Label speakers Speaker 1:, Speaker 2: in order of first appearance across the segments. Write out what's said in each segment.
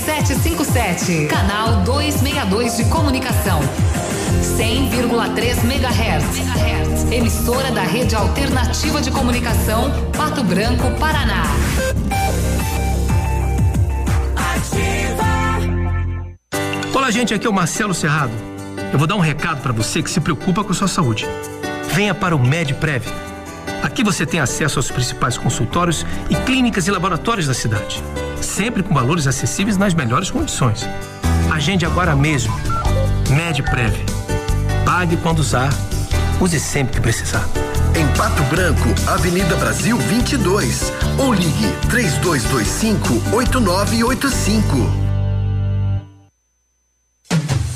Speaker 1: 757, canal 262 de comunicação. 100,3 MHz. Emissora da Rede Alternativa de Comunicação, Pato Branco, Paraná.
Speaker 2: Olá, gente, aqui é o Marcelo Cerrado. Eu vou dar um recado para você que se preocupa com sua saúde. Venha para o MedPrev. Aqui você tem acesso aos principais consultórios e clínicas e laboratórios da cidade, sempre com valores acessíveis nas melhores condições. Agende agora mesmo. MedPrev. Pague quando usar, use sempre que precisar.
Speaker 3: Em Pato Branco, Avenida Brasil 22. Ou ligue 3225 8985.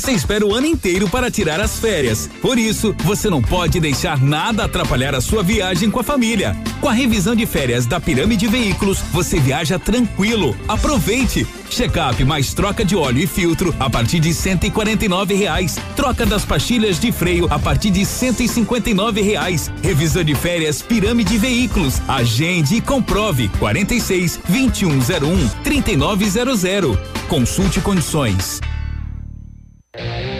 Speaker 4: Você espera o ano inteiro para tirar as férias. Por isso, você não pode deixar nada atrapalhar a sua viagem com a família. Com a revisão de férias da Pirâmide Veículos, você viaja tranquilo. Aproveite! Check-up mais troca de óleo e filtro a partir de cento e quarenta e nove reais. Troca das pastilhas de freio a partir de cento e e nove reais. Revisão de férias Pirâmide Veículos. Agende e comprove. 46 2101 3900. Consulte condições. Thank you.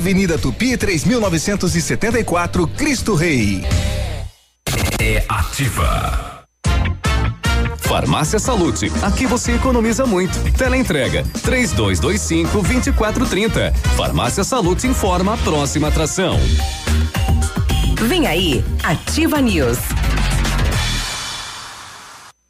Speaker 5: Avenida Tupi 3974, Cristo Rei.
Speaker 6: É ativa.
Speaker 7: Farmácia Salute, aqui você economiza muito. Teleentrega, três dois, dois cinco, vinte e quatro, trinta. Farmácia Salute informa a próxima atração.
Speaker 8: Vem aí, Ativa News.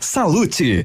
Speaker 9: Salute.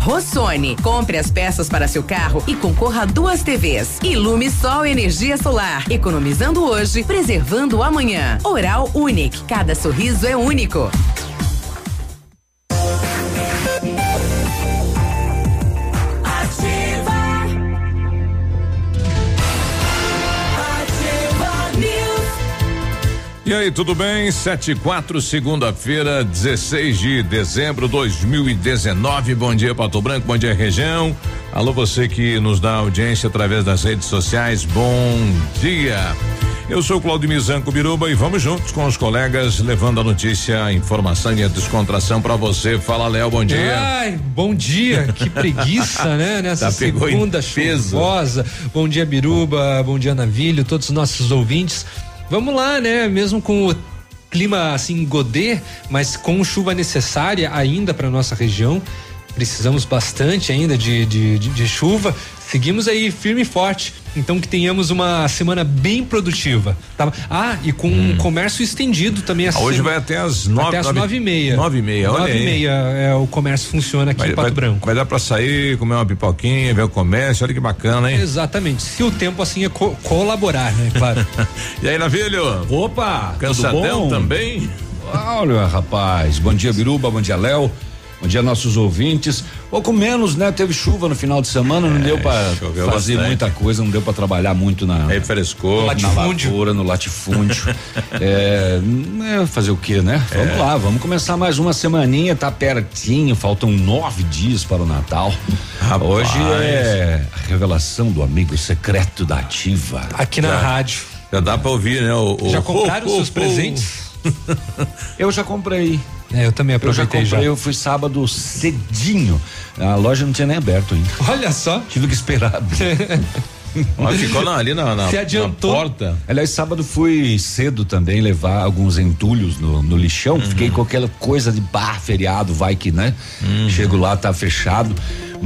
Speaker 8: Rossoni. Compre as peças para seu carro e concorra a duas TVs. Ilume Sol Energia Solar. Economizando hoje, preservando amanhã. Oral Unique. Cada sorriso é único.
Speaker 10: E aí, tudo bem? 7 e 4, segunda-feira, 16 de dezembro de 2019. Bom dia, Pato Branco, bom dia, região. Alô, você que nos dá audiência através das redes sociais, bom dia. Eu sou Claudio Mizanco Biruba e vamos juntos com os colegas levando a notícia, a informação e a descontração para você. Fala, Léo, bom dia.
Speaker 11: Ai, bom dia. Que preguiça, né? Nessa
Speaker 10: Tá,
Speaker 11: segunda chuvosa. Bom dia, Biruba. Bom dia, Navilho, todos os nossos ouvintes. Vamos lá, né? Mesmo com o clima assim godê, mas com chuva necessária ainda para nossa região. Precisamos bastante ainda de, de, de- de chuva. Seguimos aí firme e forte. Então que tenhamos uma semana bem produtiva. Tá? Ah, e com um comércio estendido também. essa
Speaker 10: Ah, hoje vai até às nove-
Speaker 11: Até às
Speaker 10: nove-
Speaker 11: nove e meia.
Speaker 10: nove e meia, olha
Speaker 11: Nove e meia é, o comércio funciona aqui
Speaker 10: Vai,
Speaker 11: em Pato
Speaker 10: vai-
Speaker 11: Branco.
Speaker 10: vai dar para sair, comer uma pipoquinha, ver o comércio, olha que bacana, hein?
Speaker 11: Exatamente. Se o tempo assim é co- colaborar, né? Claro.
Speaker 10: e aí, Navilho?
Speaker 12: Opa!
Speaker 10: Cansadão
Speaker 12: tudo bom?
Speaker 10: também?
Speaker 12: Olha, rapaz. Bom dia, Biruba. Bom dia, Léo. Bom dia, nossos ouvintes. Pouco menos, né? Teve chuva no final de semana, não deu pra
Speaker 10: É, choveu
Speaker 12: fazer
Speaker 10: bastante.
Speaker 12: muita coisa, não deu pra trabalhar muito na.
Speaker 10: Aí frescou.
Speaker 12: Na lavoura, no latifúndio. é, é, fazer o quê, né? Vamos
Speaker 10: É.
Speaker 12: lá, vamos começar mais uma semaninha, tá pertinho, faltam nove dias para o Natal. Hoje é a revelação do amigo secreto da ativa.
Speaker 11: Aqui na
Speaker 12: Já-
Speaker 11: rádio.
Speaker 10: Já dá pra ouvir, né? O, o-
Speaker 11: Já compraram os seus presentes?
Speaker 12: Eu já comprei.
Speaker 11: É, eu também
Speaker 12: Eu já
Speaker 11: aproveitei
Speaker 12: comprei,
Speaker 11: já.
Speaker 12: eu fui sábado cedinho. A loja não tinha nem aberto ainda.
Speaker 11: Olha só.
Speaker 12: Tive que esperar.
Speaker 10: Ficou na- ali na, na,
Speaker 12: Se
Speaker 10: na porta.
Speaker 12: Aliás, sábado fui cedo também levar alguns entulhos no, no lixão. Fiquei com aquela coisa de bar, feriado, vai que, né? Chego lá, tá fechado.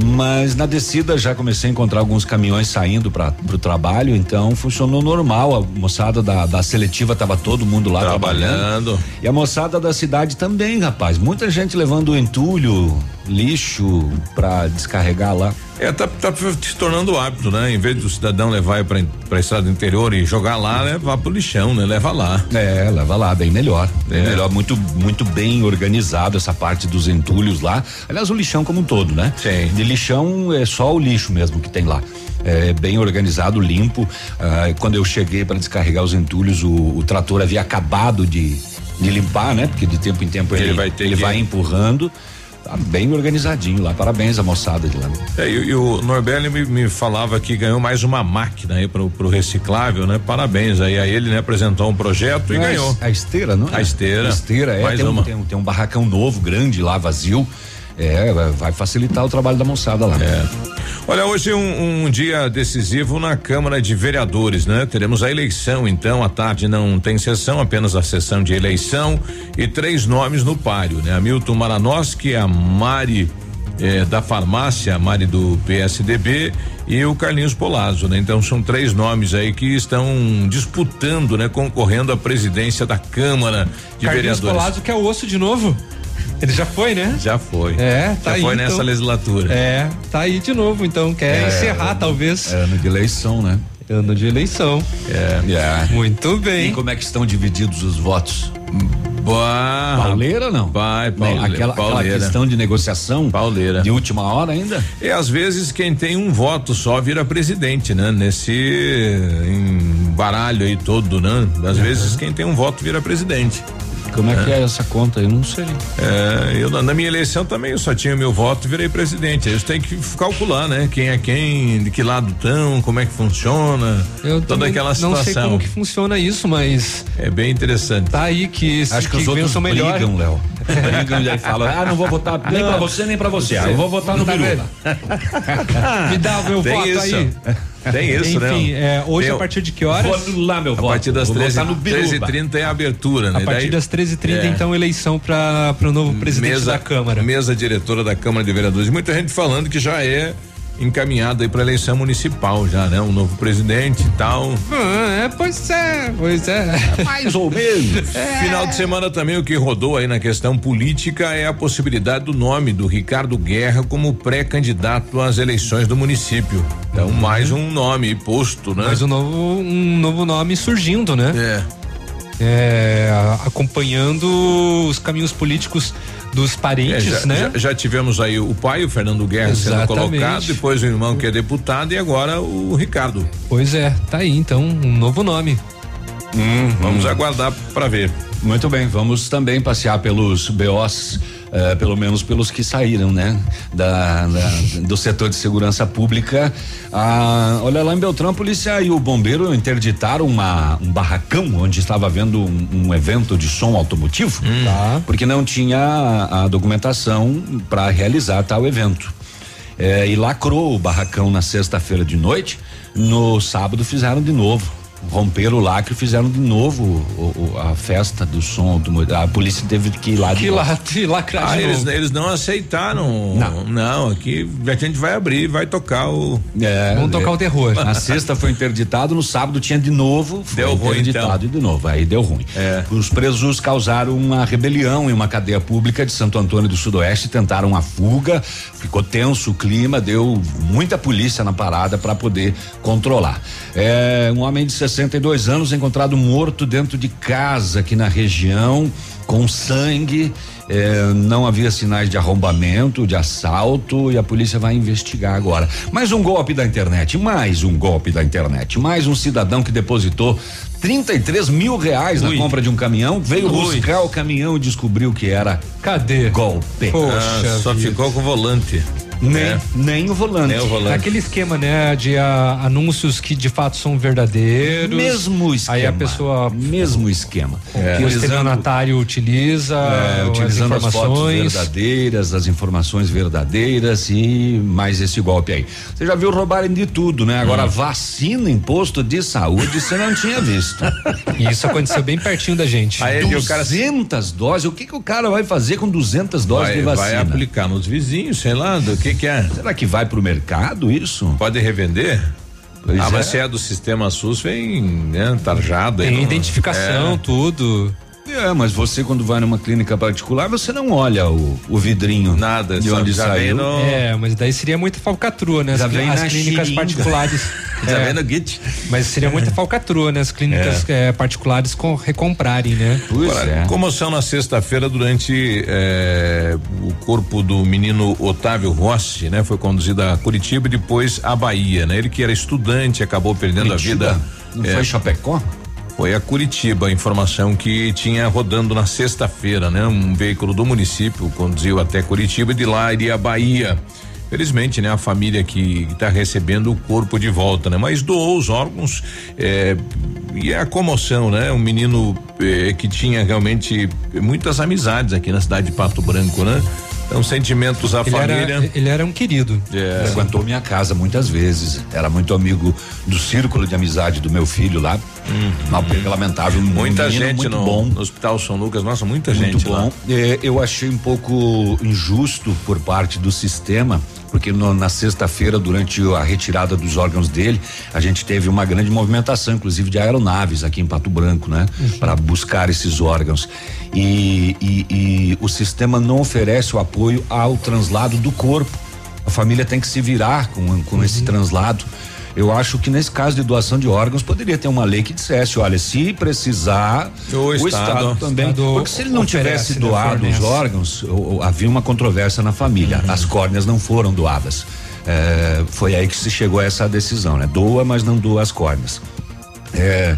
Speaker 12: Mas na descida já comecei a encontrar alguns caminhões saindo para pro trabalho, então funcionou normal. A moçada da, da seletiva tava todo mundo lá trabalhando.
Speaker 10: Trabalhando.
Speaker 12: E a moçada da cidade também, rapaz. Muita gente levando entulho, lixo pra descarregar lá.
Speaker 10: É, tá, tá se tornando hábito, né? Em vez do cidadão levar pra, pra estrada do interior e jogar lá, levar pro lixão, né? Leva lá.
Speaker 12: É, leva lá, bem melhor. Bem
Speaker 10: É.
Speaker 12: melhor, muito, muito bem organizado essa parte dos entulhos lá. Aliás, o lixão como um todo, né?
Speaker 10: Sim.
Speaker 12: De lixão é só o lixo mesmo que tem lá. É bem organizado, limpo. Ah, quando eu cheguei para descarregar os entulhos, o, o trator havia acabado de, de limpar, né? Porque de tempo em tempo ele,
Speaker 10: Ele vai
Speaker 12: ele
Speaker 10: que-
Speaker 12: vai empurrando. Tá bem organizadinho lá. Parabéns à moçada de lá.
Speaker 10: É, e, e o Norbelli me, me falava que ganhou mais uma máquina aí pro, pro reciclável, né? Parabéns aí a ele, né? Apresentou um projeto e
Speaker 12: é
Speaker 10: ganhou.
Speaker 12: A esteira, não é?
Speaker 10: A esteira.
Speaker 12: A esteira, é.
Speaker 10: Mais
Speaker 12: Tem um,
Speaker 10: uma.
Speaker 12: tem, um, tem um barracão novo, grande lá, vazio. É, vai- facilitar o trabalho da moçada lá.
Speaker 10: É. Olha, hoje é um, um dia decisivo na Câmara de Vereadores, né? Teremos a eleição, então, à tarde não tem sessão, apenas a sessão de eleição e três nomes no páreo, né? Hamilton Maranoski, a Mari eh, da farmácia, a Mari do PSDB e o Carlinhos Polazzo, né? Então são três nomes aí que estão disputando, né? Concorrendo à presidência da Câmara de
Speaker 11: Carlinhos
Speaker 10: Vereadores.
Speaker 11: Polazzo que é o osso de novo. Ele já foi, né?
Speaker 10: Já foi.
Speaker 11: É, tá
Speaker 10: Já
Speaker 11: aí.
Speaker 10: foi
Speaker 11: então.
Speaker 10: nessa legislatura.
Speaker 11: É, tá aí de novo, então quer
Speaker 12: É,
Speaker 11: encerrar talvez.
Speaker 12: Ano de eleição, né?
Speaker 11: Ano de eleição.
Speaker 10: É.
Speaker 11: Muito bem.
Speaker 12: E como é que estão divididos os votos?
Speaker 10: Bah,
Speaker 12: Pauleira não?
Speaker 10: Vai, pauleira.
Speaker 12: aquela, aquela
Speaker 10: pauleira.
Speaker 12: questão de negociação
Speaker 10: Pauleira.
Speaker 12: de última hora ainda?
Speaker 10: E às vezes quem tem um voto só vira presidente, né? Nesse em baralho aí todo, né? Às vezes quem tem um voto vira presidente.
Speaker 12: Como é, que é essa conta? Eu não sei.
Speaker 10: É, eu na na minha eleição também eu só tinha meu voto e virei presidente. Aí você tem que calcular, né? Quem é quem, de que lado estão, como é que funciona,
Speaker 11: Eu
Speaker 10: toda aquela
Speaker 11: não
Speaker 10: situação.
Speaker 11: sei como que funciona isso, mas
Speaker 10: É bem interessante.
Speaker 11: tá aí que,
Speaker 12: Acho que,
Speaker 11: que
Speaker 12: os outros
Speaker 11: vençam melhor.
Speaker 12: brigam, Léo. Brigam e aí falam, ah, não vou votar nem pra você nem pra você. Ah, eu vou votar no
Speaker 11: Tá. Me dá o meu
Speaker 10: Tem
Speaker 11: voto
Speaker 10: isso.
Speaker 11: aí.
Speaker 10: Tem isso, né?
Speaker 11: Enfim, é, hoje
Speaker 10: Tem-
Speaker 11: a partir de que horas?
Speaker 12: Vou lá, meu
Speaker 10: A
Speaker 12: voto.
Speaker 10: partir das
Speaker 12: Vou
Speaker 10: 13
Speaker 12: votar no Biruba.
Speaker 10: 13h30 é a abertura, né?
Speaker 11: A partir
Speaker 10: Daí-
Speaker 11: das 13h30,
Speaker 10: É.
Speaker 11: então, eleição para o novo presidente
Speaker 10: mesa,
Speaker 11: da Câmara.
Speaker 10: Mesa diretora da Câmara de Vereadores. Muita gente falando que já é encaminhado aí para eleição municipal já, né? Um novo presidente e tal.
Speaker 11: Ah, é, pois é, pois é.
Speaker 12: Mais ou menos.
Speaker 10: Final de semana também o que rodou aí na questão política é a possibilidade do nome do Ricardo Guerra como pré-candidato às eleições do município. Então, mais um nome posto, né?
Speaker 11: Mas um novo, um novo nome surgindo, né?
Speaker 10: É.
Speaker 11: É, acompanhando os caminhos políticos dos
Speaker 10: É,
Speaker 11: parentes,
Speaker 10: já,
Speaker 11: né?
Speaker 10: já- já tivemos aí o pai, o Fernando Guerra, sendo
Speaker 11: Exatamente.
Speaker 10: colocado, depois o irmão que é deputado e agora o Ricardo.
Speaker 11: Pois é, tá aí então, um novo nome.
Speaker 10: Vamos aguardar para ver.
Speaker 12: Muito bem, vamos também passear pelos BOs, eh, pelo menos pelos que saíram, né? Da, da- do setor de segurança pública. Ah, olha lá em Beltrão, a polícia e o bombeiro interditaram uma, um barracão onde estava havendo um, um evento de som automotivo,
Speaker 11: Tá.
Speaker 12: porque não tinha a, a documentação para realizar tal evento. Eh, e lacrou o barracão na sexta-feira de noite. No sábado fizeram de novo. Romperam o lacre e fizeram de novo o- o- a festa do som. automotivo. A polícia teve que ir lá de
Speaker 11: Que
Speaker 12: novo.
Speaker 11: lá, que lacrar
Speaker 10: Ah,
Speaker 11: de
Speaker 10: eles,
Speaker 11: novo.
Speaker 10: eles não aceitaram.
Speaker 12: Não.
Speaker 10: Não, aqui a gente vai abrir, vai tocar o.
Speaker 12: É,
Speaker 11: Vamos tocar o terror.
Speaker 12: Na sexta foi interditado, no sábado tinha de novo. Foi
Speaker 10: Deu ruim,
Speaker 12: interditado de novo. Aí deu ruim.
Speaker 10: É.
Speaker 12: Os presos causaram uma rebelião em uma cadeia pública de Santo Antônio do Sudoeste, tentaram a fuga, ficou tenso o clima, deu muita polícia na parada para poder controlar. É, um homem de 62 anos encontrado morto dentro de casa aqui na região, com sangue. É, não havia sinais de arrombamento, de assalto e a polícia vai investigar agora. Mais um golpe da internet, mais um golpe da internet, mais um cidadão que depositou 33 mil reais
Speaker 10: Ui.
Speaker 12: na compra de um caminhão, veio
Speaker 10: Ui.
Speaker 12: buscar o caminhão e descobriu que era
Speaker 11: Cadê?
Speaker 12: golpe.
Speaker 11: Poxa
Speaker 10: Ah, só
Speaker 11: vida.
Speaker 10: ficou com o volante.
Speaker 12: Nem,
Speaker 10: É.
Speaker 12: nem o volante.
Speaker 10: Nem o volante.
Speaker 11: Aquele esquema, né, de ah, anúncios que de fato são verdadeiros.
Speaker 12: Mesmo esquema.
Speaker 11: Aí a pessoa,
Speaker 12: Mesmo esquema.
Speaker 11: que o estelionatário utiliza,
Speaker 12: É,
Speaker 11: as
Speaker 12: utilizando as, fotos
Speaker 11: informações.
Speaker 12: verdadeiras, as informações verdadeiras e mais esse golpe aí. Você já viu roubarem de tudo, né? Agora
Speaker 11: Hum.
Speaker 12: vacina, imposto de saúde, você não tinha visto.
Speaker 11: E isso aconteceu bem pertinho da gente.
Speaker 10: Aí o cara
Speaker 12: 200 doses, o que que o cara vai fazer com 200 doses
Speaker 10: vai,
Speaker 12: de
Speaker 10: vai
Speaker 12: vacina?
Speaker 10: aplicar nos vizinhos, sei lá, do que que é.
Speaker 12: Será que vai pro mercado isso?
Speaker 10: Pode revender?
Speaker 12: Pois
Speaker 10: ah,
Speaker 12: é.
Speaker 10: mas se é do sistema SUS, vem né, tarjado. aí
Speaker 11: Tem identificação,
Speaker 10: É.
Speaker 11: tudo.
Speaker 12: É, mas você quando vai numa clínica particular, você não olha o, o vidrinho.
Speaker 10: Nada,
Speaker 12: de onde saiu.
Speaker 10: no-
Speaker 11: É, mas daí seria muita falcatrua, né? As,
Speaker 12: Já vem
Speaker 11: as clínicas
Speaker 12: xiringa.
Speaker 11: particulares.
Speaker 10: Já
Speaker 11: É,
Speaker 10: vem no Git.
Speaker 11: mas seria muita falcatrua, né? As clínicas eh, particulares com, recomprarem, né?
Speaker 12: Pois
Speaker 10: Agora,
Speaker 12: é.
Speaker 10: Comoção na sexta-feira durante eh, o corpo do menino Otávio Rossi, né? Foi conduzido a Curitiba e depois a Bahia, né? Ele que era estudante acabou perdendo
Speaker 12: Curitiba?
Speaker 10: a vida.
Speaker 12: Não
Speaker 10: É,
Speaker 12: foi Chapecó?
Speaker 10: Foi a Curitiba, informação que tinha rodando na sexta-feira, né? Um veículo do município conduziu até Curitiba e de lá iria à Bahia. Felizmente, né? A família que está recebendo o corpo de volta, né? Mas doou os órgãos é, e a comoção, né? Um menino é, que tinha realmente muitas amizades aqui na cidade de Pato Branco, né? Então, sentimentos à
Speaker 11: Ele
Speaker 10: família.
Speaker 11: era, ele era um querido.
Speaker 10: É.
Speaker 12: Frequentou minha casa muitas vezes. Era muito amigo do círculo de amizade do meu filho lá. Uma perda lamentável.
Speaker 10: Muita
Speaker 12: menino
Speaker 10: gente
Speaker 12: muito
Speaker 10: no,
Speaker 12: bom.
Speaker 10: no Hospital São Lucas, nossa, muita
Speaker 12: Muito
Speaker 10: gente
Speaker 12: bom.
Speaker 10: lá.
Speaker 12: É, eu achei um pouco injusto por parte do sistema, porque no- na sexta-feira, durante a retirada dos órgãos dele, a gente teve uma grande movimentação, inclusive de aeronaves aqui em Pato Branco, né? Para buscar esses órgãos. E, e- e o sistema não oferece o apoio ao translado do corpo. A família tem que se virar com, com esse translado. Eu acho que nesse caso de doação de órgãos poderia ter uma lei que dissesse, olha, se precisar,
Speaker 10: O
Speaker 12: o,
Speaker 10: Estado-
Speaker 12: Estado, também.
Speaker 11: Estado
Speaker 12: porque se ele não
Speaker 11: oferece,
Speaker 12: tivesse
Speaker 11: né,
Speaker 12: doado os órgãos, o- o- havia uma controvérsia na família. As córneas não foram doadas. É, foi aí que se chegou a essa decisão, né? Doa, mas não doa as córneas. É,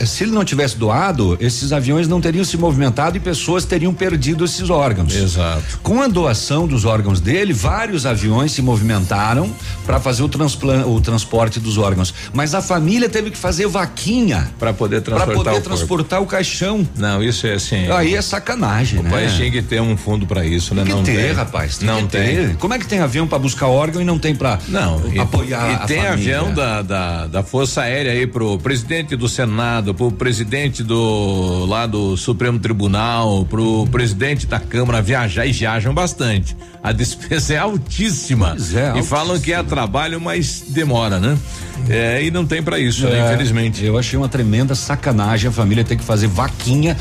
Speaker 12: é, se ele não tivesse doado, esses aviões não teriam se movimentado e pessoas teriam perdido esses órgãos.
Speaker 10: Exato.
Speaker 12: Com a doação dos órgãos dele, vários aviões se movimentaram para fazer o, o transporte dos órgãos. Mas a família teve que fazer vaquinha
Speaker 10: Para poder transportar
Speaker 12: poder
Speaker 10: o
Speaker 12: transportar o caixão.
Speaker 10: Não, isso é assim.
Speaker 12: Aí é sacanagem,
Speaker 10: O
Speaker 12: né?
Speaker 10: país tinha que ter um fundo para isso, né?
Speaker 12: Tem que
Speaker 10: não
Speaker 12: ter,
Speaker 10: tem.
Speaker 12: rapaz. Tem
Speaker 10: não tem.
Speaker 12: ter. Como é que tem avião para buscar órgão e não tem para
Speaker 10: Não,
Speaker 12: apoiar
Speaker 10: e tem
Speaker 12: família?
Speaker 10: avião da, da, da Força Aérea aí pro presidente do Senado, pro presidente do lá do Supremo Tribunal, pro presidente da Câmara viajar e viajam bastante. A despesa é altíssima.
Speaker 12: Pois é,
Speaker 10: e
Speaker 12: altíssima.
Speaker 10: falam que é trabalho, mas demora, né? É, e não tem para isso, né?
Speaker 12: É,
Speaker 10: Infelizmente.
Speaker 12: Eu achei uma tremenda sacanagem a família ter que fazer vaquinha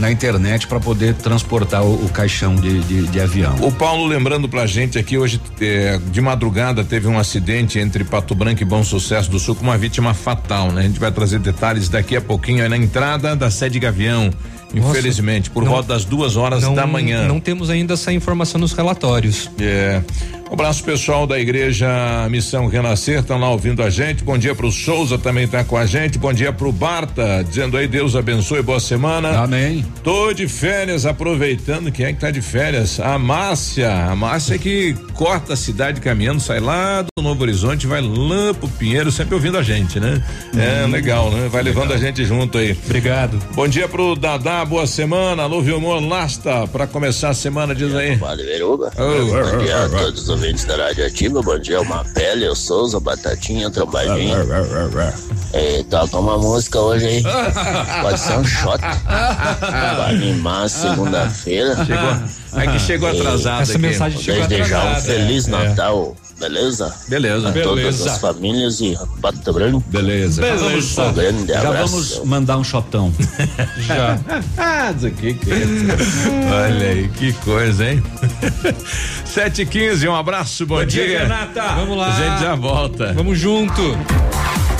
Speaker 12: na internet para poder transportar o, o caixão de, de, de avião.
Speaker 10: O Paulo lembrando pra gente aqui hoje eh, de madrugada teve um acidente entre Pato Branco e Bom Sucesso do Sul com uma vítima fatal, né? A gente vai trazer detalhes daqui a pouquinho aí na entrada da sede Gavião. Infelizmente, por
Speaker 11: não-
Speaker 10: volta das duas horas
Speaker 11: não,
Speaker 10: da manhã.
Speaker 11: Não temos ainda essa informação nos relatórios.
Speaker 10: É. Um abraço pessoal da igreja Missão Renascer, estão lá ouvindo a gente. Bom dia pro Souza, também tá com a gente. Bom dia pro Barta, dizendo aí Deus abençoe, boa semana.
Speaker 12: Amém.
Speaker 10: Tô de férias, aproveitando. Quem é que tá de férias? A Márcia. A Márcia que corta a cidade caminhando, sai lá do Novo Horizonte, vai lá pro Pinheiro, sempre ouvindo a gente, né? É
Speaker 11: Hum,
Speaker 10: legal, né? Vai levando a gente junto aí.
Speaker 11: Obrigado.
Speaker 10: Bom dia pro Dadá, boa semana. Alô, Vilmor Lasta, pra começar a semana, diz aí.
Speaker 13: Padre Veruba.
Speaker 10: Oh.
Speaker 13: Bom dia a todos os ouvintes da Rádio Ativa. Bom dia, uma pele, eu Souza, Batatinha, Trombadinha. É, toca uma música hoje aí. Pode ser um shot. Pra animar segunda-feira.
Speaker 10: Chegou- é que chegou atrasado
Speaker 11: Essa
Speaker 10: aqui.
Speaker 11: mensagem chegou
Speaker 13: desejar um
Speaker 11: atrasada.
Speaker 13: Feliz
Speaker 11: É.
Speaker 13: Beleza?
Speaker 10: Beleza.
Speaker 13: A todas
Speaker 11: Beleza.
Speaker 13: as famílias e Pato Branco.
Speaker 12: Beleza.
Speaker 11: Beleza.
Speaker 13: Um grande
Speaker 12: Já
Speaker 13: abraço.
Speaker 12: vamos mandar um shotão.
Speaker 11: Já.
Speaker 10: Ah, isso aqui que é isso? Olha aí, que coisa, hein? 7 e 15 um abraço, bom, dia.
Speaker 11: Vamos lá.
Speaker 10: A gente já volta.
Speaker 11: Vamos junto.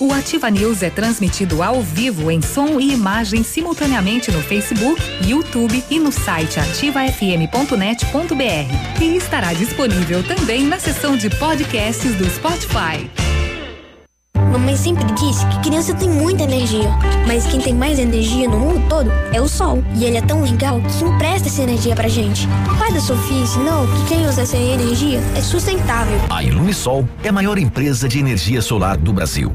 Speaker 1: O Ativa News é transmitido ao vivo em som e imagem simultaneamente no Facebook, YouTube e no site ativafm.net.br. E estará disponível também na seção de podcasts do Spotify.
Speaker 14: Mamãe sempre disse que criança tem muita energia, mas quem tem mais energia no mundo todo é o sol. E ele é tão legal que empresta essa energia pra gente. O pai da Sofia ensinou que quem usa essa energia é sustentável.
Speaker 15: A Ilumisol é a maior empresa de energia solar do Brasil.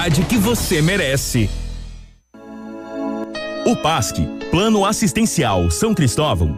Speaker 4: que você merece.
Speaker 16: O PASC, Plano Assistencial São Cristóvão,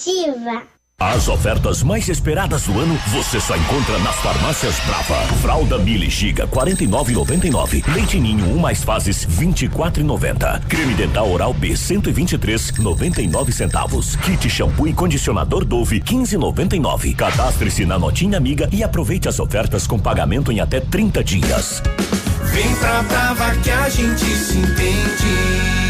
Speaker 14: Ativa.
Speaker 16: As ofertas mais esperadas do ano você só encontra nas farmácias Brava. Fralda Mili Giga 49,99. Leite Ninho 1 mais fases 24,90. Creme dental oral B 123,99 centavos. Kit shampoo e condicionador Dove 15,99. Cadastre-se na Notinha Amiga e aproveite as ofertas com pagamento em até 30 dias.
Speaker 5: Vem pra Brava que a gente se entende.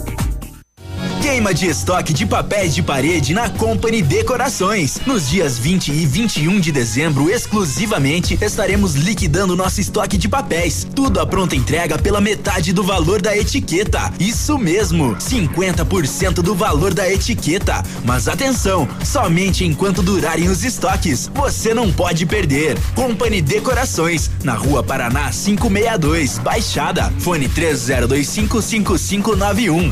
Speaker 17: Queima de estoque de papéis de parede na Company Decorações. Nos dias 20 e 21 de dezembro, exclusivamente, estaremos liquidando nosso estoque de papéis. Tudo a pronta entrega pela metade do valor da etiqueta. Isso mesmo, 50% do valor da etiqueta. Mas atenção, somente enquanto durarem os estoques. Você não pode perder. Company Decorações, na Rua Paraná 562, Baixada. Fone 30255591.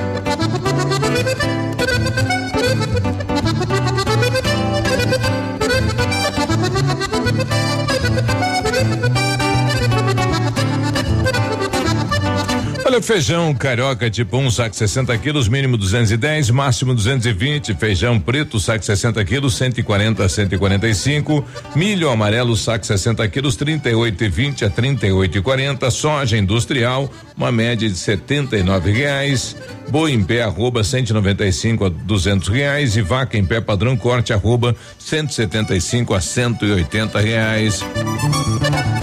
Speaker 10: Olha, feijão carioca tipo 1, um, saco 60 quilos, mínimo 210, máximo 220. Feijão preto, saco 60 quilos, 140 a 145. Milho amarelo, saco 60 quilos, 38 e 20 a 38 e 40. Soja industrial, uma média de 79 reais. Boi em pé, arroba 195 a 200 reais. E vaca em pé, padrão corte, arroba 175 a 180 reais.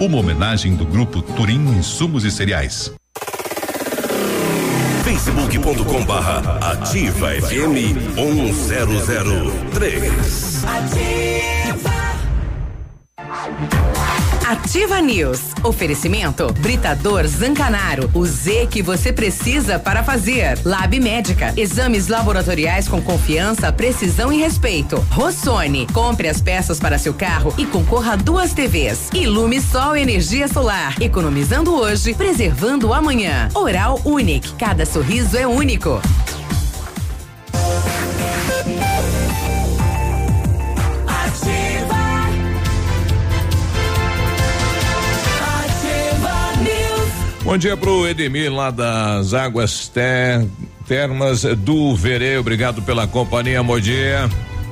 Speaker 18: Uma homenagem do grupo Turim Insumos e Cereais.
Speaker 6: facebook.com barra ativa FM 1003.
Speaker 8: Ativa. Ativa News. Oferecimento Britador Zancanaro. O Z que você precisa para fazer. Lab Médica. Exames laboratoriais com confiança, precisão e respeito. Rossoni. Compre as peças para seu carro e concorra a duas TVs. Ilume Sol Energia Solar. Economizando hoje, preservando amanhã. Oral Unique. Cada sorriso é único.
Speaker 10: Bom dia pro Edemir lá das Águas ter, Termas do Verê. Obrigado pela companhia. Bom dia.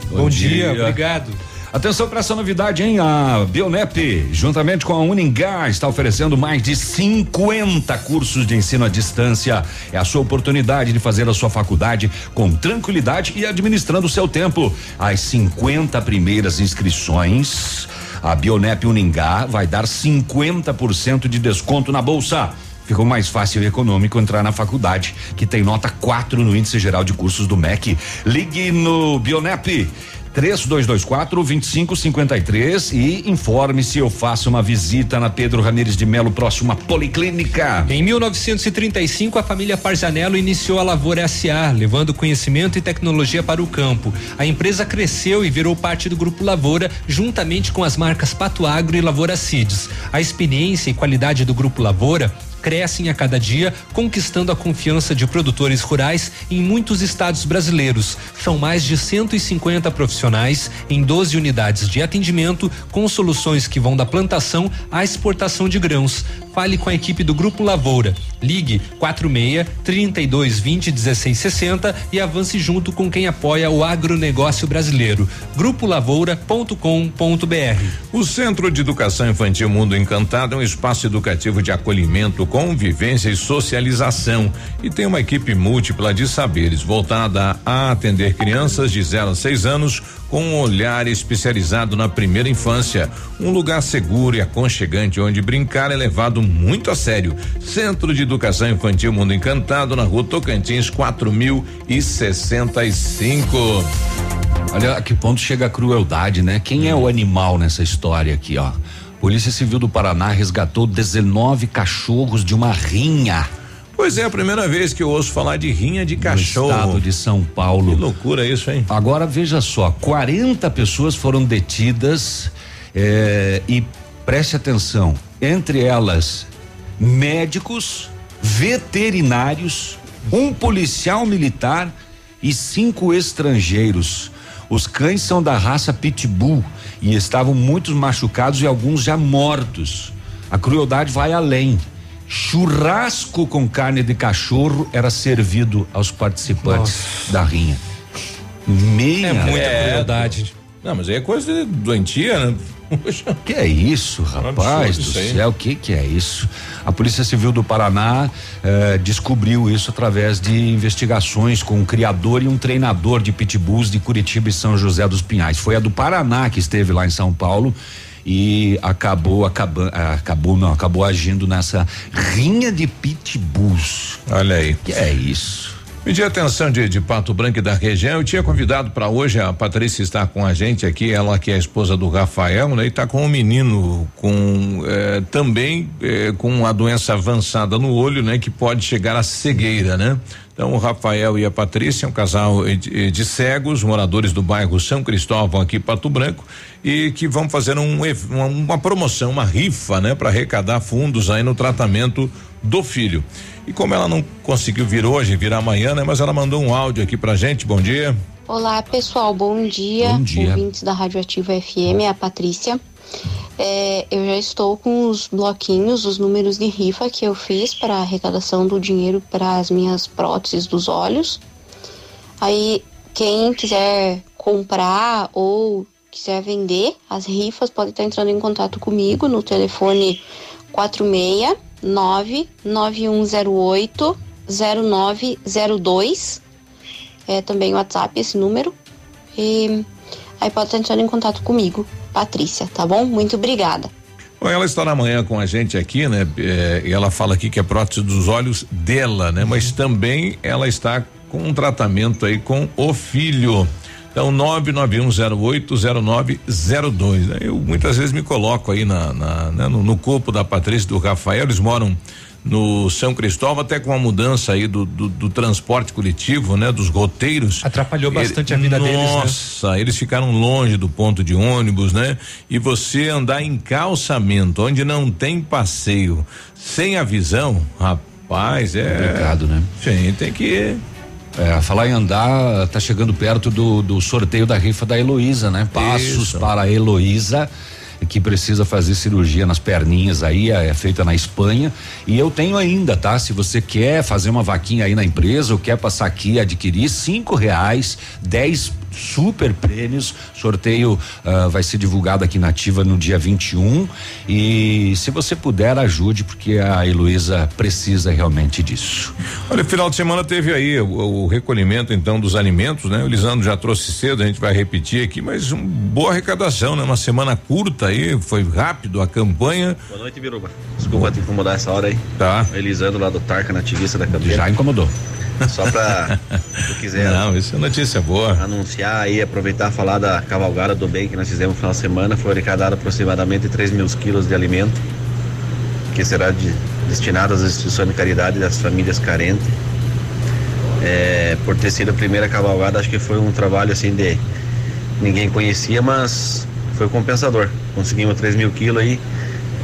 Speaker 11: Bom, Bom dia. dia, obrigado.
Speaker 12: Atenção para essa novidade, hein? A Bionep, juntamente com a Uningá, está oferecendo mais de 50 cursos de ensino à distância. É a sua oportunidade de fazer a sua faculdade com tranquilidade e administrando o seu tempo. As 50 primeiras inscrições a Bionep Uningá vai dar 50% de desconto na bolsa. Ficou mais fácil e econômico entrar na faculdade, que tem nota 4 no índice geral de cursos do MEC. Ligue no Bionep 3224 2553 e informe se eu faço uma visita na Pedro Ramires de Melo, próxima Policlínica.
Speaker 11: Em 1935, a família Parzanello iniciou a Lavoura SA, levando conhecimento e tecnologia para o campo. A empresa cresceu e virou parte do Grupo Lavoura, juntamente com as marcas Pato Agro e Lavoura Seeds. A experiência e qualidade do Grupo Lavoura crescem a cada dia, conquistando a confiança de produtores rurais em muitos estados brasileiros. São mais de 150 profissionais em 12 unidades de atendimento com soluções que vão da plantação à exportação de grãos. Fale com a equipe do Grupo Lavoura. Ligue 46 32 20 16 60 e avance junto com quem apoia o agronegócio brasileiro. Grupolavoura.com.br.
Speaker 10: O Centro de Educação Infantil Mundo Encantado é um espaço educativo de acolhimento, convivência e socialização e tem uma equipe múltipla de saberes voltada a atender crianças de 0 a 6 anos com um olhar especializado na primeira infância. Um lugar seguro e aconchegante onde brincar é levado muito a sério. Centro de Educação Infantil Mundo Encantado, na rua Tocantins, 4065.
Speaker 12: Olha a que ponto chega a crueldade, né? Quem é o animal nessa história aqui, ó? Polícia Civil do Paraná resgatou 19 cachorros de uma rinha.
Speaker 10: Pois é, a primeira vez que eu ouço falar de rinha de cachorro. No
Speaker 12: estado de São Paulo.
Speaker 10: Que loucura isso, hein?
Speaker 12: Agora veja só, 40 pessoas foram detidas eh, e preste atenção, entre elas médicos, veterinários, um policial militar e cinco estrangeiros. Os cães são da raça Pitbull e estavam muitos machucados e alguns já mortos. A crueldade vai além. Churrasco com carne de cachorro era servido aos participantes da rinha. Meia.
Speaker 10: É muita crueldade. Não, mas aí é coisa doentia, né?
Speaker 12: Que é isso, rapaz do
Speaker 10: isso aí.
Speaker 12: céu? Que que é isso? A Polícia Civil do Paraná eh, descobriu isso através de investigações com um criador e um treinador de pitbulls de Curitiba e São José dos Pinhais. Foi a do Paraná que esteve lá em São Paulo e acabou acabou, acabou não acabou agindo nessa rinha de pitbulls.
Speaker 10: Olha aí.
Speaker 12: Que é isso?
Speaker 10: Pedir atenção de, de Pato Branco e da região. Eu tinha convidado para hoje a Patrícia está com a gente aqui, ela que é a esposa do Rafael, né? E tá com um menino com eh, também eh, com a doença avançada no olho, né? Que pode chegar à cegueira, né? Então o Rafael e a Patrícia, um casal de, de cegos, moradores do bairro São Cristóvão aqui Pato Branco, e que vão fazer um, uma, uma promoção, uma rifa, né? Para arrecadar fundos aí no tratamento do filho. E como ela não conseguiu vir hoje, vir amanhã, né? Mas ela mandou um áudio aqui pra gente. Bom dia.
Speaker 19: Olá, pessoal, bom dia.
Speaker 10: Bom dia.
Speaker 19: Ouvintes da Radioativa FM, é a Patrícia. É, eu já estou com os bloquinhos, os números de rifa que eu fiz para arrecadação do dinheiro para as minhas próteses dos olhos. Aí, quem quiser comprar ou quiser vender as rifas, pode estar entrando em contato comigo no telefone 469 9108 0902 é também o WhatsApp esse número. E aí pode estar entrando em contato comigo, Patrícia, tá bom? Muito obrigada.
Speaker 10: Bom, ela estará amanhã com a gente aqui, né? E ela fala aqui que é prótese dos olhos dela, né? Mas também ela está com um tratamento aí com o filho. Então, 991080902. né? Eu muitas vezes me coloco aí na, na- né, no, no corpo da Patrícia e do Rafael, eles moram no São Cristóvão, até com a mudança aí do, do, do transporte coletivo, né? Dos roteiros.
Speaker 11: Atrapalhou bastante a vida deles, né?
Speaker 10: Nossa, eles ficaram longe do ponto de ônibus, né? E você andar em calçamento, onde não tem passeio, sem a visão, rapaz, é.
Speaker 12: Complicado, né?
Speaker 10: Sim, tem que.
Speaker 12: É, falar em andar, tá chegando perto do, do sorteio da rifa da Heloísa, né? Passos
Speaker 10: Isso.
Speaker 12: para a Heloísa, que precisa fazer cirurgia nas perninhas aí, é, é feita na Espanha. E eu tenho ainda, tá? Se você quer fazer uma vaquinha aí na empresa ou quer passar aqui e adquirir cinco reais, dez super prêmios. Sorteio ah, vai ser divulgado aqui na Ativa no dia 21 e se você puder ajude porque a Heloísa precisa realmente disso.
Speaker 10: Olha, final de semana teve aí o, o recolhimento então dos alimentos, né? O Lisandro já trouxe cedo, a gente vai repetir aqui, mas uma boa arrecadação, né? Uma semana curta aí, foi rápido a campanha.
Speaker 20: Boa noite, Biruba. Desculpa te incomodar essa hora aí.
Speaker 10: Tá.
Speaker 20: Elisandro lá do Tarca Nativista da Campeira.
Speaker 12: Já incomodou.
Speaker 20: Só pra, se tu quiser.
Speaker 10: Não, isso é notícia boa.
Speaker 20: Anunciar aí, aproveitar falar da cavalgada do bem que nós fizemos no final de semana. Foi arrecadado aproximadamente 3 mil quilos de alimento, que será de, destinado às instituições de caridade das famílias carentes. É, por ter sido a primeira cavalgada, acho que foi um trabalho assim de ninguém conhecia, mas foi compensador. Conseguimos 3 mil quilos aí.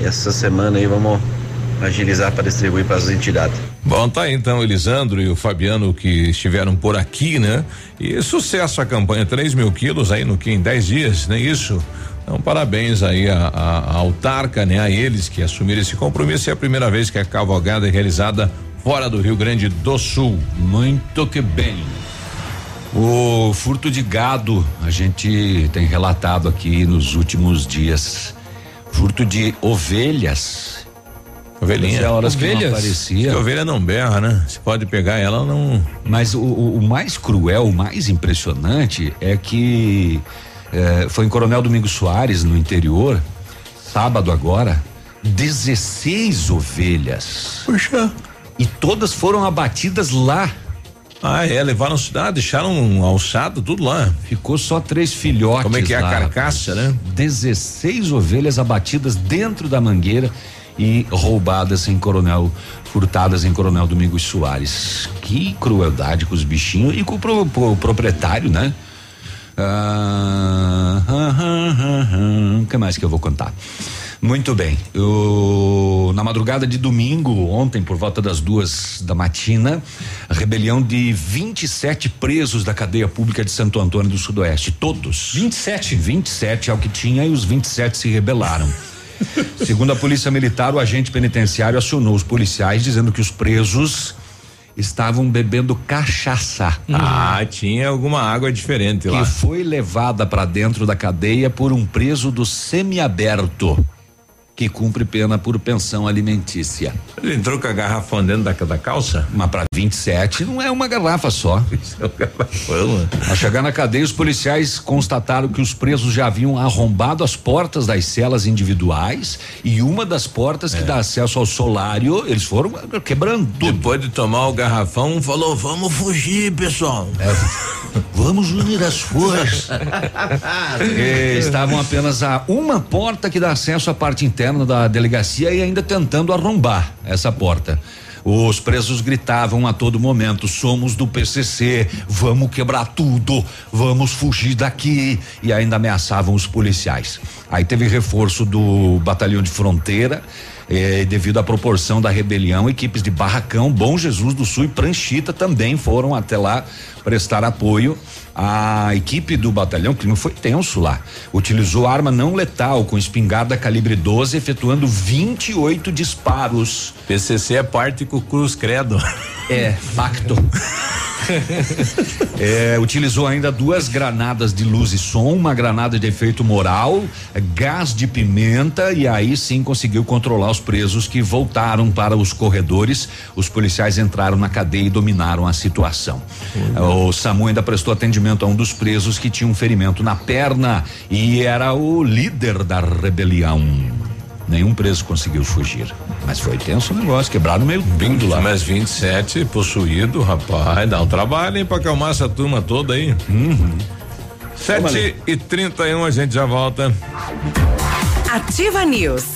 Speaker 20: Essa semana aí vamos agilizar para distribuir para as entidades.
Speaker 10: Bom, tá então, Elisandro e o Fabiano que estiveram por aqui, né? E sucesso a campanha, 3 mil quilos aí no que em 10 dias, não é isso? Então, parabéns aí a, a, a autarca, né? A eles que assumiram esse compromisso. É a primeira vez que a cavalgada é realizada fora do Rio Grande do Sul.
Speaker 12: Muito que bem. O furto de gado, a gente tem relatado aqui nos últimos dias. Furto de ovelhas.
Speaker 10: Ovelhinha.
Speaker 12: Tinha horas que não
Speaker 10: Ovelhas?
Speaker 12: aparecia.
Speaker 10: Que ovelha não berra, né? Você pode pegar ela, não.
Speaker 12: Mas o, o- o mais cruel, o mais impressionante é que eh, foi em Coronel Domingos Soares, no interior, sábado agora, 16 ovelhas.
Speaker 10: Puxa.
Speaker 12: E todas foram abatidas lá.
Speaker 10: Ah, é, levaram cidade, deixaram um alçado, tudo lá.
Speaker 12: Ficou só três filhotes.
Speaker 10: Como é que é a
Speaker 12: lá,
Speaker 10: carcaça,
Speaker 12: rapaz.
Speaker 10: né?
Speaker 12: 16 ovelhas abatidas dentro da mangueira e roubadas em Coronel, furtadas em Coronel Domingos Soares. Que crueldade com os bichinhos e com o, pro- pro- o proprietário, né? Ah, ah, ah, ah, ah. O que mais que eu vou contar? Muito bem. O na madrugada de domingo, ontem, por volta das duas da matina, a rebelião de 27 presos da cadeia pública de Santo Antônio do Sudoeste. Todos.
Speaker 11: 27?
Speaker 12: 27 é o que tinha e os 27 se rebelaram. Segundo a Polícia Militar, o agente penitenciário acionou os policiais dizendo que os presos estavam bebendo cachaça.
Speaker 10: Ah, tinha alguma água diferente
Speaker 12: que
Speaker 10: lá.
Speaker 12: foi levada para dentro da cadeia por um preso do semiaberto que cumpre pena por pensão alimentícia.
Speaker 10: Ele entrou com a garrafão dentro da, da calça?
Speaker 12: Mas para 27 não é uma garrafa só.
Speaker 10: Isso é um garrafão.
Speaker 12: Ao chegar na cadeia, os policiais constataram que os presos já haviam arrombado as portas das celas individuais e uma das portas que dá acesso ao solário, eles foram quebrando tudo.
Speaker 10: Depois de tomar o garrafão, falou: vamos fugir, pessoal.
Speaker 12: Vamos unir as forças. Estavam apenas a uma porta que dá acesso à parte interna da delegacia e ainda tentando arrombar essa porta. Os presos gritavam a todo momento: somos do PCC, vamos quebrar tudo, vamos fugir daqui. E ainda ameaçavam os policiais. Aí teve reforço do batalhão de fronteira. eh, devido à proporção da rebelião, equipes de Barracão, Bom Jesus do Sul e Pranchita também foram até lá prestar apoio. A equipe do batalhão, não foi tenso lá, utilizou arma não letal com espingarda calibre 12, efetuando 28 disparos.
Speaker 10: PCC é parte com Cruz Credo.
Speaker 12: É, facto. É, utilizou ainda duas granadas de luz e som, uma granada de efeito moral, gás de pimenta e aí sim conseguiu controlar os presos que voltaram para os corredores. Os policiais entraram na cadeia e dominaram a situação. O SAMU ainda prestou atendimento a um dos presos que tinha um ferimento na perna e era o líder da rebelião. Nenhum preso conseguiu fugir. Mas foi tenso o negócio, quebraram meio tudo lá.
Speaker 10: Mas 27 possuído, rapaz, dá um trabalho, hein, pra acalmar essa turma toda aí.
Speaker 12: Uhum.
Speaker 10: 7 e 31 a gente já volta.
Speaker 8: Ativa News.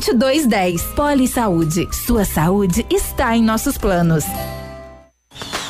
Speaker 21: 2210. Poli Saúde. Sua saúde está em nossos planos.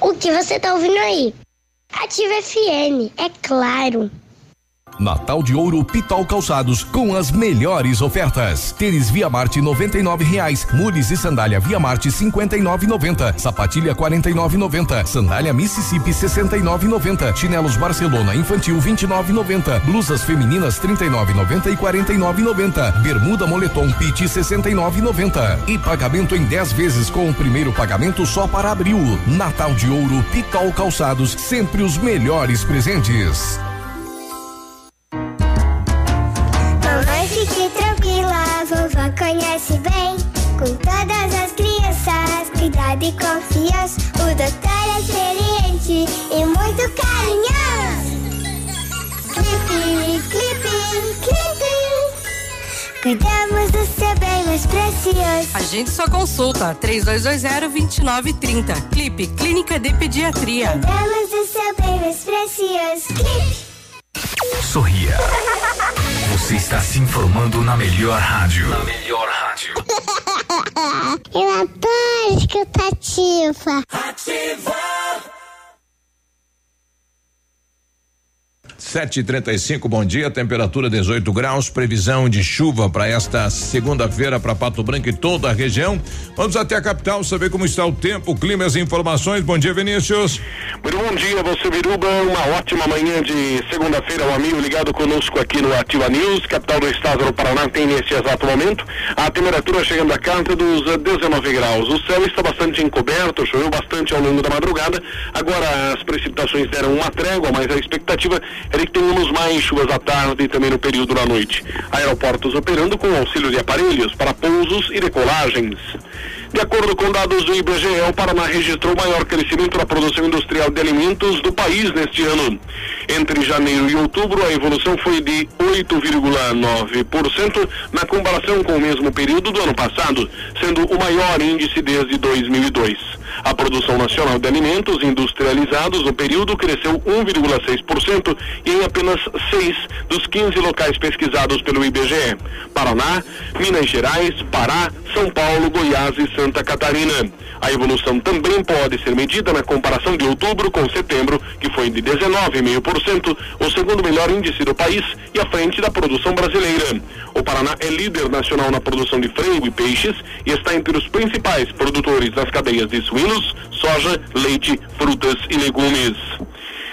Speaker 22: O que você tá ouvindo aí? Ativa FM, é claro.
Speaker 5: Natal de Ouro Pitol Calçados com as melhores ofertas. Tênis Via Marte R$ reais, mules e sandália Via Marte 59,90, sapatilha 49,90, sandália Mississippi 69,90, chinelos Barcelona infantil 29,90, blusas femininas 39,90 e 49,90, bermuda moletom Pit 69,90 e pagamento em 10 vezes com o primeiro pagamento só para abril. Natal de Ouro Pitol Calçados, sempre os melhores presentes.
Speaker 22: Conhece bem. Com todas as crianças, cuidado e confiança. O doutor é experiente e muito carinhoso. Clipe, clipe, clipe. Cuidamos do seu bem mais precioso.
Speaker 1: Agende sua consulta 3220-2930. Clipe Clínica de Pediatria.
Speaker 22: Cuidamos do seu bem mais precioso. Clipe.
Speaker 23: Sorria. Você está se informando na melhor rádio. Na melhor rádio.
Speaker 22: Eu adoro escutar ativa.
Speaker 10: Sete e trinta e cinco, bom dia, temperatura 18 graus, previsão de chuva para esta segunda-feira para Pato Branco e toda a região. Vamos até a capital saber como está o tempo, o clima e as informações. Bom dia, Vinícius.
Speaker 24: Muito bom dia, você Biruba, uma ótima manhã de segunda-feira, um amigo ligado conosco aqui no Ativa News, capital do estado do Paraná, tem nesse exato momento a temperatura chegando a casa dos eh, 19 graus. O céu está bastante encoberto, choveu bastante ao longo da madrugada, agora as precipitações deram uma trégua, mas a expectativa é que tenhamos mais chuvas à tarde e também no período da noite. Aeroportos operando com auxílio de aparelhos para pousos e decolagens. De acordo com dados do IBGE, o Paraná registrou o maior crescimento na produção industrial de alimentos do país neste ano. Entre janeiro e outubro, a evolução foi de 8,9% na comparação com o mesmo período do ano passado, sendo o maior índice desde 2002. A produção nacional de alimentos industrializados no período cresceu 1,6% e em apenas seis dos 15 locais pesquisados pelo IBGE: Paraná, Minas Gerais, Pará, São Paulo, Goiás e Santa Catarina. A evolução também pode ser medida na comparação de outubro com setembro, que foi de 19,5%, o segundo melhor índice do país e à frente da produção brasileira. O Paraná é líder nacional na produção de frango e peixes e está entre os principais produtores das cadeias de suínos, soja, leite, frutas e legumes.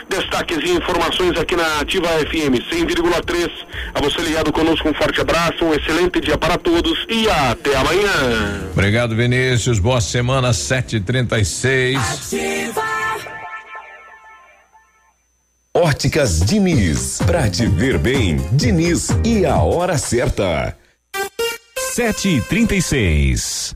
Speaker 24: Destaques e informações aqui na Ativa FM 100,3. A você ligado conosco, um forte abraço, um excelente dia para todos e até amanhã.
Speaker 10: Obrigado, Vinícius. Boa semana, sete e trinta e seis.
Speaker 18: Óticas Diniz, pra te ver bem, Diniz e a hora certa.
Speaker 25: Sete e trinta e seis.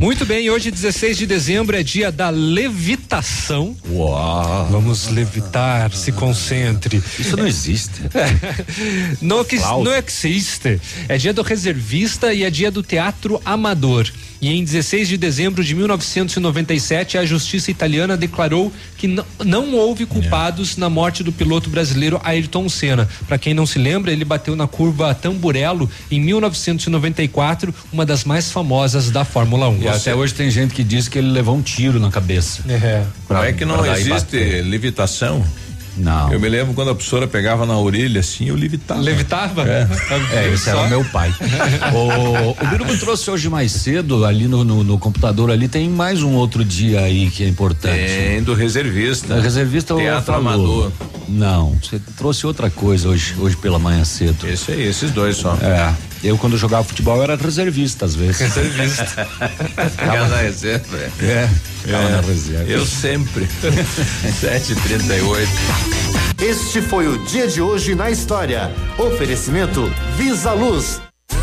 Speaker 11: Muito bem, hoje 16 de dezembro é dia da levitação.
Speaker 12: Uau!
Speaker 11: Vamos levitar, se concentre.
Speaker 12: Isso não existe.
Speaker 11: não, que, não existe. É dia do reservista e é dia do teatro amador. E em 16 de dezembro de 1997, a justiça italiana declarou que não, não houve culpados na morte do piloto brasileiro Ayrton Senna. Para quem não se lembra, ele bateu na curva Tamburello em 1994, uma das mais famosas da Fórmula 1.
Speaker 12: Até hoje tem gente que diz que ele levou um tiro na cabeça.
Speaker 11: É.
Speaker 10: Como é que não existe levitação?
Speaker 12: Não.
Speaker 10: Eu me lembro quando a professora pegava na orelha assim, eu levitava.
Speaker 11: Levitava?
Speaker 10: É,
Speaker 12: é esse era o meu pai. o, o Biruba trouxe hoje mais cedo, ali no, no, no, computador ali, tem mais um outro dia aí que é importante.
Speaker 10: Tem do reservista.
Speaker 12: O reservista
Speaker 10: Teatro
Speaker 12: falou.
Speaker 10: amador.
Speaker 12: Não, você trouxe outra coisa hoje, hoje pela manhã cedo.
Speaker 10: Esse aí, esses dois só.
Speaker 12: É. Eu, quando jogava futebol, era reservista, às vezes.
Speaker 10: Reservista. Reserva.
Speaker 12: É, ficava
Speaker 10: É,
Speaker 12: na reserva.
Speaker 10: Eu sempre. 7h38.
Speaker 26: Este foi o dia de hoje na história. Oferecimento Visa Luz.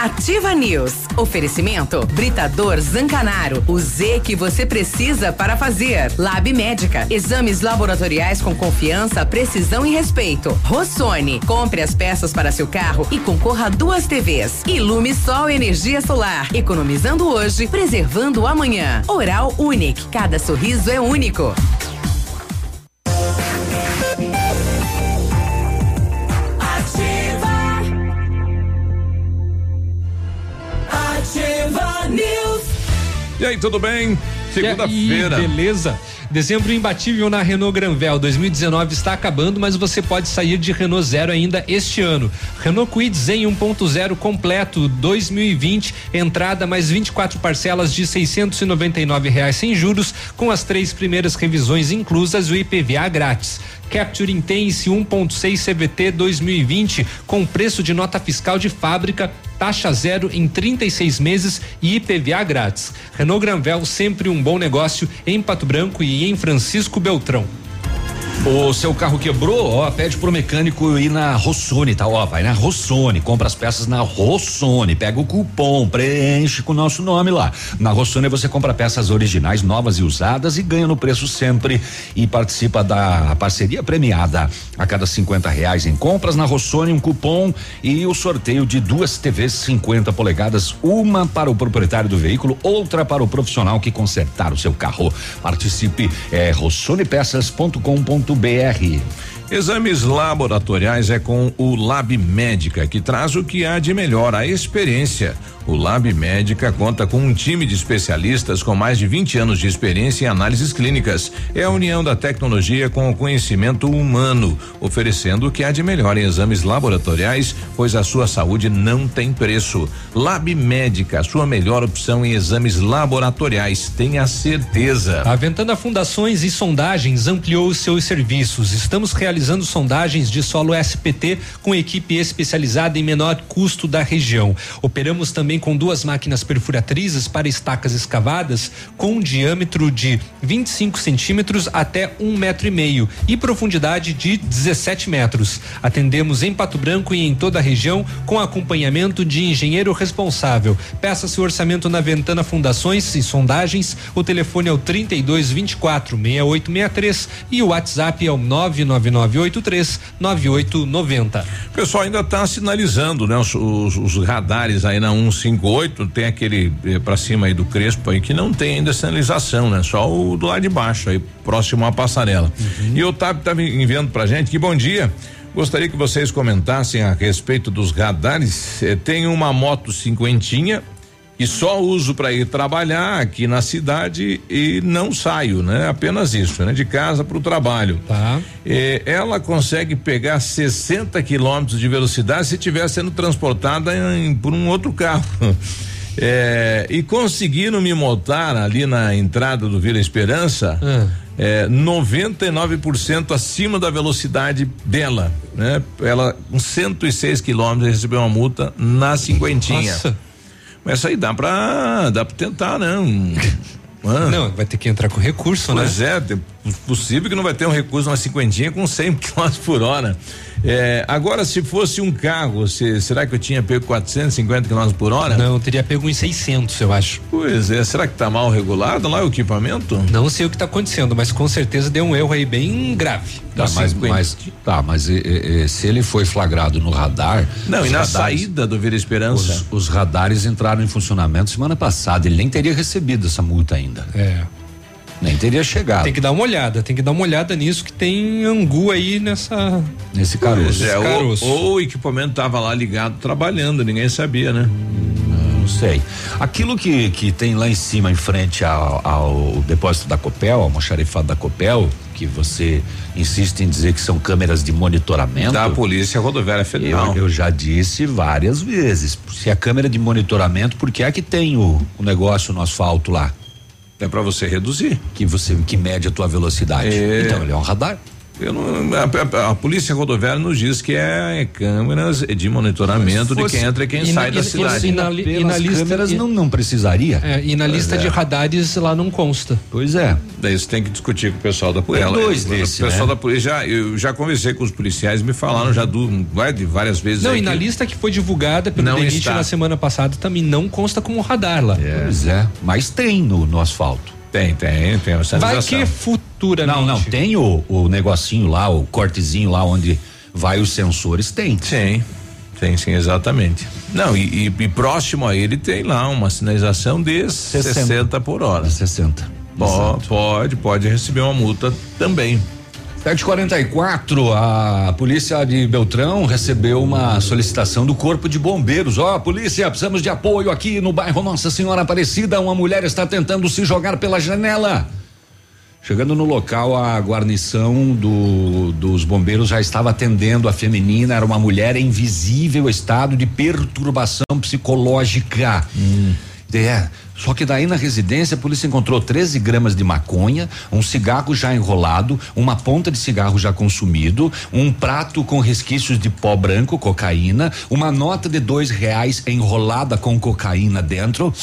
Speaker 8: Ativa News. Oferecimento Britador Zancanaro. O Z que você precisa para fazer. Lab Médica. Exames laboratoriais com confiança, precisão e respeito. Rossoni. Compre as peças para seu carro e concorra a duas TVs. Ilume Sol Energia Solar. Economizando hoje, preservando amanhã. Oral Unique. Cada sorriso é único.
Speaker 10: E aí, tudo bem? Segunda-feira.
Speaker 11: Beleza. Dezembro imbatível na Renault Granvel 2019 está acabando, mas você pode sair de Renault Zero ainda este ano. Renault Kwid Zen 1.0 completo 2020, entrada mais 24 parcelas de 699 reais sem juros, com as três primeiras revisões inclusas e o IPVA grátis. Capture Intense 1.6 CVT 2020 com preço de nota fiscal de fábrica, taxa zero em 36 meses e IPVA grátis. Renault Granvel sempre um bom negócio em Pato Branco e em Francisco Beltrão.
Speaker 12: O seu carro quebrou, ó, pede pro mecânico ir na Rossoni, tá? Ó, vai na Rossoni, compra as peças na Rossoni, pega o cupom, preenche com o nosso nome lá. Na Rossoni você compra peças originais, novas e usadas e ganha no preço sempre e participa da parceria premiada. A cada 50 reais em compras na Rossoni, um cupom e o sorteio de duas TVs 50 polegadas, uma para o proprietário do veículo, outra para o profissional que consertar o seu carro. Participe, é rossonipeças.com.br.
Speaker 10: Exames laboratoriais é com o Lab Médica, que traz o que há de melhor, a experiência. O Lab Médica conta com um time de especialistas com mais de 20 anos de experiência em análises clínicas. É a união da tecnologia com o conhecimento humano, oferecendo o que há de melhor em exames laboratoriais, pois a sua saúde não tem preço. Lab Médica, sua melhor opção em exames laboratoriais, tenha certeza.
Speaker 11: A Ventana Fundações e Sondagens ampliou seus serviços. Estamos realizando sondagens de solo SPT com equipe especializada em menor custo da região. Operamos também com duas máquinas perfuratrizes para estacas escavadas com um diâmetro de 25 centímetros até um metro e meio e profundidade de 17 metros. Atendemos em Pato Branco e em toda a região com acompanhamento de engenheiro responsável. Peça seu orçamento na Ventana Fundações e Sondagens. O telefone é o 32 24 6863 e o WhatsApp é o 99983 9890.
Speaker 10: O pessoal ainda está sinalizando, né? Os, os, os radares aí na 158, tem aquele eh, para cima aí do Crespo aí que não tem ainda sinalização, né? Só o do lado de baixo aí, próximo à passarela. E o Otávio estava enviando pra gente que bom dia. Gostaria que vocês comentassem a respeito dos radares. Eh, tem uma moto cinquentinha e só uso para ir trabalhar aqui na cidade e não saio, né? Apenas isso, né? De casa para o trabalho.
Speaker 11: Tá.
Speaker 10: Eh, ela consegue pegar 60 quilômetros de velocidade se estiver sendo transportada em- por um outro carro. Eh, e conseguiram me montar ali na entrada do Vila Esperança. É, 99% acima da velocidade dela, né? Ela com 106 quilômetros recebeu uma multa na cinquentinha.
Speaker 11: Nossa.
Speaker 10: Mas isso aí dá pra, dá pra tentar, né? Um- Ah.
Speaker 11: Não, vai ter que entrar com recurso,
Speaker 10: Pois
Speaker 11: né?
Speaker 10: é, tem- possível que não vai ter um recurso na cinquentinha com 100 km por hora. É, agora, se fosse um carro, se- será que eu tinha pego 450 km por hora?
Speaker 11: Não, teria pego em 600, eu acho.
Speaker 10: Pois é, será que tá mal regulado lá o equipamento?
Speaker 11: Não sei o que está acontecendo, mas com certeza deu um erro aí bem grave.
Speaker 12: Tá, mas, mas, tá, mas e- e- e se ele foi flagrado no radar.
Speaker 10: Não, e na
Speaker 12: radares-
Speaker 10: saída do Vila Esperança?
Speaker 12: Os, os radares entraram em funcionamento semana passada. Ele nem teria recebido essa multa ainda.
Speaker 11: É.
Speaker 12: Nem teria chegado.
Speaker 11: Tem que dar uma olhada, tem que dar uma olhada nisso que tem angu aí nessa.
Speaker 12: Nesse
Speaker 10: Pois é, ou,
Speaker 11: caroço.
Speaker 10: ou o equipamento tava lá ligado trabalhando, ninguém sabia, né?
Speaker 12: Não sei. Aquilo que, que tem lá em cima, em frente ao, ao depósito da Copel, ao almoxarifado da Copel, que você insiste em dizer que são câmeras de monitoramento.
Speaker 10: Da Polícia Rodoviária Federal.
Speaker 12: Eu, eu já disse várias vezes. Se é câmera de monitoramento, por que é que tem o, o negócio no asfalto lá?
Speaker 10: É para você reduzir.
Speaker 12: Que você que mede a tua velocidade.
Speaker 10: É.
Speaker 12: Então ele é um radar.
Speaker 10: Eu não, a, a, a, polícia rodoviária nos diz que é, é câmeras de monitoramento de quem entra e quem e sai na, da cidade.
Speaker 11: E na, e na lista
Speaker 12: câmeras não, não precisaria.
Speaker 11: É, e na lista é. de radares lá não consta.
Speaker 12: Pois é.
Speaker 10: Daí você tem que discutir com o pessoal da polícia.
Speaker 12: dois desse,
Speaker 10: O pessoal
Speaker 12: né?
Speaker 10: da polícia já eu já conversei com os policiais me falaram já do de várias vezes.
Speaker 11: Não e na lista que foi divulgada pelo DENIT na semana passada também não consta como radar lá.
Speaker 12: É. Pois é. Mas tem no, no asfalto.
Speaker 10: Tem, tem, tem.
Speaker 11: Vai que futuramente.
Speaker 12: Não, não, tem o, o negocinho lá, o cortezinho lá onde vai os sensores, tem.
Speaker 10: Sim. Sim, sim, exatamente. Não, e, e, e, próximo a ele tem lá uma sinalização de 60, 60 por hora.
Speaker 12: 60.
Speaker 10: Pode, pode, pode receber uma multa também.
Speaker 12: 744, a polícia de Beltrão recebeu uma solicitação do Corpo de Bombeiros. Ó, oh, polícia, precisamos de apoio aqui no bairro Nossa Senhora Aparecida. Uma mulher está tentando se jogar pela janela. Chegando no local, a guarnição do, dos bombeiros já estava atendendo a feminina. Era uma mulher em visível estado de perturbação psicológica. Hum. É, só que daí na residência a polícia encontrou 13 gramas de maconha, um cigarro já enrolado, uma ponta de cigarro já consumido, um prato com resquícios de pó branco, cocaína, uma nota de dois reais enrolada com cocaína dentro,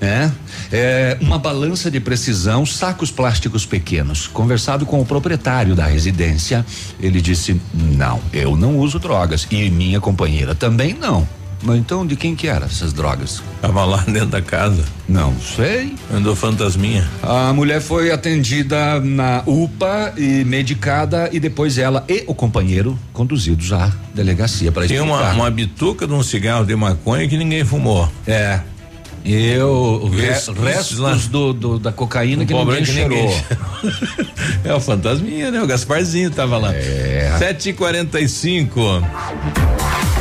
Speaker 12: é, é uma balança de precisão, sacos plásticos pequenos. Conversado com o proprietário da residência, ele disse: não, eu não uso drogas e minha companheira também não. Mas então de quem que era essas drogas?
Speaker 10: Tava lá dentro da casa.
Speaker 12: Não sei.
Speaker 10: Andou fantasminha.
Speaker 12: A mulher foi atendida na UPA e medicada e depois ela e o companheiro conduzidos à delegacia para
Speaker 10: Tem uma, uma bituca de um cigarro de maconha que ninguém fumou.
Speaker 12: É. Eu, os restos lá, do, do, da cocaína um que, ninguém que ninguém
Speaker 10: é o fantasminha, né? O Gasparzinho tava lá. É. 7h45.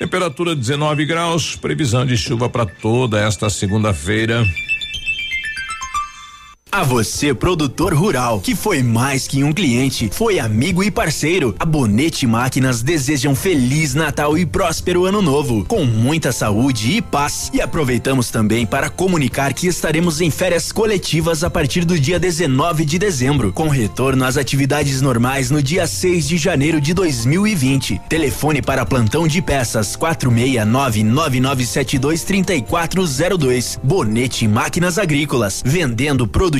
Speaker 10: Temperatura 19 graus, previsão de chuva para toda esta segunda-feira.
Speaker 17: A você, produtor rural, que foi mais que um cliente, foi amigo e parceiro. A Bonete Máquinas deseja um feliz Natal e próspero ano novo, com muita saúde e paz. E aproveitamos também para comunicar que estaremos em férias coletivas a partir do dia 19 de dezembro, com retorno às atividades normais no dia 6 de janeiro de 2020. Telefone para plantão de peças 469 9972 3402. Bonete Máquinas Agrícolas, vendendo produtos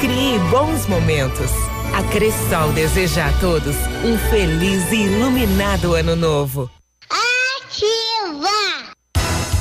Speaker 27: Crie bons momentos. A Cressol deseja a todos um feliz e iluminado ano novo.
Speaker 17: Ativa!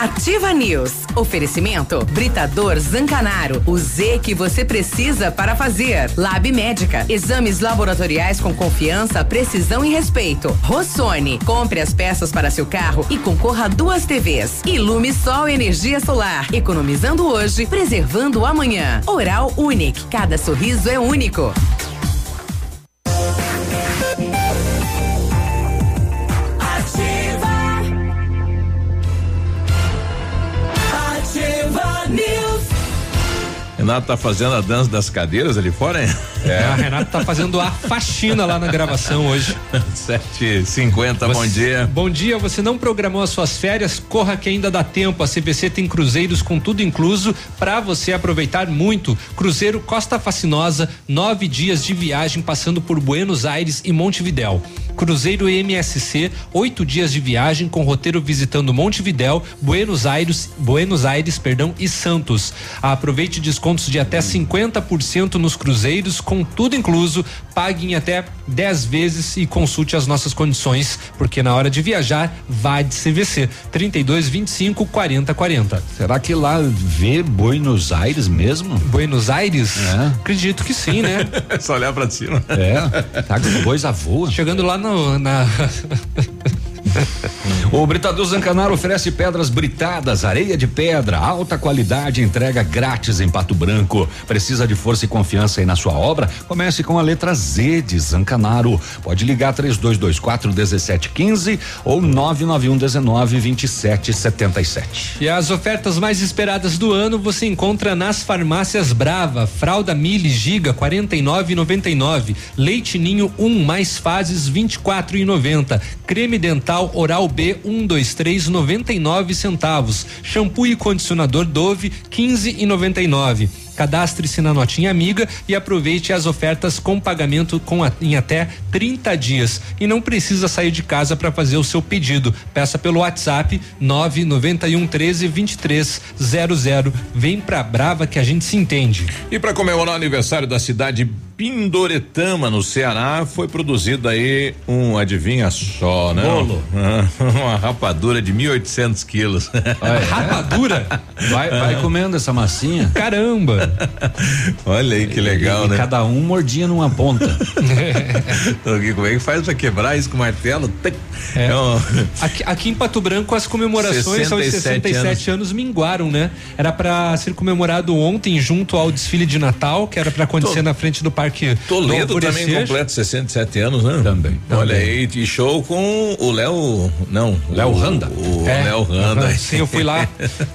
Speaker 8: Ativa News. Oferecimento Britador Zancanaro. O Z que você precisa para fazer. Lab Médica. Exames laboratoriais com confiança, precisão e respeito. Rossoni. Compre as peças para seu carro e concorra a duas TVs. Ilume Sol Energia Solar. Economizando hoje, preservando amanhã. Oral Unique. Cada sorriso é único.
Speaker 10: Renato tá fazendo a dança das cadeiras ali fora, hein?
Speaker 11: É, a Renato tá fazendo a faxina lá na gravação hoje.
Speaker 10: 7h50, bom dia.
Speaker 11: Bom dia, você não programou as suas férias? Corra que ainda dá tempo. A CVC tem cruzeiros com tudo incluso para você aproveitar muito. Cruzeiro Costa Fascinosa, nove dias de viagem passando por Buenos Aires e Montevidéu. Cruzeiro MSC, oito dias de viagem com roteiro visitando Montevidéu, Buenos Aires, Buenos Aires, perdão, e Santos. Aproveite descontos de até 50% nos cruzeiros, com tudo incluso. Pague em até 10 vezes e consulte as nossas condições, porque na hora de viajar, vá de CVC 32 25 40 40.
Speaker 12: Será que lá vê Buenos Aires mesmo?
Speaker 11: Buenos Aires? É. Acredito que sim, né?
Speaker 10: é só olhar pra cima.
Speaker 12: É. Tá com coisa voa.
Speaker 11: Chegando lá no, na.
Speaker 12: o Britador Zancanaro oferece pedras britadas, areia de pedra, alta qualidade, entrega grátis em Pato Branco. Precisa de força e confiança aí na sua obra? Comece com a letra Z de Zancanaro. Pode ligar 3224 1715 ou 991 19 27 77.
Speaker 11: E as ofertas mais esperadas do ano você encontra nas farmácias Brava. Fralda Mili Giga 49,99. Leite Ninho 1 um mais fases 24,90. Creme dental Oral B 123 um, 99 centavos. Shampoo e condicionador Dove 15 e 99. Cadastre-se na Notinha Amiga e aproveite as ofertas com pagamento com a, em até 30 dias. E não precisa sair de casa para fazer o seu pedido. Peça pelo WhatsApp 991 13 23 00. Vem pra Brava que a gente se entende.
Speaker 10: E para comemorar o aniversário da cidade Pindoretama, no Ceará, foi produzido aí um, adivinha só, né?
Speaker 12: Bolo.
Speaker 10: Uma rapadura de 1.800 quilos.
Speaker 11: Ah, é? Rapadura?
Speaker 12: Vai, vai comendo essa massinha.
Speaker 11: Caramba!
Speaker 10: Olha aí que legal,
Speaker 12: e,
Speaker 10: né?
Speaker 12: Cada um mordinha numa ponta.
Speaker 10: Como é que faz pra quebrar isso com martelo?
Speaker 11: É. Aqui, aqui, em Pato Branco as comemorações 67 aos 67 anos. anos minguaram, né? Era para ser comemorado ontem junto ao desfile de Natal, que era para acontecer Tô. na frente do Parque
Speaker 10: Toledo também completa 67 anos, né?
Speaker 12: Também.
Speaker 10: Olha aí, e show com o Léo. Não,
Speaker 12: Léo Randa.
Speaker 10: O é. Léo Randa. Uhum.
Speaker 11: Sim, eu fui lá,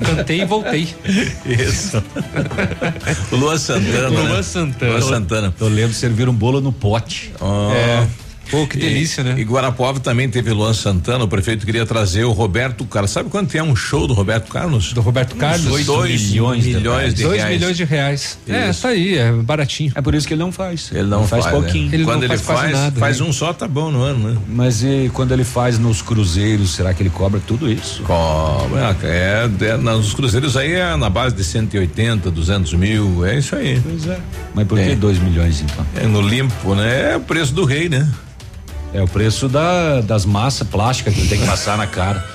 Speaker 11: cantei e voltei.
Speaker 10: Isso. o Luan Santana.
Speaker 11: Luan né? Santana.
Speaker 10: Luan Santana.
Speaker 12: Toledo serviram um bolo no pote.
Speaker 10: Oh.
Speaker 11: É. Pô, que delícia,
Speaker 10: e,
Speaker 11: né?
Speaker 10: E Guarapuava também teve Luan Santana, o prefeito queria trazer o Roberto Carlos. Sabe quanto é um show do Roberto Carlos?
Speaker 11: Do Roberto Carlos?
Speaker 10: Dois, dois milhões, milhões de,
Speaker 11: de
Speaker 10: dois
Speaker 11: reais. milhões de reais. Isso. É, tá aí, é baratinho.
Speaker 12: É por isso que ele não faz.
Speaker 10: Ele não, não faz, faz pouquinho.
Speaker 12: Né?
Speaker 11: Ele
Speaker 10: quando
Speaker 11: ele
Speaker 10: faz,
Speaker 11: faz, nada,
Speaker 10: faz
Speaker 11: né?
Speaker 10: um só, tá bom no ano, né?
Speaker 12: Mas e quando ele faz nos cruzeiros, será que ele cobra tudo isso?
Speaker 10: Cobra, é, é nos cruzeiros aí é na base de 180, 200 mil, é isso aí.
Speaker 12: Pois é. Mas por que 2 milhões então?
Speaker 10: É no limpo, né? É o preço do rei, né?
Speaker 12: É o preço da, das massas plásticas que tem que passar na cara.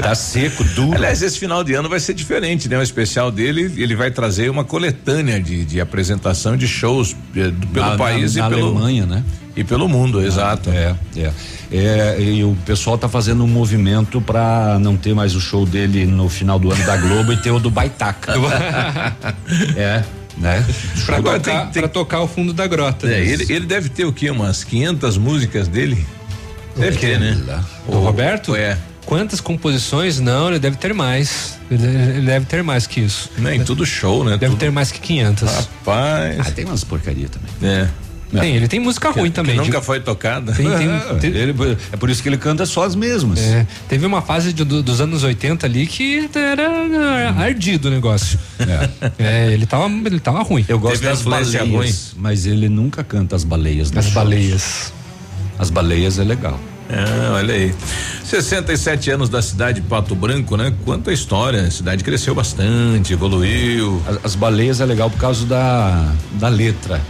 Speaker 12: tá seco, duro.
Speaker 10: Aliás, esse final de ano vai ser diferente, né? O especial dele, ele vai trazer uma coletânea de, de apresentação de shows eh, pelo
Speaker 12: Na-
Speaker 10: país
Speaker 12: na-
Speaker 10: e
Speaker 12: na
Speaker 10: pelo
Speaker 12: Alemanha, né?
Speaker 10: E pelo mundo, exato.
Speaker 12: É, é. É, e o pessoal tá fazendo um movimento pra não ter mais o show dele no final do ano da Globo e ter o do Baitaca. é, né?
Speaker 11: Pra,
Speaker 10: Agora
Speaker 11: tocar,
Speaker 10: tem- tem-
Speaker 11: pra tocar o fundo da grota.
Speaker 10: É, ele, ele deve ter o quê? Umas 500 músicas dele? Deve ter, né?
Speaker 11: O Roberto?
Speaker 10: É.
Speaker 11: Quantas composições? Não, ele deve ter mais. Ele, ele deve ter mais que isso.
Speaker 10: Nem tudo show, né?
Speaker 11: Deve ter mais que 500.
Speaker 10: Rapaz.
Speaker 12: Ah, tem umas porcaria também.
Speaker 10: É.
Speaker 11: Tem, ele tem música ruim
Speaker 10: Que
Speaker 11: também.
Speaker 10: nunca
Speaker 11: de-
Speaker 10: foi tocada.
Speaker 11: Tem, tem,
Speaker 12: É,
Speaker 11: tem-
Speaker 12: ele- é por isso que ele canta só as mesmas.
Speaker 11: É, teve uma fase de- do- dos anos 80 ali que era ah, ardido o negócio. É, ele tava, ele tava ruim.
Speaker 12: Eu gosto
Speaker 10: Teve
Speaker 12: das baleias, mas ele nunca canta as baleias.
Speaker 11: As baleias.
Speaker 12: As baleias é legal.
Speaker 10: Ah, olha aí. 67 anos da cidade de Pato Branco, né? Quanta história. A cidade cresceu bastante, evoluiu.
Speaker 12: As, as baleias é legal por causa da, da letra.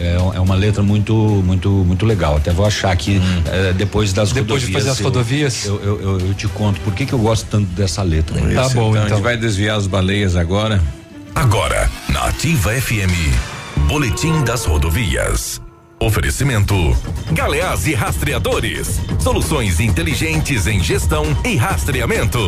Speaker 12: É, é uma letra muito, muito, muito legal. Até vou achar aqui eh, depois das
Speaker 11: Depois de
Speaker 12: rodovias.
Speaker 11: fazer as
Speaker 12: eu-
Speaker 11: rodovias?
Speaker 12: Eu, eu, eu- eu te conto por que, que eu gosto tanto dessa letra.
Speaker 11: Tá
Speaker 10: Esse,
Speaker 11: bom,
Speaker 10: A
Speaker 11: então.
Speaker 10: gente vai desviar as baleias agora.
Speaker 28: Agora, na Ativa FM, Boletim das Rodovias. Oferecimento: Galeás e Rastreadores. Soluções inteligentes em gestão e rastreamento.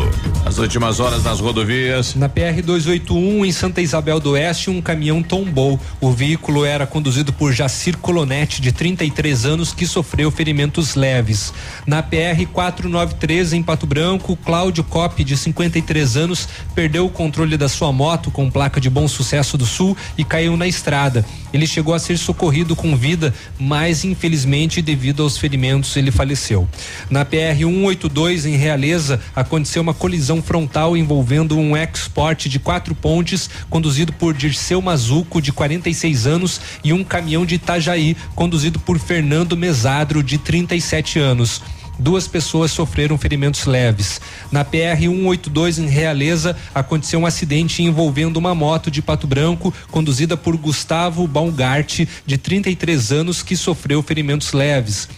Speaker 10: As últimas horas nas rodovias.
Speaker 11: Na PR 281 em Santa Isabel do Oeste, um caminhão tombou. O veículo era conduzido por Jacir Colonete, de 33 anos, que sofreu ferimentos leves. Na PR 493 em Pato Branco, Cláudio Cop, de 53 anos, perdeu o controle da sua moto com placa de Bom Sucesso do Sul e caiu na estrada. Ele chegou a ser socorrido com vida, mas infelizmente, devido aos ferimentos, ele faleceu. Na PR 182 em Realeza, aconteceu uma colisão frontal envolvendo um export de quatro pontes, conduzido por Dirceu Mazuco, de 46 anos, e um caminhão de Itajaí, conduzido por Fernando Mesadro, de 37 anos. Duas pessoas sofreram ferimentos leves. Na PR 182 em Realeza, aconteceu um acidente envolvendo uma moto de Pato Branco, conduzida por Gustavo Baumgart, de 33 anos, que sofreu ferimentos leves.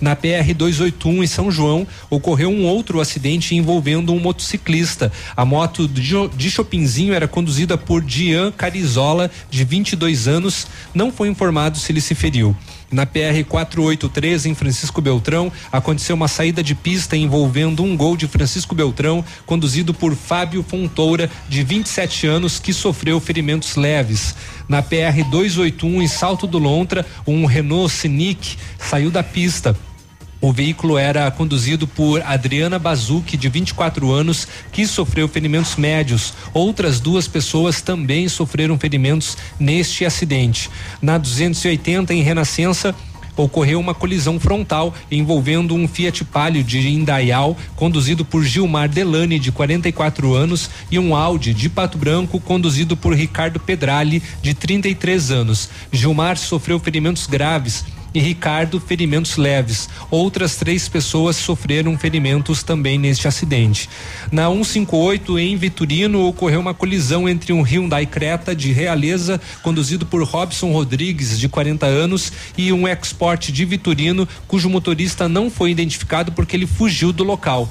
Speaker 11: Na PR 281 em São João, ocorreu um outro acidente envolvendo um motociclista. A moto de Chopinzinho era conduzida por Dian Carizola, de 22 anos. Não foi informado se ele se feriu. Na PR 483 em Francisco Beltrão, aconteceu uma saída de pista envolvendo um gol de Francisco Beltrão, conduzido por Fábio Fontoura, de 27 anos, que sofreu ferimentos leves. Na PR 281 em Salto do Lontra, um Renault Scenic saiu da pista. O veículo era conduzido por Adriana Bazuki, de 24 anos, que sofreu ferimentos médios. Outras duas pessoas também sofreram ferimentos neste acidente. Na 280, em Renascença, ocorreu uma colisão frontal envolvendo um Fiat Palio de Indaial, conduzido por Gilmar Delane, de 44 anos, e um Audi de Pato Branco, conduzido por Ricardo Pedrali, de 33 anos. Gilmar sofreu ferimentos graves e Ricardo ferimentos leves. Outras três pessoas sofreram ferimentos também neste acidente. Na 158 em Vitorino ocorreu uma colisão entre um Hyundai Creta de Realeza conduzido por Robson Rodrigues de 40 anos e um Export de Vitorino cujo motorista não foi identificado porque ele fugiu do local.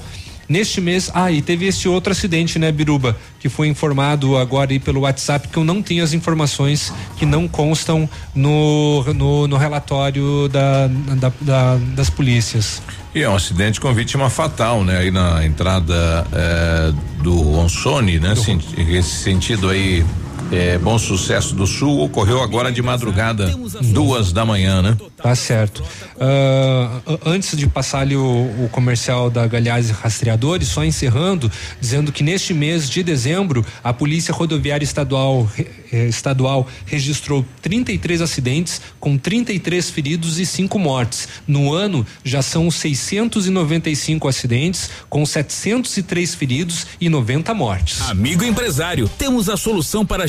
Speaker 11: Neste mês, ah, e teve esse outro acidente, né, Biruba? Que foi informado agora aí pelo WhatsApp, que eu não tenho as informações que não constam no, no, no relatório da, da- da- das polícias.
Speaker 10: E é um acidente com vítima fatal, né? Aí na entrada eh, do Onsone, né? Sen- Esse sentido aí, eh, Bom Sucesso do Sul, ocorreu agora de madrugada, duas da manhã, né?
Speaker 11: Tá certo. A- antes de passar ali o, o comercial da Galhaz e Rastreadores, só encerrando, dizendo que neste mês de dezembro, a Polícia Rodoviária Estadual, eh, estadual registrou 33 acidentes, com 33 feridos e 5 mortes. No ano, já são 695 acidentes, com 703 feridos e 90 mortes.
Speaker 17: Amigo empresário, temos a solução para a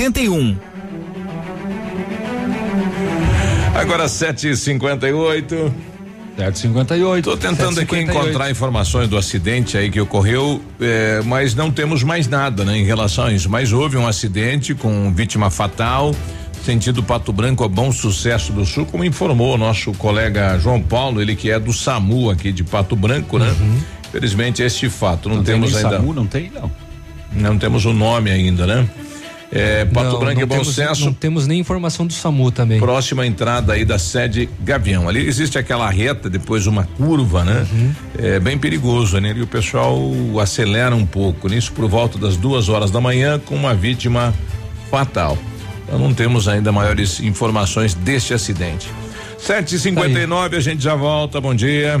Speaker 4: 4881.
Speaker 10: Agora 7h58.
Speaker 12: 758.
Speaker 10: Tô tentando aqui encontrar informações do acidente aí que ocorreu, eh, mas não temos mais nada, né, em relação a isso. Mas houve um acidente com vítima fatal, sentido Pato Branco a Bom Sucesso do Sul, como informou o nosso colega João Paulo, ele que é do SAMU aqui de Pato Branco, né?
Speaker 12: Uhum.
Speaker 10: Infelizmente este fato, não,
Speaker 12: Não tem
Speaker 10: temos
Speaker 12: nem
Speaker 10: ainda.
Speaker 12: SAMU, não tem, não.
Speaker 10: Não temos o nome ainda, né? É, Pato
Speaker 11: Não,
Speaker 10: Branco
Speaker 11: não
Speaker 10: e Bom
Speaker 11: temos-
Speaker 10: Sucesso.
Speaker 11: Não temos nem informação do SAMU também.
Speaker 10: Próxima entrada aí da sede Gavião. Ali existe aquela reta, depois uma curva, né?
Speaker 11: Uhum.
Speaker 10: É bem perigoso, né? E o pessoal acelera um pouco. Nisso por volta das duas horas da manhã com uma vítima fatal. Então não temos ainda maiores informações deste acidente. Sete e cinquenta e nove, a gente já volta. Bom dia.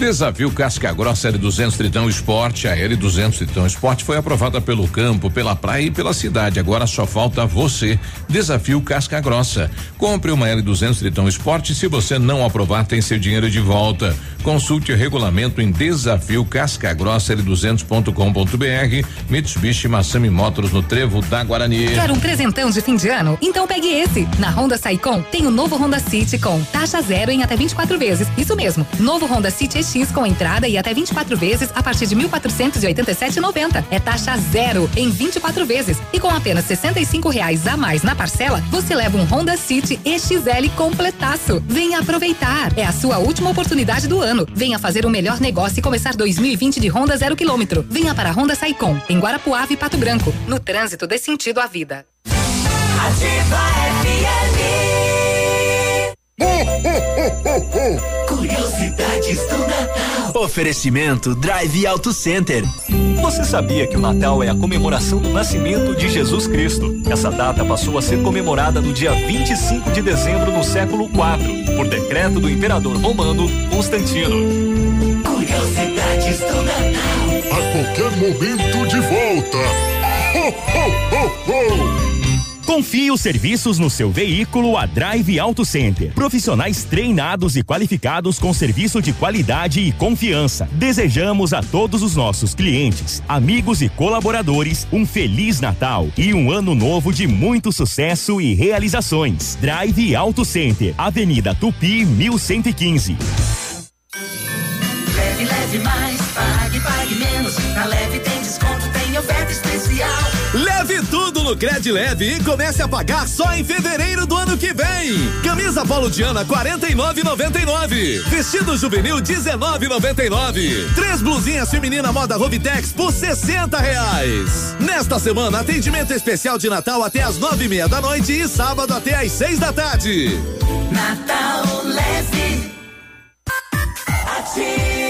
Speaker 10: Desafio Casca Grossa L200 Tritão Esporte. A L200 Tritão Esporte foi aprovada pelo campo, pela praia e pela cidade. Agora só falta você. Desafio Casca Grossa. Compre uma L200 Tritão Esporte. Se você não aprovar, tem seu dinheiro de volta. Consulte o regulamento em desafio casca grossa L200.com.br. Mitsubishi Massami Motors no Trevo da Guarani.
Speaker 1: Quer um presentão de fim de ano? Então pegue esse. Na Honda Saicom tem o novo Honda City com taxa zero em até 24 vezes. Isso mesmo. Novo Honda City EX com entrada e até 24 vezes a partir de 1.487,90. É taxa zero em 24 vezes. E com apenas 65 reais a mais na parcela, você leva um Honda City EXL completaço. Venha aproveitar. É a sua última oportunidade do ano. Venha fazer o melhor negócio e começar 2020 de Honda zero quilômetro. Venha para a Honda Saicom, em Guarapuava e Pato Branco. No trânsito dê sentido à vida.
Speaker 17: Curiosidades do Natal. Oferecimento Drive Auto Center.
Speaker 5: Você sabia que o Natal é a comemoração do nascimento de Jesus Cristo? Essa data passou a ser comemorada no dia 25 de dezembro no século IV, por decreto do imperador romano Constantino.
Speaker 17: Curiosidades do Natal.
Speaker 29: A qualquer momento de volta. Ho, ho, ho, ho.
Speaker 16: Confie os serviços no seu veículo a Drive Auto Center. Profissionais treinados e qualificados com serviço de qualidade e confiança. Desejamos a todos os nossos clientes, amigos e colaboradores um feliz Natal e um ano novo de muito sucesso e realizações. Drive Auto Center, Avenida Tupi, 1115.
Speaker 30: Leve, leve mais, pague, pague menos. Na leve tem desconto, tem oferta especial.
Speaker 31: Leve tudo no Cred Leve e comece a pagar só em fevereiro do ano que vem. Camisa Polo Diana 49,99. Vestido juvenil 19,99. Três blusinhas feminina moda Rovitex por 60 reais. Nesta semana, atendimento especial de Natal até as nove e meia da noite e sábado até às seis da tarde.
Speaker 30: Natal leve. Ativa.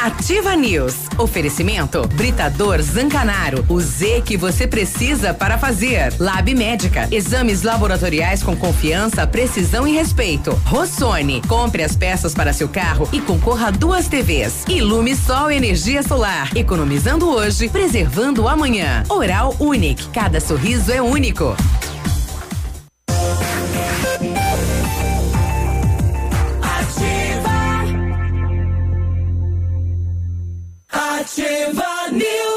Speaker 8: Ativa News. Oferecimento Britador Zancanaro. O Z que você precisa para fazer. Lab Médica. Exames laboratoriais com confiança, precisão e respeito. Rossoni. Compre as peças para seu carro e concorra a duas TVs. Ilume Sol Energia Solar. Economizando hoje, preservando amanhã. Oral Unique. Cada sorriso é único.
Speaker 30: Ativa News.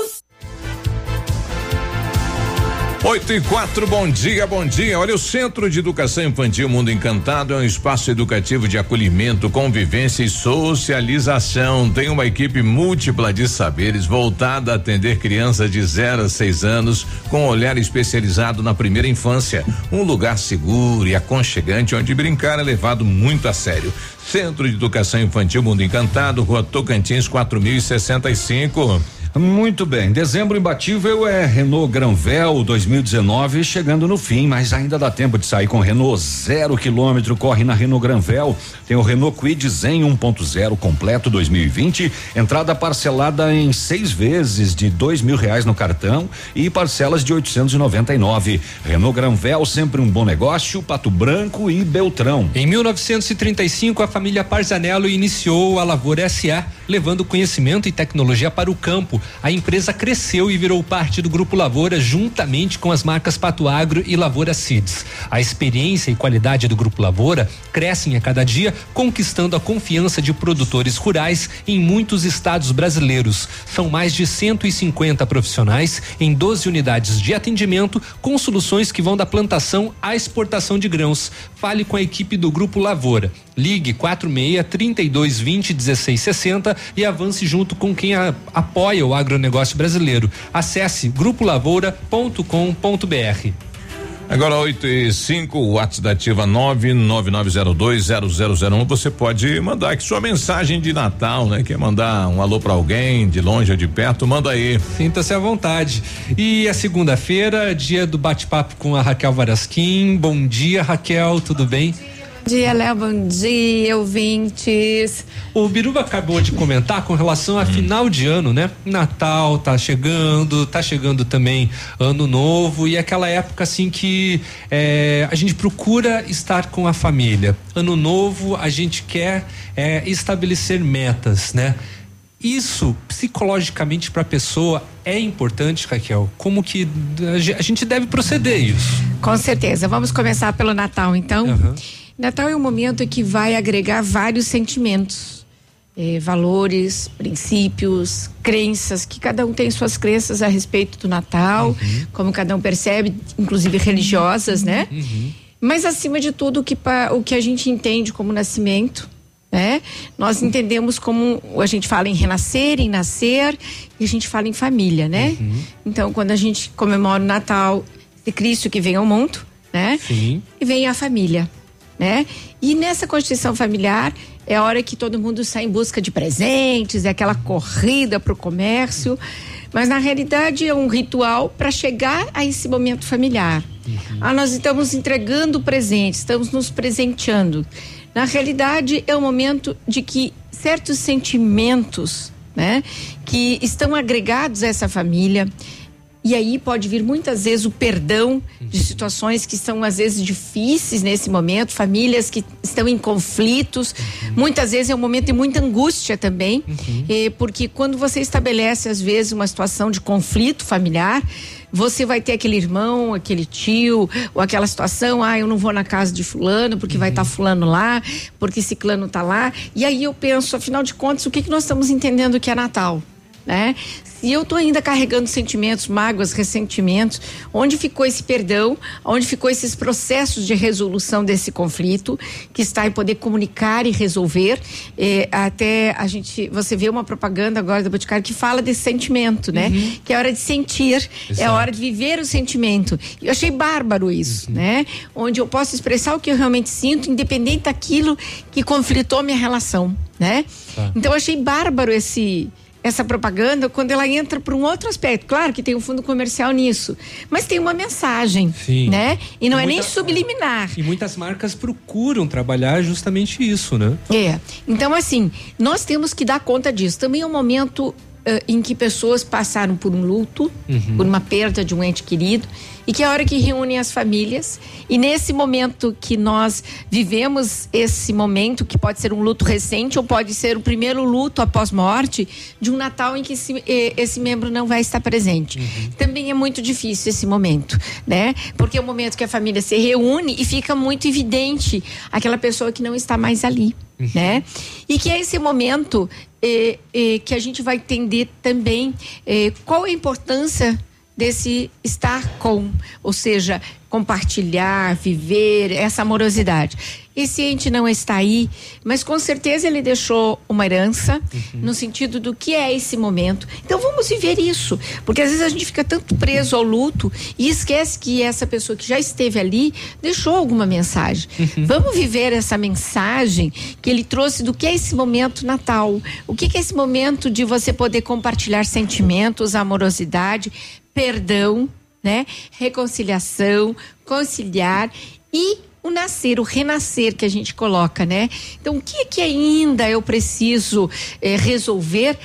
Speaker 10: 8 e 4, bom dia, bom dia. Olha, o Centro de Educação Infantil Mundo Encantado é um espaço educativo de acolhimento, convivência e socialização. Tem uma equipe múltipla de saberes voltada a atender crianças de 0 a 6 anos com olhar especializado na primeira infância. Um lugar seguro e aconchegante onde brincar é levado muito a sério. Centro de Educação Infantil Mundo Encantado, Rua Tocantins, 4065.
Speaker 12: Muito bem. Dezembro imbatível é Renault Granvel 2019 chegando no fim, mas ainda dá tempo de sair com Renault zero quilômetro. Corre na Renault Granvel. Tem o Renault Kwid Zen 1.0 completo 2020. Entrada parcelada em seis vezes de dois mil reais no cartão e parcelas de 899. Renault Granvel sempre um bom negócio. Pato Branco e Beltrão.
Speaker 11: Em 1935, a família Parzanello iniciou a Lavoura SA, levando conhecimento e tecnologia para o campo. A empresa cresceu e virou parte do Grupo Lavoura, juntamente com as marcas Pato Agro e Lavoura Seeds. A experiência e qualidade do Grupo Lavoura crescem a cada dia, conquistando a confiança de produtores rurais em muitos estados brasileiros. São mais de 150 profissionais em 12 unidades de atendimento, com soluções que vão da plantação à exportação de grãos. Fale com a equipe do Grupo Lavoura. Ligue 46 32 20 16 60 e avance junto com quem a, apoia o agronegócio brasileiro. Acesse grupolavoura.com.br.
Speaker 10: Agora 8 e 5, o WhatsApp da Ativa 999020001. Você pode mandar aqui sua mensagem de Natal, né? Quer mandar um alô para alguém, de longe ou de perto, manda aí.
Speaker 11: Sinta-se à vontade. E a segunda-feira, dia do bate-papo com a Raquel Varasquim. Bom dia, Raquel, tudo bem?
Speaker 32: Bom dia, Léo. Bom dia, ouvintes.
Speaker 11: O Biruba acabou de comentar com relação a final de ano, né? Natal tá chegando, tá chegando também ano novo e aquela época assim que é, a gente procura estar com a família. Ano novo a gente quer é, estabelecer metas, né? Isso psicologicamente para a pessoa é importante, Raquel. Como que a gente deve proceder isso?
Speaker 32: Com certeza. Vamos começar pelo Natal, então.
Speaker 11: Uhum.
Speaker 32: Natal é um momento que vai agregar vários sentimentos, eh, valores, princípios, crenças, que cada um tem suas crenças a respeito do Natal,
Speaker 11: Uhum.
Speaker 32: como cada um percebe, inclusive religiosas, né? Mas acima de tudo, o que, o que a gente entende como nascimento, né? Nós entendemos como a gente fala em renascer, em nascer, e a gente fala em família, né? Então, quando a gente comemora o Natal de Cristo que vem ao mundo, né?
Speaker 11: Sim.
Speaker 32: E vem a família, né? E nessa constituição familiar é a hora que todo mundo sai em busca de presentes, é aquela corrida para o comércio, mas na realidade é um ritual para chegar a esse momento familiar. Ah, nós estamos entregando presentes, estamos nos presenteando. Na realidade é um momento de que certos sentimentos, né, que estão agregados a essa família, e aí pode vir muitas vezes o perdão de situações que são às vezes difíceis nesse momento, famílias que estão em conflitos. Muitas vezes é um momento de muita angústia também, eh, porque quando você estabelece às vezes uma situação de conflito familiar, você vai ter aquele irmão, aquele tio, ou aquela situação, ah, eu não vou na casa de fulano porque vai estar fulano lá, porque ciclano tá lá. E aí eu penso, afinal de contas, o que que nós estamos entendendo que é Natal? Né? Se eu tô ainda carregando sentimentos, mágoas, ressentimentos, onde ficou esse perdão? Onde ficou esses processos de resolução desse conflito que está em poder comunicar e resolver? Eh, até a gente, você vê uma propaganda agora do Boticário que fala desse sentimento, né? Que é hora de sentir, é
Speaker 33: Exato.
Speaker 32: hora de viver o sentimento. Eu achei bárbaro isso, né? Onde eu posso expressar o que eu realmente sinto, independente daquilo que conflitou minha relação, né?
Speaker 33: Tá.
Speaker 32: Então eu achei bárbaro esse essa propaganda quando ela entra para um outro aspecto. Claro que tem um fundo comercial nisso, mas tem uma mensagem,
Speaker 11: Sim.
Speaker 32: né? E não
Speaker 11: E
Speaker 32: é nem
Speaker 11: muita-
Speaker 32: subliminar.
Speaker 11: E muitas marcas procuram trabalhar justamente isso, né?
Speaker 32: É. Então, assim, nós temos que dar conta disso. Também é um momento eh, em que pessoas passaram por um luto,
Speaker 33: Uhum.
Speaker 32: por uma perda de um ente querido, e que é a hora que reúnem as famílias. E nesse momento que nós vivemos esse momento, que pode ser um luto recente ou pode ser o primeiro luto após morte, de um Natal em que esse, eh, esse membro não vai estar presente. Também é muito difícil esse momento, né? Porque é o momento que a família se reúne e fica muito evidente aquela pessoa que não está mais ali, né? E que é esse momento eh, eh, que a gente vai entender também eh, qual a importância desse estar com, ou seja, compartilhar, viver essa amorosidade. Esse ente não está aí, mas com certeza ele deixou uma herança no sentido do que é esse momento. Então vamos viver isso, porque às vezes a gente fica tanto preso ao luto e esquece que essa pessoa que já esteve ali deixou alguma mensagem. Vamos viver essa mensagem que ele trouxe do que é esse momento Natal. O que que é esse momento de você poder compartilhar sentimentos, amorosidade, perdão, né? Reconciliação, conciliar e o nascer, o renascer que a gente coloca, né? Então, o que é que ainda eu preciso eh, resolver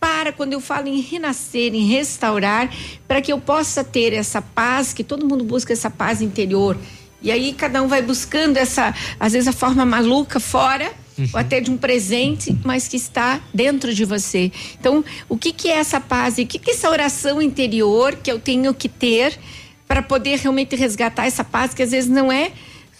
Speaker 32: para quando eu falo em renascer, em restaurar, para que eu possa ter essa paz, que todo mundo busca essa paz interior. E aí cada um vai buscando essa, às vezes a forma maluca fora, ou até de um presente, mas que está dentro de você. Então, o que que é essa paz e o que que é essa oração interior que eu tenho que ter para poder realmente resgatar essa paz que às vezes não é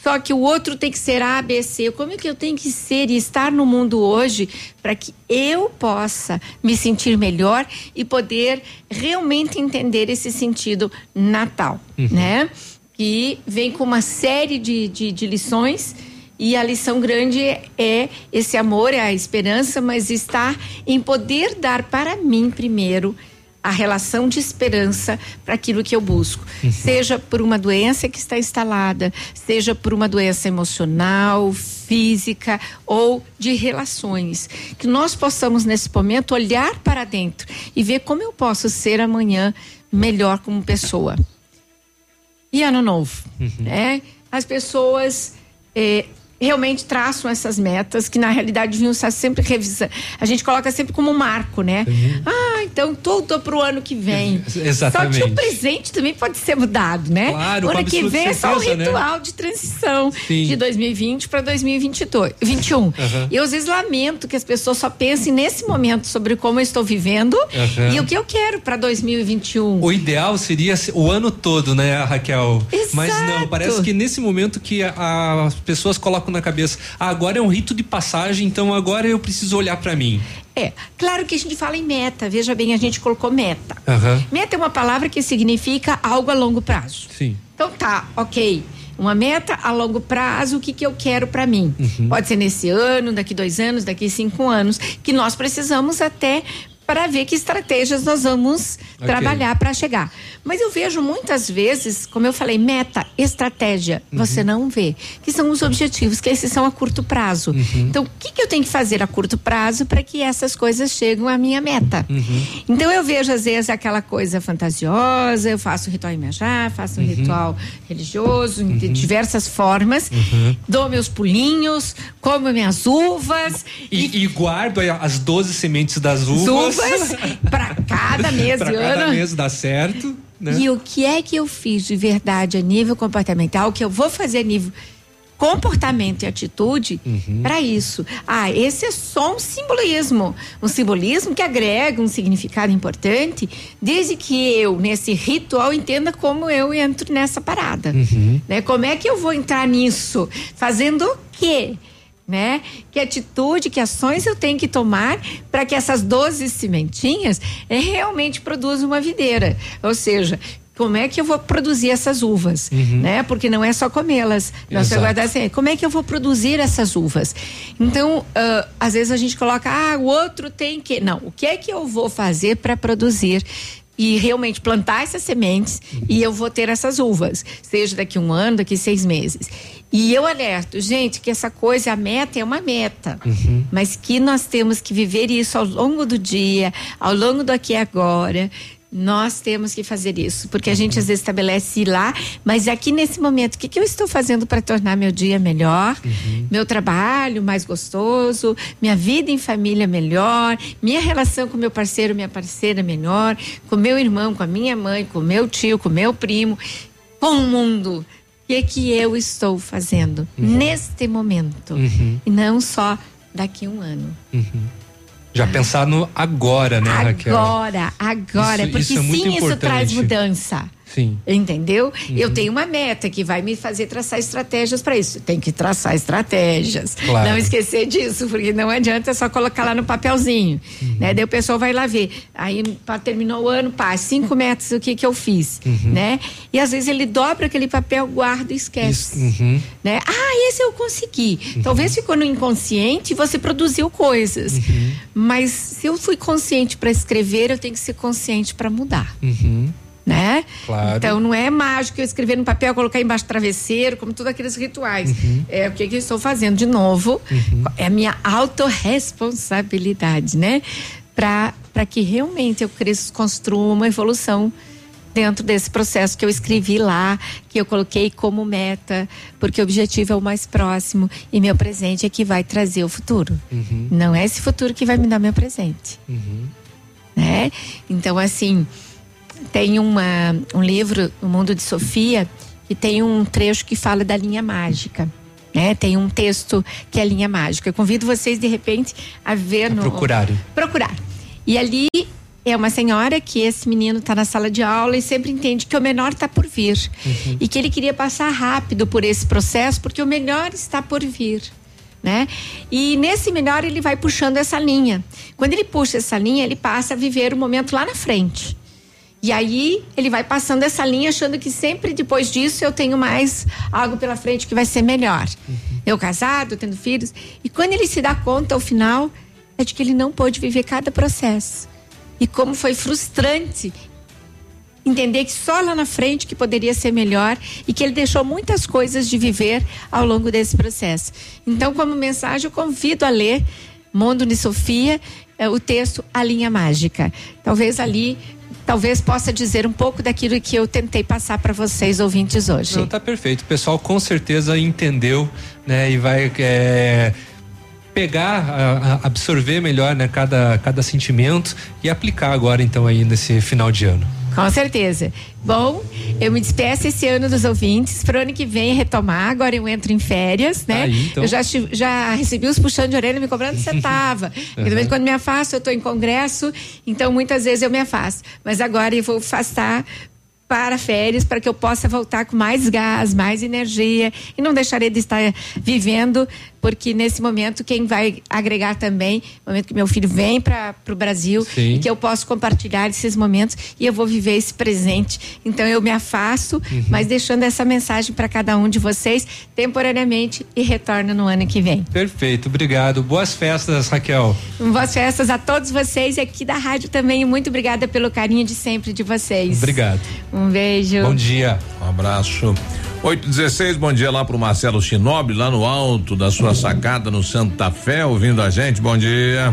Speaker 32: só que o outro tem que ser A, B, C. Como é que eu tenho que ser e estar no mundo hoje para que eu possa me sentir melhor e poder realmente entender esse sentido natal, né? Que vem com uma série de, de, de lições e a lição grande é esse amor, é a esperança, mas estar em poder dar para mim primeiro a relação de esperança para aquilo que eu busco. Seja por uma doença que está instalada, seja por uma doença emocional, física ou de relações. Que nós possamos, nesse momento, olhar para dentro e ver como eu posso ser amanhã melhor como pessoa. E ano novo, né? As pessoas eh, realmente traçam essas metas que na realidade estar sempre revisando. A gente coloca sempre como um marco, né? Ah, então tudo para o ano que vem.
Speaker 11: Exatamente.
Speaker 32: Só que o presente também pode ser mudado, né?
Speaker 11: Claro,
Speaker 32: o ano que vem é só o
Speaker 11: certeza, né?
Speaker 32: ritual de transição
Speaker 11: Sim.
Speaker 32: de 2020 para 2022, 21.
Speaker 11: Aham.
Speaker 32: Eu às vezes lamento que as pessoas só pensem nesse momento sobre como eu estou vivendo
Speaker 11: Aham.
Speaker 32: e o que eu quero para 2021.
Speaker 11: O ideal seria se- o ano todo, né, Raquel? Mas não, parece que nesse momento que as pessoas colocam na cabeça, ah, agora é um rito de passagem, então agora eu preciso olhar pra mim.
Speaker 32: É, claro que a gente fala em meta, veja bem, a gente colocou meta.
Speaker 11: Aham.
Speaker 32: Meta é uma palavra que significa algo a longo prazo.
Speaker 11: Sim.
Speaker 32: Então tá, ok. Uma meta a longo prazo, o que, que eu quero para mim?
Speaker 11: Uhum.
Speaker 32: Pode ser nesse ano, daqui dois anos, daqui cinco anos, que nós precisamos até para ver que estratégias nós vamos
Speaker 33: Ok.
Speaker 32: trabalhar para chegar. Mas eu vejo muitas vezes, como eu falei, meta, estratégia,
Speaker 33: Uhum.
Speaker 32: você não vê, que são os objetivos, que esses são a curto prazo.
Speaker 33: Uhum.
Speaker 32: Então, o que, que eu tenho que fazer a curto prazo para que essas coisas cheguem à minha meta? Então eu vejo às vezes aquela coisa fantasiosa, eu faço ritual Imanjá, faço um
Speaker 33: Uhum.
Speaker 32: ritual religioso, de diversas formas,
Speaker 11: Uhum.
Speaker 32: dou meus pulinhos, como minhas uvas
Speaker 11: E, e guardo aí as 12 sementes das uvas.
Speaker 32: Uvas para cada mês
Speaker 11: pra cada
Speaker 32: ano.
Speaker 11: mês dá certo. Né?
Speaker 32: E o que é que eu fiz de verdade a nível comportamental, que eu vou fazer a nível comportamento e atitude
Speaker 11: Uhum.
Speaker 32: para isso. Ah, esse é só um simbolismo, um simbolismo que agrega um significado importante, desde que eu nesse ritual entenda como eu entro nessa parada,
Speaker 11: Uhum.
Speaker 32: né? Como é que eu vou entrar nisso? Fazendo o quê? Né? Que atitude, que ações eu tenho que tomar para que essas 12 sementinhas eh, realmente produzam uma videira. Ou seja, como é que eu vou produzir essas uvas,
Speaker 33: Uhum.
Speaker 32: né? Porque não é só comê-las. Nós
Speaker 33: Exato.
Speaker 32: guardar assim, como é que eu vou produzir essas uvas? Então, ah, às vezes a gente coloca, ah, o outro tem que. Não, o que é que eu vou fazer para produzir? E realmente plantar essas sementes e eu vou ter essas uvas, seja daqui um ano, daqui seis meses. E eu alerto, gente, que essa coisa, a meta é uma meta, mas que nós temos que viver isso ao longo do dia, ao longo do aqui e agora. Nós temos que fazer isso, porque a gente às vezes estabelece ir lá, mas aqui nesse momento, o que, que eu estou fazendo para tornar meu dia melhor, meu trabalho mais gostoso, minha vida em família melhor, minha relação com meu parceiro, minha parceira melhor, com meu irmão, com a minha mãe, com meu tio, com meu primo, com o mundo. O que, que eu estou fazendo neste momento?
Speaker 11: Uhum.
Speaker 32: E não só daqui a um ano.
Speaker 11: Já pensar no agora, né, Raquel?
Speaker 32: Agora, agora.
Speaker 11: Isso-
Speaker 32: porque
Speaker 11: isso é
Speaker 32: sim, isso traz
Speaker 11: importante.
Speaker 32: mudança.
Speaker 11: Sim.
Speaker 32: Entendeu?
Speaker 11: Uhum.
Speaker 32: Eu tenho uma meta que vai me fazer traçar estratégias para isso. Tem que traçar estratégias.
Speaker 33: Claro.
Speaker 32: Não esquecer disso, porque não adianta só colocar lá no papelzinho.
Speaker 11: Uhum.
Speaker 32: Né? Daí o pessoal vai lá ver. Aí terminou o ano, pá, cinco metas, o que que eu fiz?
Speaker 11: Uhum.
Speaker 32: Né? E às vezes ele dobra aquele papel, guarda e esquece.
Speaker 11: Uhum.
Speaker 32: Né? Ah, esse eu consegui. Talvez ficou no inconsciente e você produziu coisas. Mas se eu fui consciente para escrever, eu tenho que ser consciente para mudar
Speaker 11: Uhum.
Speaker 32: Né?
Speaker 11: Claro.
Speaker 32: Então não é mágico eu escrever no papel, colocar embaixo do travesseiro, como todos aqueles rituais.
Speaker 11: Uhum.
Speaker 32: É o que, que eu estou fazendo de novo. É a minha autorresponsabilidade, né? Para que realmente eu cresça, construa uma evolução dentro desse processo que eu escrevi lá, que eu coloquei como meta, porque o objetivo é o mais próximo e meu presente é que vai trazer o futuro.
Speaker 11: Uhum.
Speaker 32: Não é esse futuro que vai me dar meu presente
Speaker 11: Uhum.
Speaker 32: né? Então, assim, tem uma, um livro, O Mundo de Sofia, que tem um trecho que fala da linha mágica. Né? Tem um texto que é a linha mágica. Eu convido vocês, de repente, a ver no.
Speaker 11: Procurarem.
Speaker 32: Procurar. E ali é uma senhora que esse menino está na sala de aula e sempre entende que o menor está por vir.
Speaker 11: Uhum.
Speaker 32: E que ele queria passar rápido por esse processo, porque o melhor está por vir. Né? E nesse melhor ele vai puxando essa linha. Quando ele puxa essa linha, ele passa a viver o momento lá na frente. E aí ele vai passando essa linha, achando que sempre depois disso eu tenho mais algo pela frente que vai ser melhor. Eu casado, tendo filhos. E quando ele se dá conta ao final, é de que ele não pôde viver cada processo. E como foi frustrante entender que só lá na frente que poderia ser melhor e que ele deixou muitas coisas de viver ao longo desse processo. Então, como mensagem, eu convido a ler Mundo de Sofia, eh, o texto A Linha Mágica. Talvez ali, talvez possa dizer um pouco daquilo que eu tentei passar para vocês ouvintes hoje.
Speaker 11: Não, tá perfeito. O pessoal com certeza entendeu, né? E vai é, pegar, absorver melhor, né? Cada, cada sentimento e aplicar agora, então, aí nesse final de ano.
Speaker 32: Com certeza. Bom, eu me despeço esse ano dos ouvintes. Para o ano que vem retomar. Agora eu entro em férias, né?
Speaker 11: Aí, então.
Speaker 32: Eu já, já recebi os puxando de orelha me cobrando você também
Speaker 11: Uhum.
Speaker 32: quando me afasto, eu estou em congresso, então muitas vezes eu me afasto. Mas agora eu vou afastar para férias para que eu possa voltar com mais gás, mais energia e não deixarei de estar vivendo, porque nesse momento quem vai agregar também, momento que meu filho vem para o Brasil
Speaker 33: Sim.
Speaker 32: e que eu posso compartilhar esses momentos e eu vou viver esse presente. Então eu me afasto,
Speaker 11: Uhum.
Speaker 32: mas deixando essa mensagem para cada um de vocês temporariamente e retorno no ano que vem.
Speaker 11: Perfeito, obrigado. Boas festas, Raquel.
Speaker 32: Boas festas a todos vocês e aqui da rádio também. e Muito obrigada pelo carinho de sempre de vocês.
Speaker 10: Obrigado.
Speaker 32: Um beijo.
Speaker 10: Bom dia. Um abraço. 816, bom dia lá pro Marcelo Chinobre, lá no alto da sua sacada no Santa Fé, ouvindo a gente. Bom dia.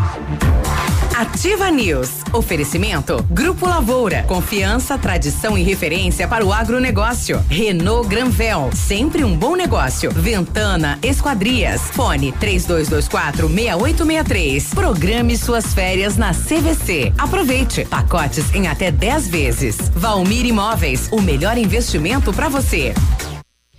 Speaker 8: Ativa News. Oferecimento Grupo Lavoura. Confiança, tradição e referência para o agronegócio. Renault Granvel. Sempre um bom negócio. Ventana Esquadrias. Fone 3224 6863. Programe suas férias na CVC. Aproveite. Pacotes em até 10 vezes. Valmir Imóveis. O melhor investimento para você.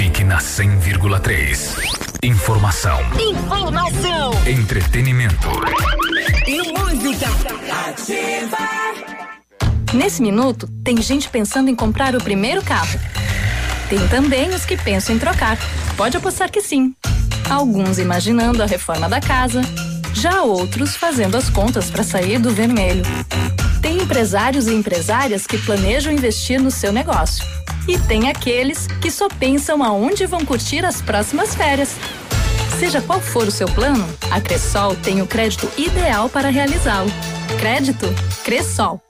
Speaker 34: Fique na 100,3. Informação.
Speaker 30: Informação.
Speaker 34: Entretenimento.
Speaker 30: E música. Ativa.
Speaker 35: Nesse minuto, tem gente pensando em comprar o primeiro carro. Tem também os que pensam em trocar. Pode apostar que sim. Alguns imaginando a reforma da casa, já outros fazendo as contas para sair do vermelho. Tem empresários e empresárias que planejam investir no seu negócio e tem aqueles que só pensam aonde vão curtir as próximas férias. Seja qual for o seu plano, a Cressol tem o crédito ideal para realizá-lo. Crédito Cressol.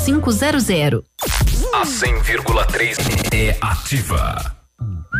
Speaker 36: 22 5500.
Speaker 34: A 100,3 é ativa.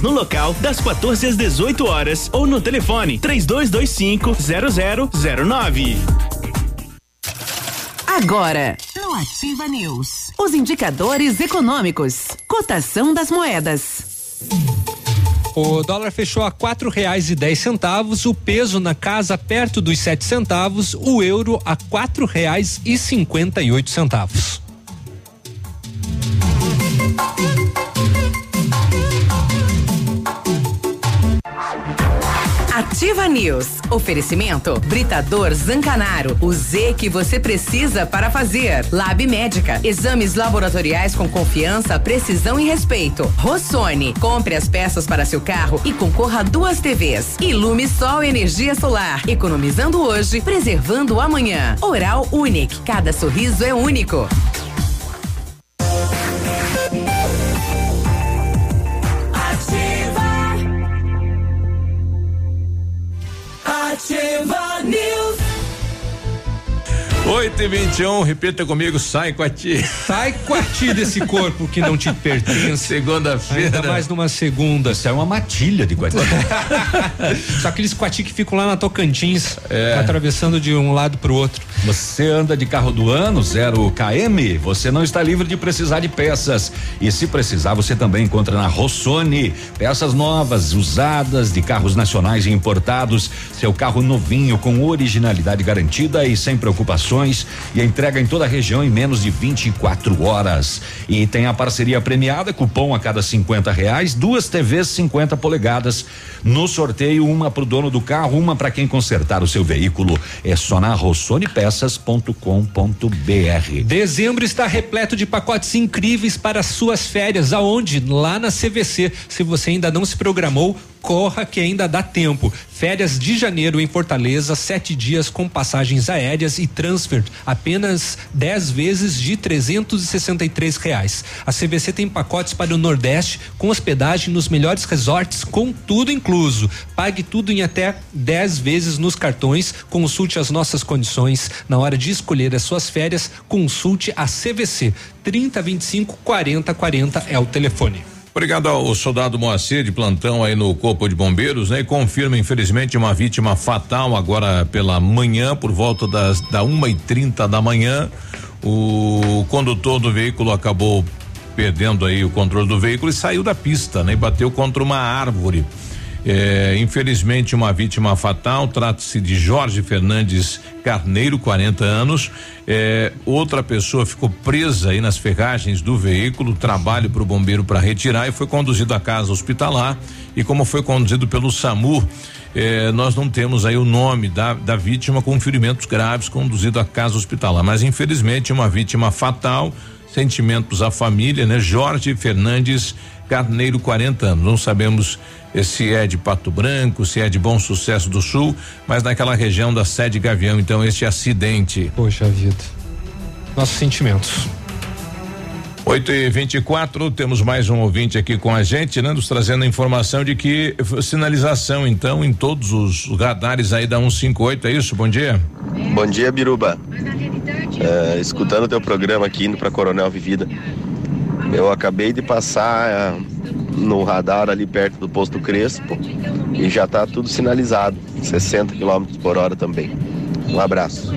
Speaker 37: no local das 14 às 18 horas ou no telefone 3225 0009.
Speaker 8: Agora, no Ativa News, os indicadores econômicos, cotação das moedas.
Speaker 11: O dólar fechou a quatro reais e dez centavos, o peso na casa perto dos sete centavos, o euro a quatro reais e cinquenta e oito centavos.
Speaker 8: Ativa News. Oferecimento Britador Zancanaro. O Z que você precisa para fazer. Lab Médica. Exames laboratoriais com confiança, precisão e respeito. Rossoni. Compre as peças para seu carro e concorra a duas TVs. Ilume Sol Energia Solar. Economizando hoje, preservando amanhã. Oral Unique. Cada sorriso é único.
Speaker 10: 8 e 21 repita comigo, sai com a ti.
Speaker 11: Sai com a ti desse corpo que não te pertence.
Speaker 10: Segunda-feira.
Speaker 11: Ainda mais numa segunda.
Speaker 12: Isso é uma matilha de guati.
Speaker 11: Só aqueles quati que ficam lá na Tocantins,
Speaker 10: É.
Speaker 11: atravessando de um lado pro outro.
Speaker 12: Você anda de carro do ano, zero KM, você não está livre de precisar de peças. E se precisar, você também encontra na Rossoni. Peças novas, usadas, de carros nacionais e importados. Seu carro novinho, com originalidade garantida e sem preocupações. E entrega em toda a região em menos de 24 horas. E tem a parceria premiada, cupom a cada 50 reais, duas TVs 50 polegadas. No sorteio, uma para o dono do carro, uma para quem consertar o seu veículo. É só na rossonepeças.com.br.
Speaker 11: Dezembro está repleto de pacotes incríveis para suas férias. Aonde? Lá na CVC. Se você ainda não se programou, corra que ainda dá tempo. Férias de janeiro em Fortaleza, sete dias com passagens aéreas e transfer, apenas 10 vezes de 363 reais. A CVC tem pacotes para o Nordeste com hospedagem nos melhores resorts, com tudo incluso. Pague tudo em até 10 vezes nos cartões. Consulte as nossas condições na hora de escolher as suas férias. Consulte a CVC 3025 40 40 é o telefone.
Speaker 10: Obrigado ao soldado Moacir de plantão aí no Corpo de Bombeiros, né? E confirma, infelizmente, uma vítima fatal agora pela manhã, por volta das da uma e trinta da manhã. O condutor do veículo acabou perdendo aí o controle do veículo e saiu da pista, né? E bateu contra uma árvore. É, infelizmente, uma vítima fatal. Trata-se de Jorge Fernandes Carneiro, 40 anos. É, outra pessoa ficou presa aí nas ferragens do veículo. Trabalho para o bombeiro para retirar e foi conduzido à casa hospitalar. E como foi conduzido pelo SAMU, é, nós não temos aí o nome da, da vítima com ferimentos graves conduzido à casa hospitalar. Mas infelizmente, uma vítima fatal. Sentimentos à família, né? Jorge Fernandes Carneiro, 40 anos. Não sabemos se é de Pato Branco, se é de Bom Sucesso do Sul, mas naquela região da sede Gavião, então este acidente.
Speaker 11: Poxa vida. Nossos sentimentos.
Speaker 10: 8 e 24 temos mais um ouvinte aqui com a gente, né? Nos trazendo a informação de que sinalização, então, em todos os radares aí da 158, é isso? Bom dia.
Speaker 38: Bom dia, Biruba. É, escutando o teu programa aqui, indo para Coronel Vivida. Eu acabei de passar é, no radar ali perto do posto Crespo e já está tudo sinalizado, 60 km por hora também. Um abraço.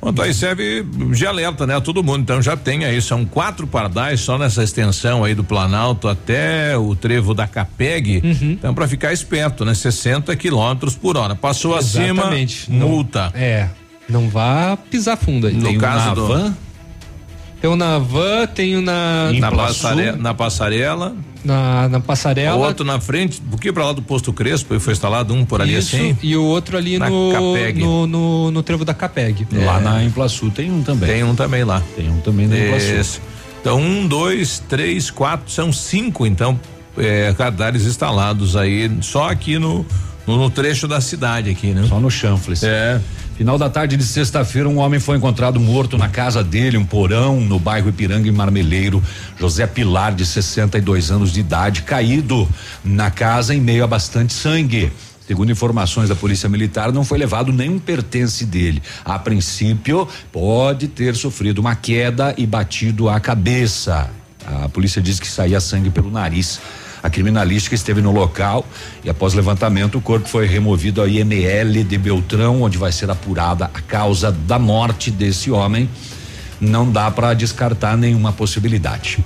Speaker 10: Bom, então aí serve de alerta, né? A todo mundo. Então já tem aí, são quatro pardais só nessa extensão aí do Planalto até o trevo da Capeg. Uhum. Então, para ficar esperto, né? 60 quilômetros por hora. Passou Exatamente. acima, multa.
Speaker 11: Não, é. Não vá pisar fundo aí.
Speaker 10: No tem caso do. Van?
Speaker 11: Tenho na van, tenho na.
Speaker 10: Na, passare, na passarela.
Speaker 11: Na, na passarela. O
Speaker 10: outro na frente, um pouquinho pra lá do posto Crespo, e foi instalado um por ali Isso, assim.
Speaker 11: E o outro ali no, no, no, no, trevo da Capeg.
Speaker 12: É. Lá na Implaçu tem um também.
Speaker 10: Tem um também lá.
Speaker 12: Tem um também na Implaçu.
Speaker 10: Então, um, dois, três, quatro, são cinco, então, é, radares instalados aí, só aqui no, no, no trecho da cidade aqui, né?
Speaker 12: Só no chanfles.
Speaker 10: É.
Speaker 12: Final da tarde de sexta-feira, um homem foi encontrado morto na casa dele, um porão, no bairro Ipiranga, em Marmeleiro. José Pilar, de 62 anos de idade, caído na casa em meio a bastante sangue. Segundo informações da Polícia Militar, não foi levado nenhum pertence dele. A princípio, pode ter sofrido uma queda e batido a cabeça. A polícia diz que saía sangue pelo nariz. A criminalística esteve no local e após levantamento o corpo foi removido ao IML de Beltrão, onde vai ser apurada a causa da morte desse homem. Não dá para descartar nenhuma possibilidade.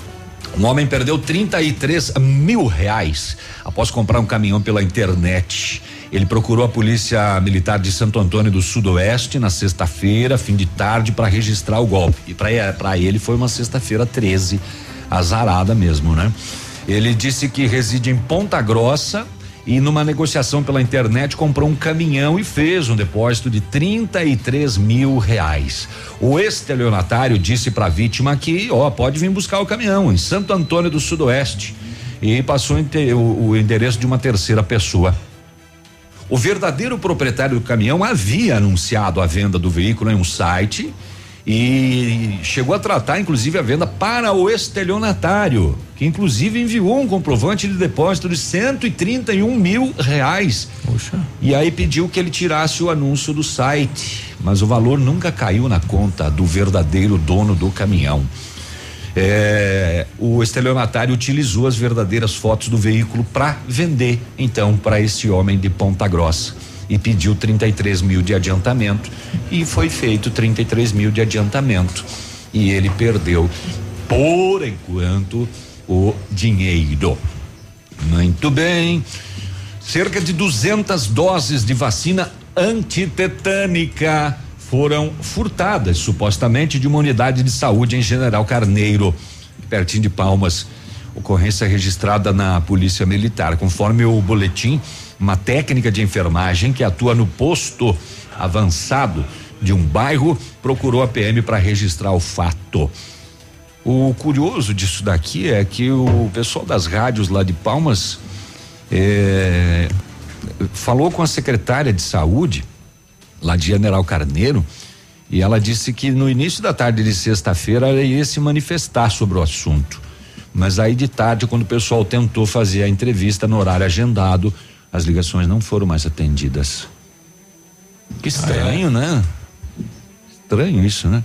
Speaker 12: Um homem perdeu 33 mil reais após comprar um caminhão pela internet. Ele procurou a polícia militar de Santo Antônio do Sudoeste na sexta-feira, fim de tarde, para registrar o golpe. E para ele foi uma sexta-feira 13, azarada mesmo, né? Ele disse que reside em Ponta Grossa e numa negociação pela internet comprou um caminhão e fez um depósito de 33 mil reais. O estelionatário disse para a vítima que, ó, pode vir buscar o caminhão em Santo Antônio do Sudoeste e passou o, o endereço de uma terceira pessoa. O verdadeiro proprietário do caminhão havia anunciado a venda do veículo em um site e chegou a tratar inclusive a venda para o estelionatário, que inclusive enviou um comprovante de depósito de 131 mil reais.
Speaker 10: Poxa.
Speaker 12: E aí pediu que ele tirasse o anúncio do site, mas o valor nunca caiu na conta do verdadeiro dono do caminhão. É, o estelionatário utilizou as verdadeiras fotos do veículo para vender, então, para esse homem de Ponta Grossa. E pediu 33 mil de adiantamento e foi feito 33 mil de adiantamento e ele perdeu por enquanto o dinheiro. Muito bem. Cerca de 200 doses de vacina antitetânica foram furtadas, supostamente, de uma unidade de saúde em General Carneiro, pertinho de Palmas. Ocorrência registrada na Polícia Militar. Conforme o boletim, uma técnica de enfermagem que atua no posto avançado de um bairro procurou a PM para registrar o fato. O curioso disso daqui é que o pessoal das rádios lá de Palmas é, falou com a secretária de saúde lá de General Carneiro e ela disse que no início da tarde de sexta-feira ela ia se manifestar sobre o assunto. Mas aí de tarde, quando o pessoal tentou fazer a entrevista no horário agendado, as ligações não foram mais atendidas. Que estranho, ah, é? né? Estranho isso, né?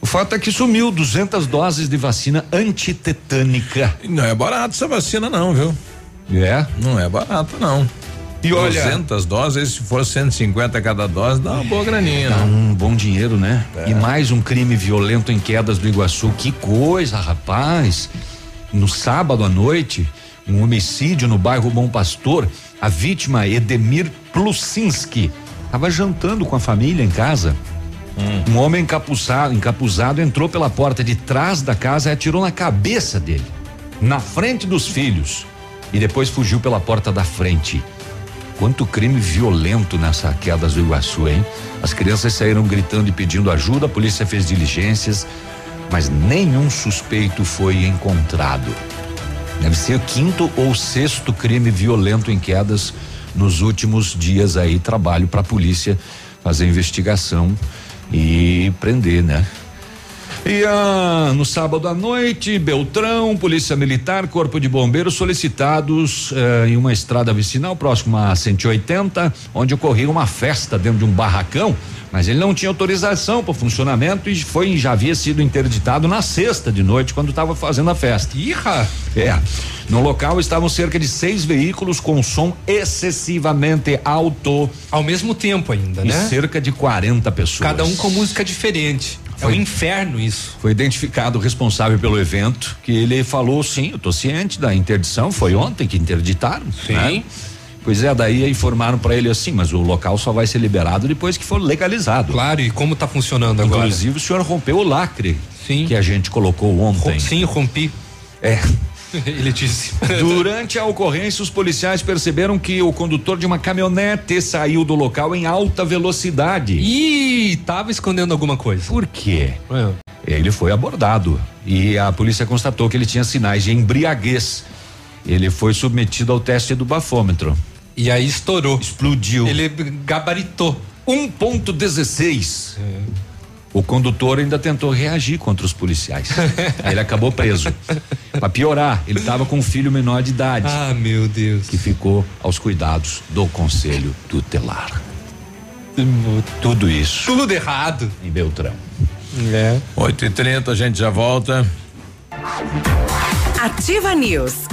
Speaker 12: O fato é que sumiu 200 doses de vacina antitetânica.
Speaker 10: Não é barato essa vacina não, viu?
Speaker 12: É?
Speaker 10: Não é barato não. E olha, 200 doses, se for 150 cada dose, dá uma boa graninha.
Speaker 12: Dá
Speaker 10: né?
Speaker 12: um bom dinheiro, né? É. E mais um crime violento em quedas do Iguaçu. Que coisa, rapaz. No sábado à noite, um homicídio no bairro Bom Pastor. A vítima, Edemir Plusinski, estava jantando com a família em casa. Hum. Um homem encapuzado, encapuzado entrou pela porta de trás da casa e atirou na cabeça dele, na frente dos filhos, e depois fugiu pela porta da frente. Quanto crime violento nessa queda do Iguaçu, hein? As crianças saíram gritando e pedindo ajuda, a polícia fez diligências, mas nenhum suspeito foi encontrado. Deve ser o quinto ou sexto crime violento em quedas nos últimos dias aí. Trabalho para a polícia fazer investigação e prender, né? E ah, no sábado à noite, Beltrão, Polícia Militar, Corpo de Bombeiros solicitados eh, em uma estrada vicinal próxima a 180, onde ocorreu uma festa dentro de um barracão, mas ele não tinha autorização para o funcionamento e foi já havia sido interditado na sexta de noite quando estava fazendo a festa.
Speaker 11: Irra!
Speaker 12: É. No local estavam cerca de seis veículos com som excessivamente alto.
Speaker 11: Ao mesmo tempo ainda, e né?
Speaker 12: Cerca de 40 pessoas.
Speaker 11: Cada um com música diferente. Foi, é um inferno isso.
Speaker 12: Foi identificado o responsável pelo evento, que ele falou, sim, eu tô ciente da interdição, foi ontem que interditaram. Sim. Né? Pois é, daí informaram para ele assim, mas o local só vai ser liberado depois que for legalizado.
Speaker 11: Claro, e como tá funcionando agora?
Speaker 12: Inclusive o senhor rompeu o lacre
Speaker 11: sim.
Speaker 12: que a gente colocou ontem.
Speaker 11: Sim, rompi.
Speaker 12: É.
Speaker 11: Ele disse.
Speaker 12: Durante a ocorrência, os policiais perceberam que o condutor de uma caminhonete saiu do local em alta velocidade.
Speaker 11: E tava escondendo alguma coisa.
Speaker 12: Por quê? É. Ele foi abordado e a polícia constatou que ele tinha sinais de embriaguez. Ele foi submetido ao teste do bafômetro.
Speaker 11: E aí estourou.
Speaker 12: Explodiu.
Speaker 11: Ele gabaritou.
Speaker 12: 1.16. É. O condutor ainda tentou reagir contra os policiais. ele acabou preso. Para piorar, ele estava com um filho menor de idade.
Speaker 11: Ah, meu Deus.
Speaker 12: Que ficou aos cuidados do conselho tutelar. Tudo isso.
Speaker 11: Tudo errado.
Speaker 12: Em Beltrão.
Speaker 10: É. 8 e 30 a gente já volta.
Speaker 8: Ativa News.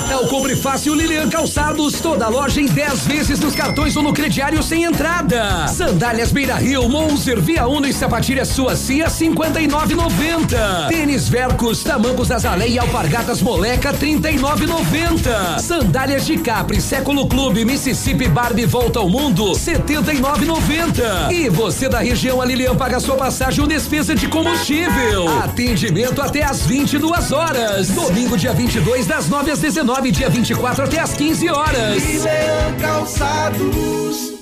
Speaker 4: Natal Compre Fácil Lilian Calçados, toda loja em 10 vezes nos cartões ou no crediário sem entrada. Sandálias Beira Rio, Monzer, Via Uno e sapatilha Suacia 59,90. Tênis Vercos, Tamancos Azalé e Alpargatas Moleca 39,90. Sandálias de Capri, Século Clube, Mississippi Barbie Volta ao Mundo 79,90. E você da região, a Lilian paga sua passagem ou despesa de combustível. Atendimento até às 22 horas. Domingo, dia 22, das 9 às 19, dia 24 até às 15 horas.
Speaker 39: Milan Calçados.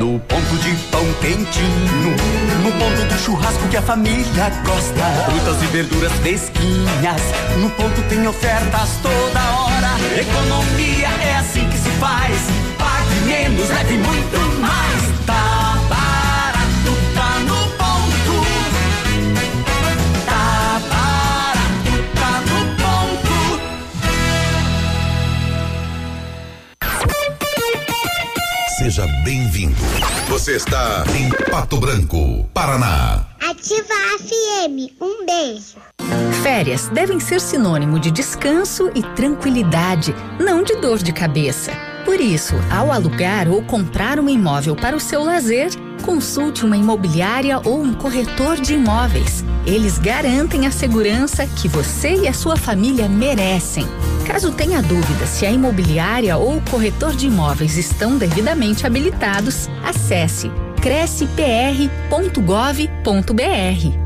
Speaker 5: No ponto de pão quentinho, no ponto do churrasco que a família gosta. Frutas e verduras fresquinhas, no ponto tem ofertas toda hora. Economia é assim que se faz. Pague menos, leve muito mais. Tá
Speaker 40: seja bem-vindo. Você está em Pato Branco, Paraná.
Speaker 14: Ativa FM. Um beijo.
Speaker 36: Férias devem ser sinônimo de descanso e tranquilidade, não de dor de cabeça. Por isso, ao alugar ou comprar um imóvel para o seu lazer, consulte uma imobiliária ou um corretor de imóveis. Eles garantem a segurança que você e a sua família merecem. Caso tenha dúvida se a imobiliária ou o corretor de imóveis estão devidamente habilitados, acesse crescepr.gov.br.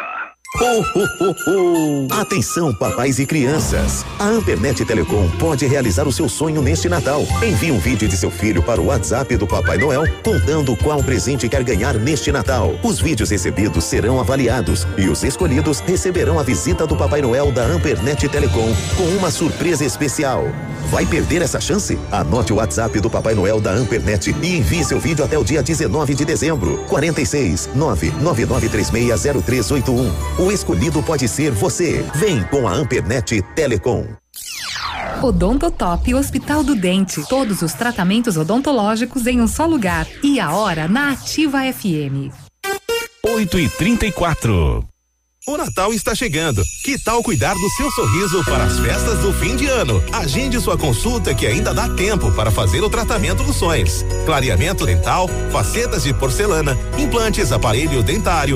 Speaker 15: Ho, ho, ho. Atenção, papais e crianças. A Ampernet Telecom pode realizar o seu sonho neste Natal. Envie um vídeo de seu filho para o WhatsApp do Papai Noel contando qual presente quer ganhar neste Natal. Os vídeos recebidos serão avaliados e os escolhidos receberão a visita do Papai Noel da Ampernet Telecom com uma surpresa especial. Vai perder essa chance? Anote o WhatsApp do Papai Noel da Ampernet e envie seu vídeo até o dia 19 de dezembro. 46 999360381. O escolhido pode ser você. Vem com a Ampernet Telecom.
Speaker 1: Odontotop Hospital do Dente. Todos os tratamentos odontológicos em um só lugar. E a hora na Ativa FM.
Speaker 41: 8 e 34
Speaker 31: o Natal está chegando. Que tal cuidar do seu sorriso para as festas do fim de ano? Agende sua consulta que ainda dá tempo para fazer o tratamento dos sonhos. Clareamento dental, facetas de porcelana, implantes, aparelho dentário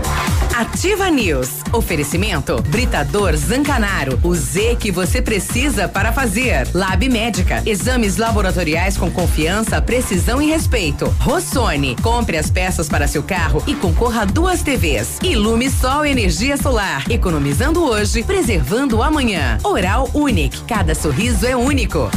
Speaker 8: Ativa News. Oferecimento Britador Zancanaro. O Z que você precisa para fazer. Lab Médica. Exames laboratoriais com confiança, precisão e respeito. Rossoni. Compre as peças para seu carro e concorra a duas TVs. Ilume Sol Energia Solar. Economizando hoje, preservando amanhã. Oral Unique. Cada sorriso é único.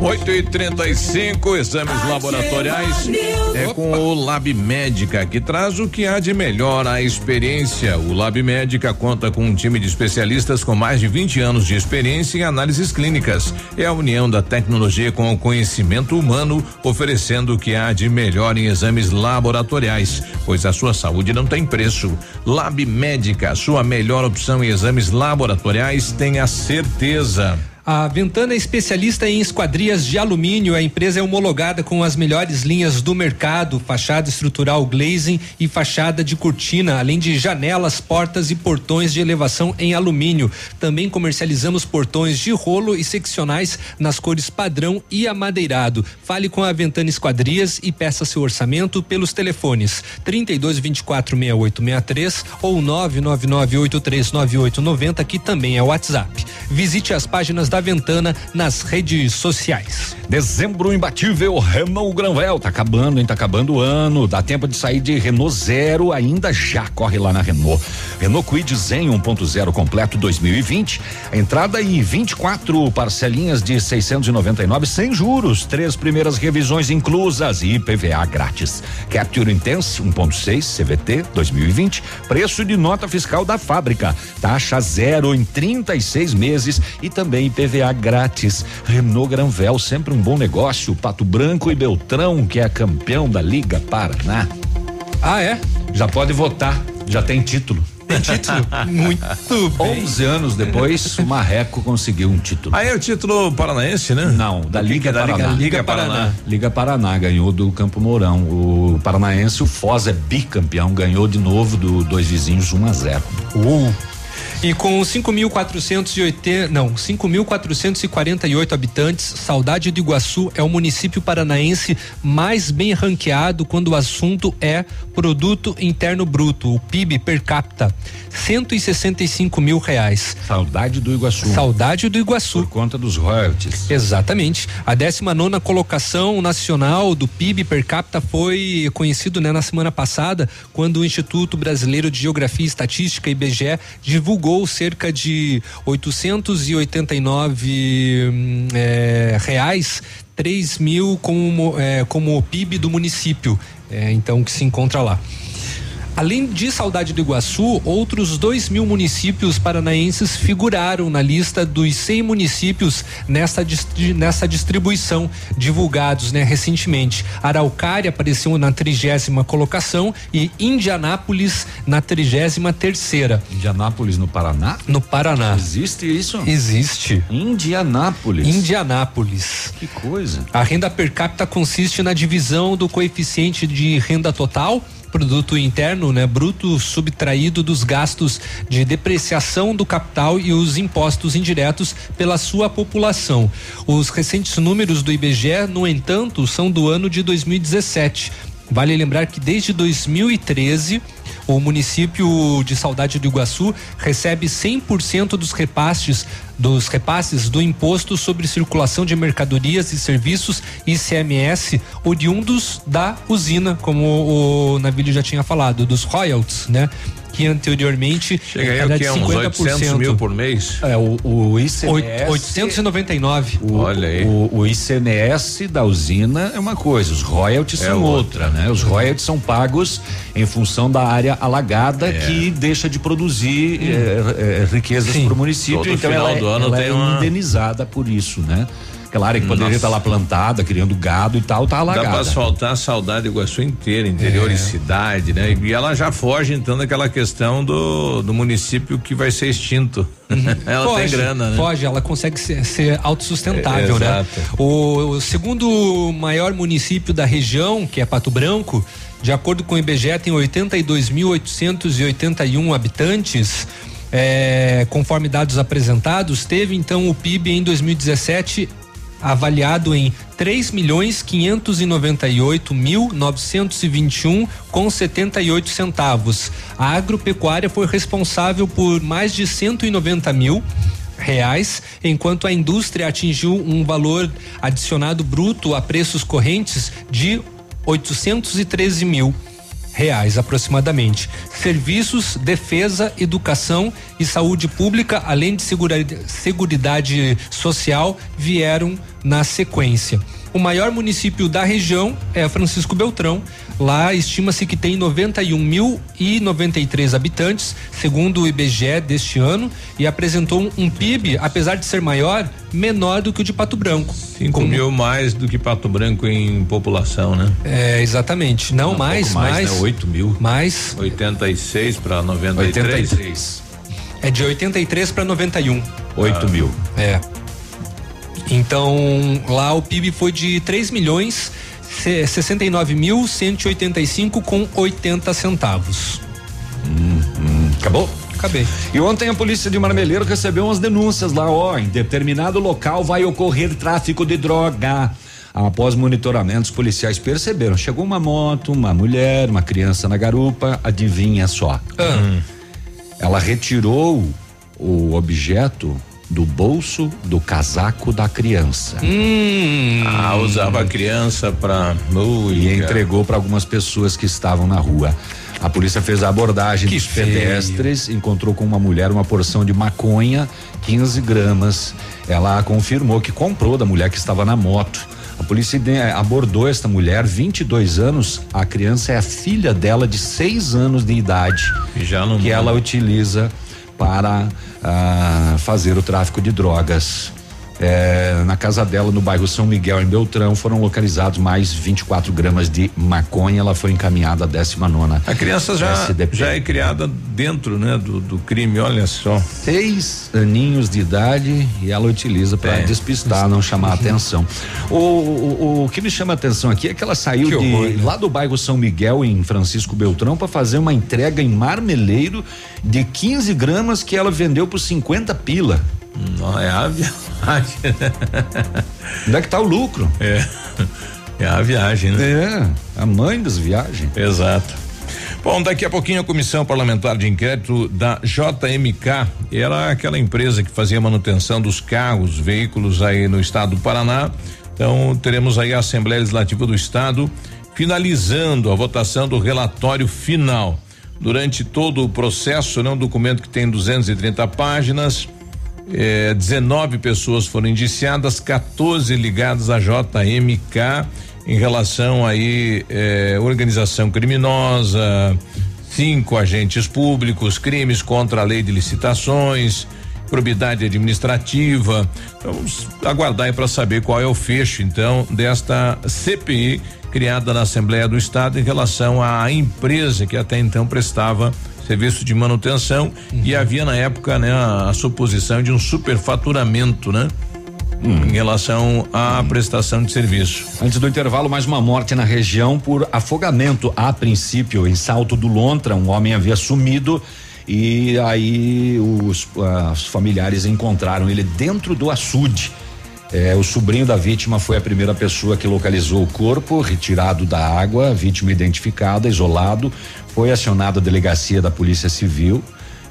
Speaker 10: 8 e 35 exames laboratoriais é com o Lab Médica, que traz o que há de melhor a experiência. O Lab Médica conta com um time de especialistas com mais de 20 anos de experiência em análises clínicas. É a união da tecnologia com o conhecimento humano, oferecendo o que há de melhor em exames laboratoriais, pois a sua saúde não tem preço. Lab Médica, sua melhor opção em exames laboratoriais, tenha certeza.
Speaker 11: A Ventana é especialista em esquadrias de alumínio. A empresa é homologada com as melhores linhas do mercado: fachada estrutural glazing e fachada de cortina, além de janelas, portas e portões de elevação em alumínio. Também comercializamos portões de rolo e seccionais nas cores padrão e amadeirado. Fale com a Ventana Esquadrias e peça seu orçamento pelos telefones 32 24 68 63 ou 999 839890, que também é o WhatsApp. Visite as páginas da Ventana nas redes sociais.
Speaker 12: Dezembro imbatível Renault Granvel. Tá acabando, hein? Tá acabando o ano. Dá tempo de sair de Renault Zero. Ainda já corre lá na Renault. Renault Kwid Zen 1.0 completo 2020. Entrada em 24 parcelinhas de 699 sem juros. Três primeiras revisões inclusas e IPVA grátis. Capture Intense 1.6 CVT 2020. Preço de nota fiscal da fábrica. Taxa zero em 36 meses e também IPVA grátis. Renault Granvel, sempre um bom negócio. Pato Branco e Beltrão, que é campeão da Liga Paraná.
Speaker 11: Ah, é?
Speaker 12: Já pode votar, já tem título.
Speaker 11: Tem título? Muito bem.
Speaker 12: 11 anos depois, o Marreco conseguiu um título.
Speaker 10: Aí é o título paranaense, né?
Speaker 12: Não, da Liga
Speaker 10: da
Speaker 12: Paraná.
Speaker 10: Liga, Liga Paraná. Paraná.
Speaker 12: Liga Paraná ganhou do Campo Mourão. O paranaense, o Foz é bicampeão, ganhou de novo do dois vizinhos 1 a 0.
Speaker 11: Uh. E com 5.480, não, 5.448 habitantes, Saudade do Iguaçu é o município paranaense mais bem ranqueado quando o assunto é produto interno bruto, o PIB per capita, 165 mil reais.
Speaker 12: Saudade do Iguaçu.
Speaker 11: Saudade do Iguaçu.
Speaker 12: Por conta dos royalties.
Speaker 11: Exatamente. A 19 nona colocação nacional do PIB per capita foi conhecido né, na semana passada, quando o Instituto Brasileiro de Geografia e Estatística, IBGE, divulgou cerca de 889 hum, é, reais, 3 mil como, é, como o PIB do município, é, então que se encontra lá. Além de Saudade do Iguaçu, outros dois mil municípios paranaenses figuraram na lista dos 100 municípios nessa, nessa distribuição, divulgados né, recentemente. Araucária apareceu na trigésima colocação e Indianápolis na trigésima terceira.
Speaker 12: Indianápolis no Paraná?
Speaker 11: No Paraná.
Speaker 12: Existe isso?
Speaker 11: Existe.
Speaker 12: Indianápolis.
Speaker 11: Indianápolis.
Speaker 12: Que coisa.
Speaker 11: A renda per capita consiste na divisão do coeficiente de renda total produto interno, né, bruto subtraído dos gastos de depreciação do capital e os impostos indiretos pela sua população. Os recentes números do IBGE, no entanto, são do ano de 2017. Vale lembrar que desde 2013 o município de Saudade do Iguaçu recebe 100% dos repasses dos repasses do imposto sobre circulação de mercadorias e serviços ICMS oriundos da usina, como o Navilho já tinha falado, dos royalties, né? Que anteriormente
Speaker 10: Chega aí era de 50%. Uns 800 mil por mês?
Speaker 12: É, o, o ICMS.
Speaker 11: 899.
Speaker 12: O, Olha aí. O, o, ICMS da usina é uma coisa, os royalties é são outra, outra, né? Os royalties são pagos em função da área alagada é. que deixa de produzir hum. é, é riquezas para o município.
Speaker 10: Todo
Speaker 12: então
Speaker 10: final
Speaker 12: ela,
Speaker 10: do ano
Speaker 12: ela
Speaker 10: tem
Speaker 12: é
Speaker 10: uma...
Speaker 12: indenizada por isso, né? Aquela área que poderia estar lá plantada, criando gado e tal, tá alagada.
Speaker 10: Dá pra asfaltar a saudade do Iguaçu inteira, interior é. e cidade, né? E ela já foge então daquela questão do, do município que vai ser extinto. Uhum. ela
Speaker 11: foge,
Speaker 10: tem grana, né?
Speaker 11: Foge, ela consegue ser, ser autossustentável, é, né? O, o segundo maior município da região, que é Pato Branco, de acordo com o IBGE, tem 82.881 habitantes. É, conforme dados apresentados, teve então o PIB em 2017 avaliado em três milhões quinhentos e noventa e oito mil novecentos e vinte e um com setenta e oito centavos. A agropecuária foi responsável por mais de cento e noventa mil reais, enquanto a indústria atingiu um valor adicionado bruto a preços correntes de oitocentos e treze mil reais aproximadamente. Serviços, defesa, educação e saúde pública, além de seguridade social, vieram na sequência. O maior município da região é Francisco Beltrão. Lá estima-se que tem 91.093 habitantes, segundo o IBGE deste ano, e apresentou um PIB, apesar de ser maior, menor do que o de Pato Branco.
Speaker 10: 5 mil mais do que Pato Branco em população, né?
Speaker 11: É, exatamente. Não, mais, mais, mais. Né?
Speaker 10: 8 mil.
Speaker 11: Mais.
Speaker 10: 86 para 93.
Speaker 11: 83. É de 83 para 91.
Speaker 12: 8 ah. mil.
Speaker 11: É. Então, lá o PIB foi de 3 milhões 69 mil 185 com 80 centavos.
Speaker 12: Hum, hum. Acabou?
Speaker 11: Acabei.
Speaker 12: E ontem a polícia de Marmeleiro recebeu umas denúncias lá, ó, em determinado local vai ocorrer tráfico de droga. Após monitoramentos, policiais perceberam. Chegou uma moto, uma mulher, uma criança na garupa, adivinha só. Ah. Ela retirou o objeto do bolso do casaco da criança.
Speaker 10: Hum, ah, usava a criança para
Speaker 12: e entregou para algumas pessoas que estavam na rua. A polícia fez a abordagem que dos feio. pedestres, encontrou com uma mulher uma porção de maconha, 15 gramas. Ela confirmou que comprou da mulher que estava na moto. A polícia abordou esta mulher, 22 anos. A criança é a filha dela de seis anos de idade.
Speaker 10: Já não
Speaker 12: que ela utiliza para ah, fazer o tráfico de drogas. É, na casa dela, no bairro São Miguel, em Beltrão, foram localizados mais 24 gramas de maconha. Ela foi encaminhada à 19 nona.
Speaker 10: A criança já, já é criada dentro, né, do, do crime, olha só.
Speaker 12: Seis aninhos de idade e ela utiliza para
Speaker 10: É.
Speaker 12: despistar, não chamar a atenção. O, o, o que me chama a atenção aqui é que ela saiu
Speaker 11: Que
Speaker 12: de,
Speaker 11: horror, né?
Speaker 12: lá do bairro São Miguel, em Francisco Beltrão, para fazer uma entrega em Marmeleiro de 15 gramas que ela vendeu por 50 pila.
Speaker 10: Não, é a viagem.
Speaker 12: Onde é que tá o lucro?
Speaker 10: É. É a viagem, né?
Speaker 12: É, a mãe das viagens.
Speaker 10: Exato. Bom, daqui a pouquinho a Comissão Parlamentar de Inquérito da JMK era aquela empresa que fazia manutenção dos carros, veículos aí no estado do Paraná. Então, teremos aí a Assembleia Legislativa do Estado finalizando a votação do relatório final. Durante todo o processo, né, um documento que tem 230 páginas, eh, 19 pessoas foram indiciadas, 14 ligadas à JMK em relação aí eh, organização criminosa, cinco agentes públicos, crimes contra a lei de licitações, probidade administrativa. Então, Vamos aguardar para saber qual é o fecho então desta CPI criada na Assembleia do Estado em relação à empresa que até então prestava serviço de manutenção e havia na época né a, a suposição de um superfaturamento, né? Em relação à prestação de serviço.
Speaker 12: Antes do intervalo, mais uma morte na região por afogamento. A princípio, em Salto do Lontra, um homem havia sumido e aí os, os familiares encontraram ele dentro do açude. É, o sobrinho da vítima foi a primeira pessoa que localizou o corpo, retirado da água, vítima identificada, isolado, foi acionada a delegacia da Polícia Civil.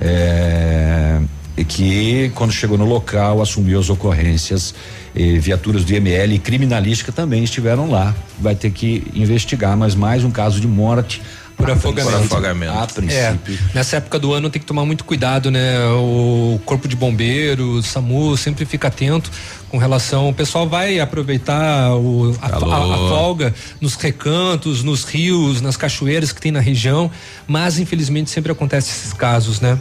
Speaker 12: É, que quando chegou no local assumiu as ocorrências eh, viaturas do IML e criminalística também estiveram lá vai ter que investigar mas mais um caso de morte
Speaker 11: Por
Speaker 12: a
Speaker 11: afogamento.
Speaker 10: Por afogamento.
Speaker 12: a
Speaker 11: É,
Speaker 12: princípio
Speaker 11: nessa época do ano tem que tomar muito cuidado, né? O corpo de bombeiros, SAMU, sempre fica atento com relação. O pessoal vai aproveitar o, a, a- a folga nos recantos, nos rios, nas cachoeiras que tem na região, mas infelizmente sempre acontece esses casos, né?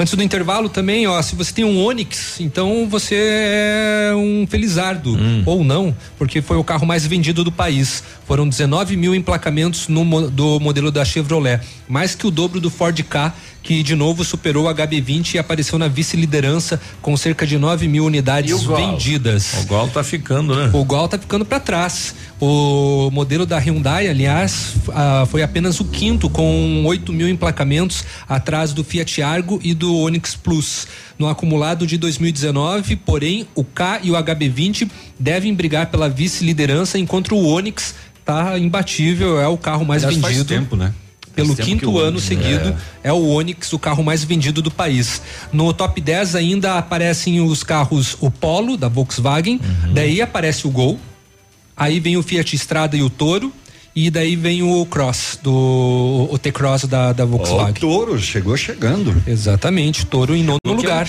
Speaker 11: Antes do intervalo também, ó, se você tem um Onix, então você é um felizardo ou não, porque foi o carro mais vendido do país. Foram 19 mil emplacamentos no do modelo da Chevrolet, mais que o dobro do Ford K, que de novo superou o HB20 e apareceu na vice-liderança com cerca de 9 mil unidades
Speaker 10: E o
Speaker 11: vendidas.
Speaker 10: O Gol tá ficando, né?
Speaker 11: O Gol tá ficando para trás. O modelo da Hyundai, aliás, ah, foi apenas o quinto com 8 mil emplacamentos atrás do Fiat Argo e do Onix Plus. No acumulado de 2019, porém, o K e o HB20 devem brigar pela vice-liderança, enquanto o Onix tá imbatível, é o carro mais
Speaker 12: Aliás, faz
Speaker 11: vendido.
Speaker 12: tempo, né?
Speaker 11: Pelo
Speaker 12: Faz
Speaker 11: quinto ano seguido, é. o Onix, o carro mais vendido do país. No top 10 ainda aparecem os carros o Polo da Volkswagen,
Speaker 12: Uhum.
Speaker 11: daí aparece o Gol, aí vem o Fiat Strada e o Toro, e daí vem o Cross do o T-Cross da, da Volkswagen.
Speaker 12: o Toro chegou chegando
Speaker 11: Exatamente, Toro em nono lugar.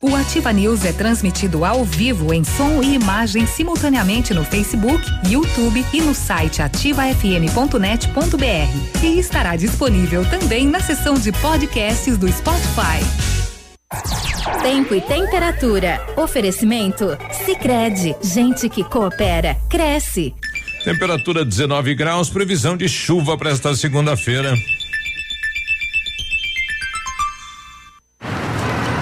Speaker 42: O Ativa News é transmitido ao vivo em som e imagem simultaneamente no Facebook, YouTube e no site ativafm.net.br. E estará disponível também na seção de podcasts do Spotify.
Speaker 43: Tempo e temperatura. Oferecimento? Sicredi Gente que coopera, cresce.
Speaker 10: Temperatura 19 graus, previsão de chuva para esta segunda-feira.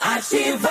Speaker 30: Ativa.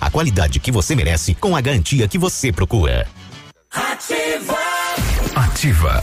Speaker 15: a qualidade que você merece com a garantia que você procura.
Speaker 44: Ativa. Ativa.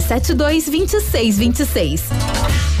Speaker 21: 3272 2626.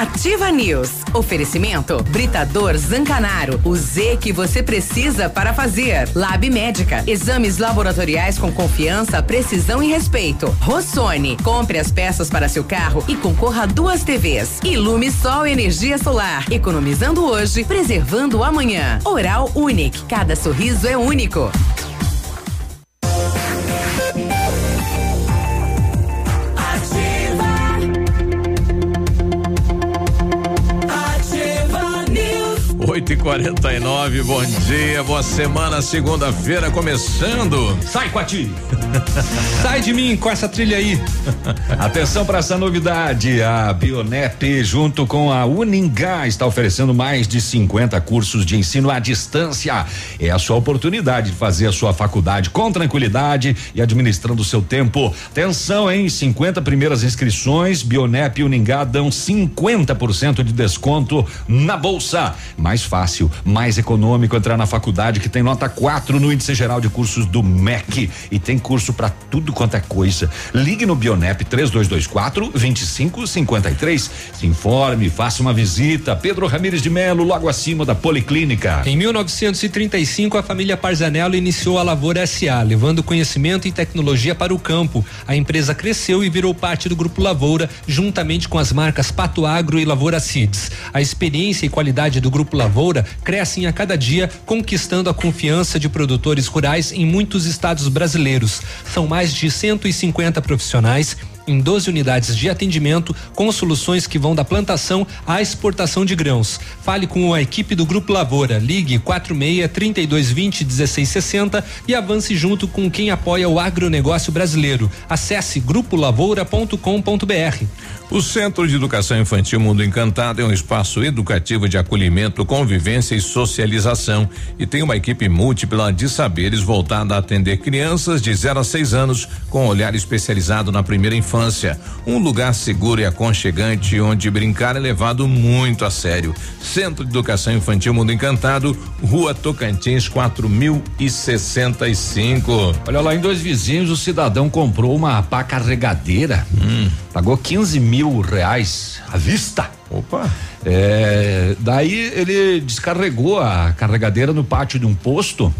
Speaker 8: Ativa News. Oferecimento Britador Zancanaro. O Z que você precisa para fazer. Lab Médica. Exames laboratoriais com confiança, precisão e respeito. Rossoni. Compre as peças para seu carro e concorra a duas TVs. Ilume Sol Energia Solar. Economizando hoje, preservando amanhã. Oral Unique. Cada sorriso é único.
Speaker 10: 8 e 49 bom dia, boa semana, segunda-feira começando.
Speaker 12: Sai, Quati!
Speaker 11: Sai de mim com essa trilha aí.
Speaker 12: Atenção para essa novidade. A Bionep, junto com a Uningá, está oferecendo mais de 50 cursos de ensino à distância. É a sua oportunidade de fazer a sua faculdade com tranquilidade e administrando o seu tempo. Atenção, hein? 50 primeiras inscrições. Bionep e Uningá dão 50% de desconto na bolsa. Mais fácil, mais econômico entrar na faculdade que tem nota 4 no índice geral de cursos do MEC e tem curso para tudo quanto é coisa. Ligue no Bionep 3224 2553. Se informe, faça uma visita. Pedro Ramires de Melo, logo acima da Policlínica.
Speaker 11: Em 1935, a família Parzanello iniciou a Lavoura SA, levando conhecimento e tecnologia para o campo. A empresa cresceu e virou parte do Grupo Lavoura, juntamente com as marcas Pato Agro e Lavoura Seeds. A experiência e qualidade do Grupo Lavoura crescem a cada dia, conquistando a confiança de produtores rurais em muitos estados brasileiros. São mais de 150 profissionais em 12 unidades de atendimento com soluções que vão da plantação à exportação de grãos. Fale com a equipe do Grupo Lavoura. Ligue 46 3220 1660 e avance junto com quem apoia o agronegócio brasileiro. Acesse grupolavoura.com.br.
Speaker 10: O Centro de Educação Infantil Mundo Encantado é um espaço educativo de acolhimento, convivência e socialização e tem uma equipe múltipla de saberes voltada a atender crianças de 0 a 6 anos com olhar especializado na primeira infância. Um lugar seguro e aconchegante onde brincar é levado muito a sério. Centro de Educação Infantil Mundo Encantado, Rua Tocantins 4065.
Speaker 12: Olha lá, em dois vizinhos, o cidadão comprou uma pá carregadeira, hum. pagou 15 mil reais à vista.
Speaker 10: Opa!
Speaker 12: É, daí ele descarregou a carregadeira no pátio de um posto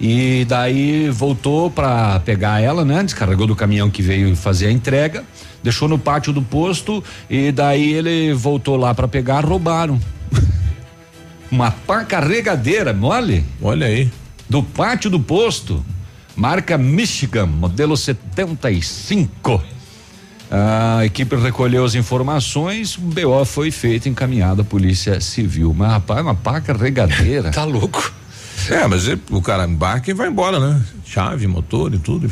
Speaker 12: e daí voltou para pegar ela, né? Descarregou do caminhão que veio fazer a entrega, deixou no pátio do posto e daí ele voltou lá para pegar, roubaram. Uma pá carregadeira, mole?
Speaker 10: Olha aí.
Speaker 12: Do pátio do posto, marca Michigan, modelo 75. A equipe recolheu as informações, o BO foi feito, encaminhado à Polícia Civil. Mas, rapaz, uma pá carregadeira.
Speaker 11: tá louco.
Speaker 10: É, mas o cara embarca e vai embora, né? Chave, motor e tudo.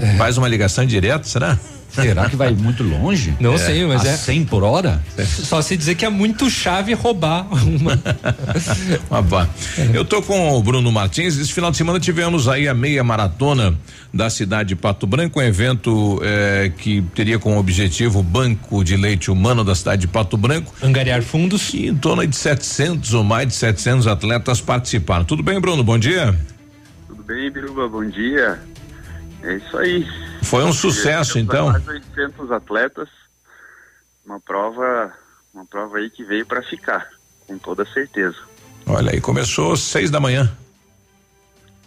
Speaker 10: É. Faz uma ligação direta, será?
Speaker 12: Será que vai muito longe?
Speaker 11: Não é. sei, mas
Speaker 12: a
Speaker 11: é.
Speaker 12: 100 por hora?
Speaker 11: É. Só se dizer que é muito chave roubar uma.
Speaker 10: uma Eu tô com o Bruno Martins. Esse final de semana tivemos aí a meia maratona da cidade de Pato Branco, um evento eh, que teria como objetivo o Banco de Leite Humano da cidade de Pato Branco.
Speaker 11: Angariar fundos.
Speaker 10: E em torno de 700 ou mais de 700 atletas participaram. Tudo bem, Bruno? Bom dia.
Speaker 45: Tudo bem, Biruba? Bom dia. É isso aí.
Speaker 10: Foi um sucesso, então.
Speaker 45: Mais de 800 atletas, uma prova, uma prova aí que veio para ficar, com toda certeza.
Speaker 10: Olha aí, começou às seis da manhã.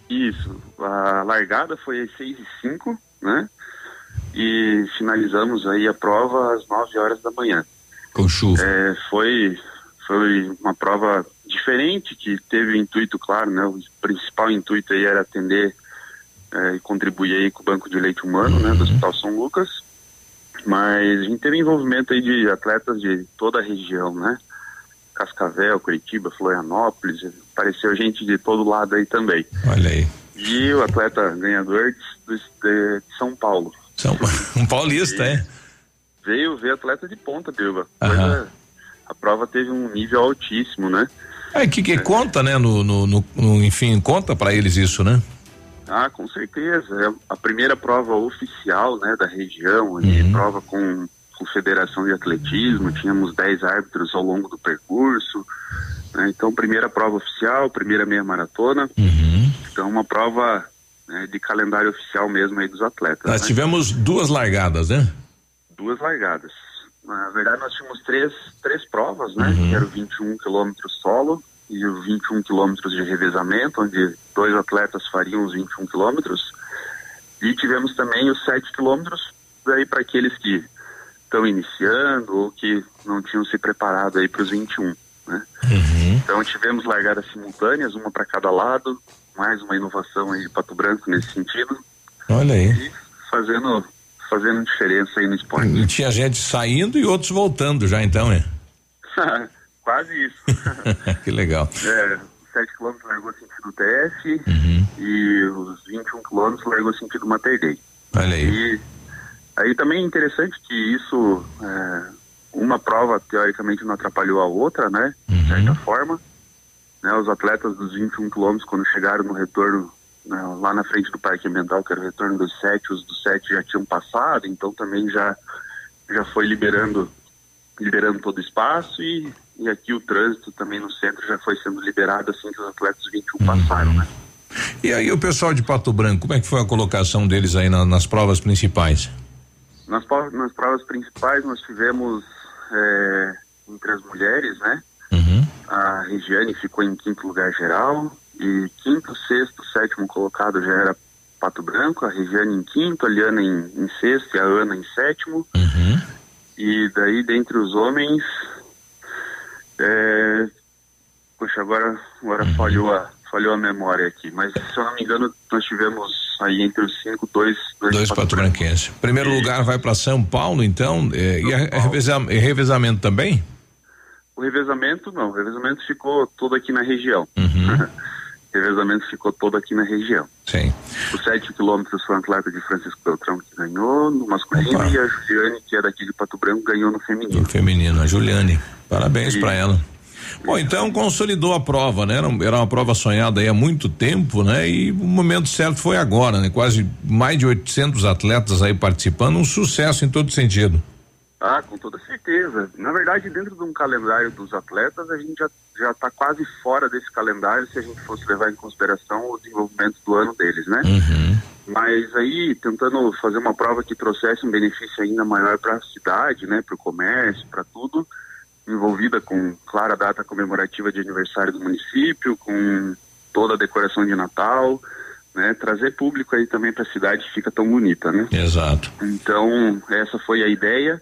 Speaker 45: Isso, a largada foi às seis e cinco, né? E finalizamos aí a prova às nove horas da manhã.
Speaker 12: Com chuva.
Speaker 45: É, foi, foi uma prova diferente que teve o intuito, claro, né? O principal intuito aí era atender é, e contribuir aí com o Banco de Leite Humano, né, do Hospital São Lucas. Mas a gente teve envolvimento aí de atletas de toda a região, né? Cascavel, Curitiba, Florianópolis, apareceu gente de todo lado aí também.
Speaker 10: Olha aí.
Speaker 45: E o atleta ganhador de, de, de São Paulo.
Speaker 10: São, um paulista, e é?
Speaker 45: Veio ver atleta de ponta, Bilba. A prova teve um nível altíssimo, né?
Speaker 10: É, que, que é. conta, né? No, no, no enfim, conta para eles isso, né?
Speaker 45: Ah, com certeza. É a primeira prova oficial, né, da região, uhum. prova com, com federação de atletismo, tínhamos 10 árbitros ao longo do percurso. Né, então, primeira prova oficial, primeira meia maratona.
Speaker 10: Uhum.
Speaker 45: Então, uma prova né, de calendário oficial mesmo aí dos atletas.
Speaker 10: Nós
Speaker 45: né?
Speaker 10: tivemos duas largadas, né?
Speaker 45: Duas largadas. Na verdade, nós tínhamos três, três provas, né?
Speaker 10: Uhum.
Speaker 45: Que era o 21 quilômetros solo, e os 21 quilômetros de revezamento, onde dois atletas fariam os 21 quilômetros. E tivemos também os 7 quilômetros, daí para aqueles que estão iniciando ou que não tinham se preparado aí para os 21. Né?
Speaker 10: Uhum.
Speaker 45: Então tivemos largadas simultâneas, uma para cada lado, mais uma inovação aí de Pato Branco nesse sentido.
Speaker 10: Olha aí.
Speaker 45: E fazendo, fazendo diferença aí no esporte.
Speaker 10: E tinha gente saindo e outros voltando já então, né?
Speaker 45: Quase isso.
Speaker 10: que legal.
Speaker 45: É, 7 quilômetros largou sentido TF
Speaker 10: uhum.
Speaker 45: e os 21 quilômetros largou sentido Mater Dei.
Speaker 10: Olha aí.
Speaker 45: E aí também é interessante que isso, é, uma prova teoricamente não atrapalhou a outra, né?
Speaker 10: Uhum.
Speaker 45: De certa forma. Né, os atletas dos 21 quilômetros, quando chegaram no retorno né, lá na frente do Parque Ambiental, que era o retorno dos 7, os dos 7 já tinham passado, então também já, já foi liberando liberando todo o espaço e, e aqui o trânsito também no centro já foi sendo liberado assim que os atletas 21
Speaker 10: Uhum.
Speaker 45: passaram, né?
Speaker 10: E aí o pessoal de Pato Branco, como é que foi a colocação deles aí na, nas provas principais?
Speaker 45: Nas, nas provas principais nós tivemos é, entre as mulheres, né?
Speaker 10: Uhum.
Speaker 45: A Regiane ficou em quinto lugar geral e quinto, sexto, sétimo colocado já era Pato Branco, a Regiane em quinto, a Liana em, em sexto e a Ana em sétimo.
Speaker 10: Uhum.
Speaker 45: E daí, dentre os homens, é... Poxa, agora, agora
Speaker 10: Uhum.
Speaker 45: falhou, a, falhou a memória aqui. Mas, se eu não me engano, nós tivemos aí entre os cinco, dois... Dois,
Speaker 10: Dois Pato Branquenses. Primeiro lugar vai para São Paulo, então, é, e a, a reveza- e revezamento também?
Speaker 45: O revezamento, não. O revezamento ficou todo aqui na região.
Speaker 10: Uhum.
Speaker 45: o revezamento ficou todo aqui na região.
Speaker 10: Sim.
Speaker 45: Os sete quilômetros foi um atleta de Francisco Beltrão que ganhou no masculino
Speaker 10: Opa.
Speaker 45: e a Juliane, que é daqui de Pato Branco, ganhou no feminino.
Speaker 10: Feminino, a Juliane. Parabéns para ela. Bom, então consolidou a prova, né? Era, era uma prova sonhada aí há muito tempo, né? E o momento certo foi agora, né? Quase mais de 800 atletas aí participando, um sucesso em todo sentido.
Speaker 45: Ah, com toda certeza. Na verdade, dentro de um calendário dos atletas, a gente já já está quase fora desse calendário se a gente fosse levar em consideração o desenvolvimento do ano deles, né?
Speaker 10: Uhum.
Speaker 45: Mas aí, tentando fazer uma prova que trouxesse um benefício ainda maior para a cidade, né, para o comércio, para tudo, envolvida com clara data comemorativa de aniversário do município, com toda a decoração de Natal, né, trazer público aí também para a cidade que fica tão bonita, né?
Speaker 10: Exato.
Speaker 45: Então, essa foi a ideia.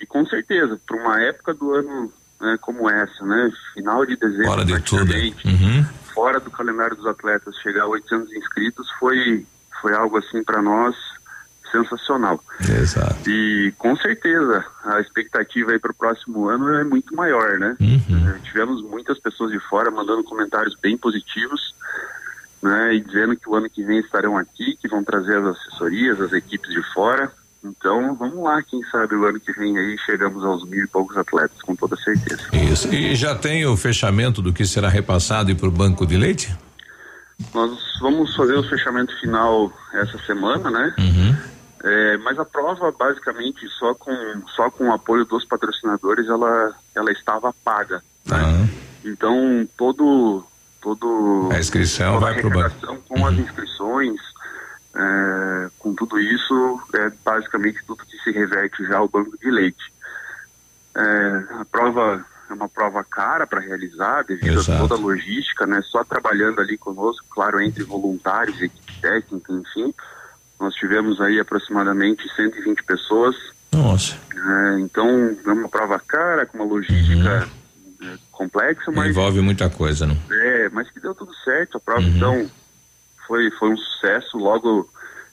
Speaker 45: E com certeza, para uma época do ano né, como essa, né? Final de dezembro,
Speaker 10: Fora de tudo.
Speaker 45: praticamente, fora do calendário dos atletas, chegar a 800 inscritos foi foi algo assim para nós sensacional.
Speaker 10: Exato.
Speaker 45: E com certeza a expectativa aí para o próximo ano é muito maior, né?
Speaker 10: Uhum.
Speaker 45: Eh, Tivemos muitas pessoas de fora mandando comentários bem positivos, né? E dizendo que o ano que vem estarão aqui, que vão trazer as assessorias, as equipes de fora. Então vamos lá, quem sabe o ano que vem aí chegamos aos mil e poucos atletas, com toda certeza.
Speaker 10: Isso. E já tem o fechamento do que será repassado e para o banco de leite?
Speaker 45: Nós vamos fazer o fechamento final essa semana, né? É, mas a prova, basicamente, só com, só com o apoio dos patrocinadores, ela, ela estava paga. né? Então, todo, todo...
Speaker 10: A inscrição vai pro banco.
Speaker 45: Com as inscrições, é, com tudo isso, é basicamente tudo que se reverte já ao banco de leite. É, a prova é uma prova cara para realizar, devido
Speaker 10: Exato.
Speaker 45: a toda a logística, né? Só trabalhando ali conosco, claro, entre voluntários, equipe técnica, enfim. Nós tivemos aí aproximadamente 120 pessoas.
Speaker 10: Nossa.
Speaker 45: É, então, é uma prova cara, com uma logística é, complexa, mas
Speaker 10: Envolve muita coisa, não?
Speaker 45: é, mas que deu tudo certo. A prova, então, foi, foi um sucesso. Logo,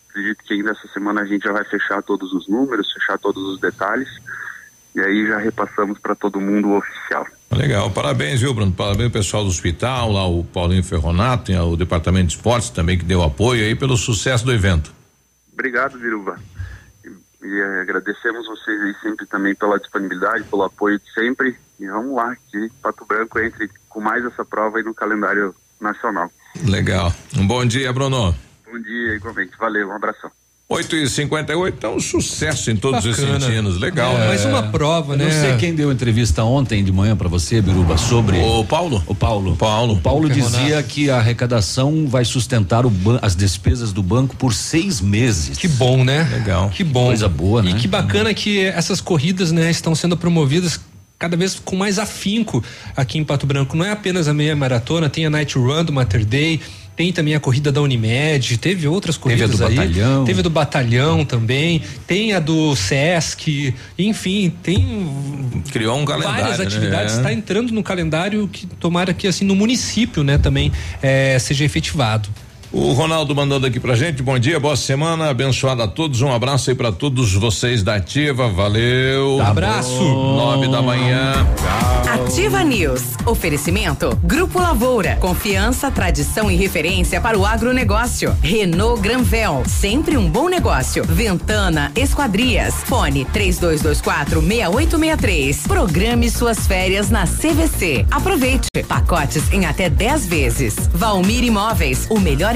Speaker 45: acredito que ainda essa semana a gente já vai fechar todos os números, fechar todos os detalhes. E aí já repassamos para todo mundo o oficial.
Speaker 10: Legal, parabéns, viu, Bruno? Parabéns ao pessoal do hospital, lá o Paulinho Ferronato, e o departamento de esportes também que deu apoio aí pelo sucesso do evento.
Speaker 45: Obrigado, Viruba. E, e, eh, agradecemos vocês aí sempre também pela disponibilidade, pelo apoio de sempre. E vamos lá, que Pato Branco entre com mais essa prova aí no calendário nacional.
Speaker 10: Legal. Um bom dia, Bruno.
Speaker 45: Bom dia, igualmente. Valeu, um abração.
Speaker 10: 8 e 58 então um sucesso em todos os
Speaker 12: Bacana.
Speaker 10: sentidos. Legal.
Speaker 12: É.
Speaker 10: né?
Speaker 12: Mais uma
Speaker 11: prova,
Speaker 12: Eu Não sei quem deu entrevista ontem de manhã pra você, Biruba, sobre.
Speaker 10: O Paulo?
Speaker 12: O Paulo.
Speaker 10: Paulo.
Speaker 12: O Paulo dizia que a arrecadação vai sustentar o ban- as despesas do banco por seis meses.
Speaker 11: Que bom, né?
Speaker 10: Legal.
Speaker 11: Que bom.
Speaker 12: Coisa boa, né?
Speaker 11: E que bacana que essas corridas, né, estão sendo promovidas cada vez com mais afinco aqui em Pato Branco. Não é apenas a meia maratona, tem a Night Run do Mater Day, tem também a corrida da Unimed, teve outras
Speaker 12: Teve a
Speaker 11: corridas
Speaker 12: do
Speaker 11: aí.
Speaker 12: Batalhão.
Speaker 11: Teve a do Batalhão também, tem a do Sesc, enfim, tem
Speaker 10: Criou um calendário.
Speaker 11: várias
Speaker 10: né?
Speaker 11: atividades,
Speaker 10: É.
Speaker 11: está entrando no calendário que tomara que assim no município, né, também eh, seja efetivado.
Speaker 10: O Ronaldo mandando aqui pra gente, bom dia, boa semana, abençoada a todos, um abraço aí pra todos vocês da Ativa, valeu.
Speaker 11: Abraço.
Speaker 10: Nove da manhã.
Speaker 8: Ativa News. Oferecimento. Grupo Lavoura. Confiança, tradição e referência para o agronegócio. Renault Granvel. Sempre um bom negócio. Ventana Esquadrias. Fone 3224 6863. Programe suas férias na CVC. Aproveite. Pacotes em até 10 vezes. Valmir Imóveis. O melhor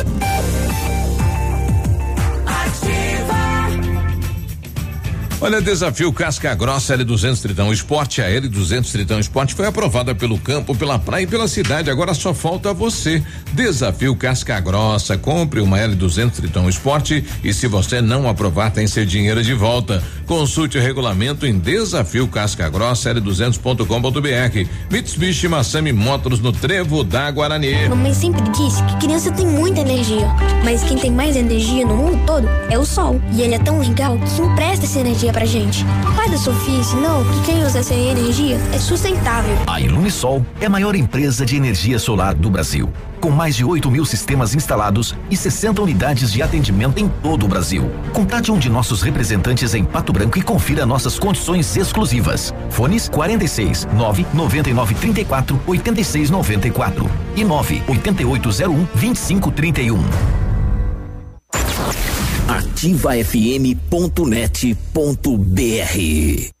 Speaker 10: Olha, desafio Casca Grossa L200 Tritão Esporte. A L200 Tritão Esporte foi aprovada pelo campo, pela praia e pela cidade. Agora só falta você. Desafio Casca Grossa. Compre uma L200 Tritão Esporte e se você não aprovar, tem seu dinheiro de volta. Consulte o regulamento em desafio Casca Grossa L200.com.br. Mitsubishi Massami Motors no Trevo da Guarani.
Speaker 14: Mamãe sempre disse que criança tem muita energia, mas quem tem mais energia no mundo todo é o sol. E ele é tão legal que empresta essa energia pra gente. Pai da Sofia ensinou que quem usa essa energia é sustentável.
Speaker 15: A Ilumisol é a maior empresa de energia solar do Brasil. com mais de 8 mil sistemas instalados e 60 unidades de atendimento em todo o Brasil. Contate um de nossos representantes em Pato Branco e confira nossas condições exclusivas. Fones 46 9 99 34 86 94 e 9 8801 2531.
Speaker 46: ativafm.net.br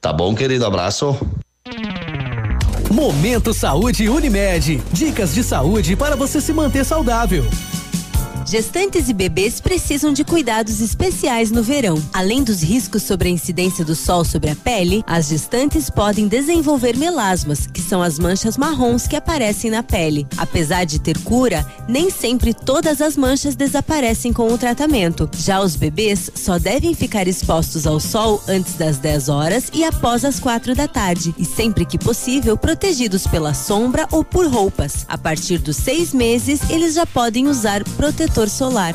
Speaker 47: Tá bom, querido? Abraço.
Speaker 16: Momento Saúde Unimed. Dicas de saúde para você se manter saudável.
Speaker 48: Gestantes e bebês precisam de cuidados especiais no verão. Além dos riscos sobre a incidência do sol sobre a pele, as gestantes podem desenvolver melasmas, que são as manchas marrons que aparecem na pele. Apesar de ter cura, nem sempre todas as manchas desaparecem com o tratamento. Já os bebês só devem ficar expostos ao sol antes das 10 horas e após as 4 da tarde, e sempre que possível, protegidos pela sombra ou por roupas. A partir dos seis meses, eles já podem usar protetor solar.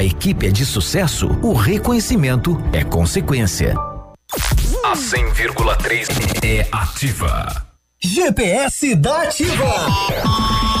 Speaker 15: equipe é de sucesso, o reconhecimento é consequência.
Speaker 34: A 100,3 é ativa.
Speaker 16: GPS da Ativa.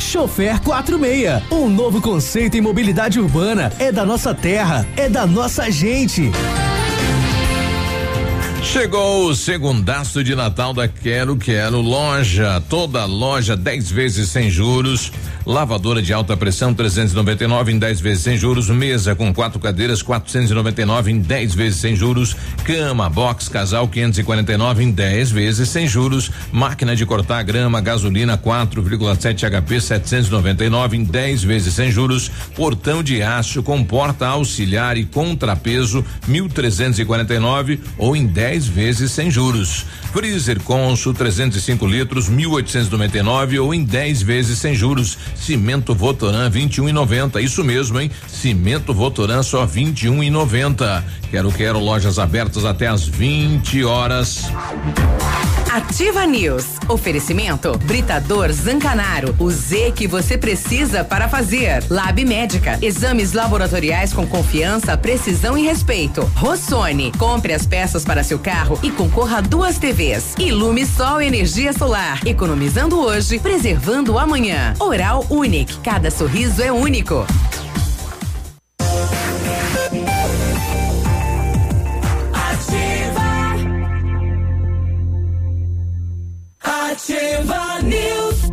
Speaker 16: Chofer 46. Um novo conceito em mobilidade urbana. É da nossa terra. É da nossa gente.
Speaker 10: Chegou o segundaço de Natal da Quero Quero Loja. Toda loja 10 vezes sem juros. Lavadora de alta pressão 399 em 10 vezes sem juros. Mesa com quatro cadeiras 499 em 10 vezes sem juros. Cama, box, casal 549 em 10 vezes sem juros. Máquina de cortar grama, gasolina 4,7 HP 799 em 10 vezes sem juros. Portão de aço com porta auxiliar e contrapeso 1.349 ou em 10 vezes sem juros. Freezer Consul 305 litros 1.899 ou em 10 vezes sem juros. Cimento Votoran 21,90. Isso mesmo, hein? Cimento Votoran só 21,90. Quero quero lojas abertas até às 20 horas.
Speaker 8: Ativa News. Oferecimento Britador Zancanaro. O Z que você precisa para fazer. Lab Médica. Exames laboratoriais com confiança, precisão e respeito. Rossoni. Compre as peças para seu carro e concorra a duas TVs. Ilume Sol Energia Solar. Economizando hoje, preservando amanhã. Oral Unique. Cada sorriso é único.
Speaker 34: Ativa News.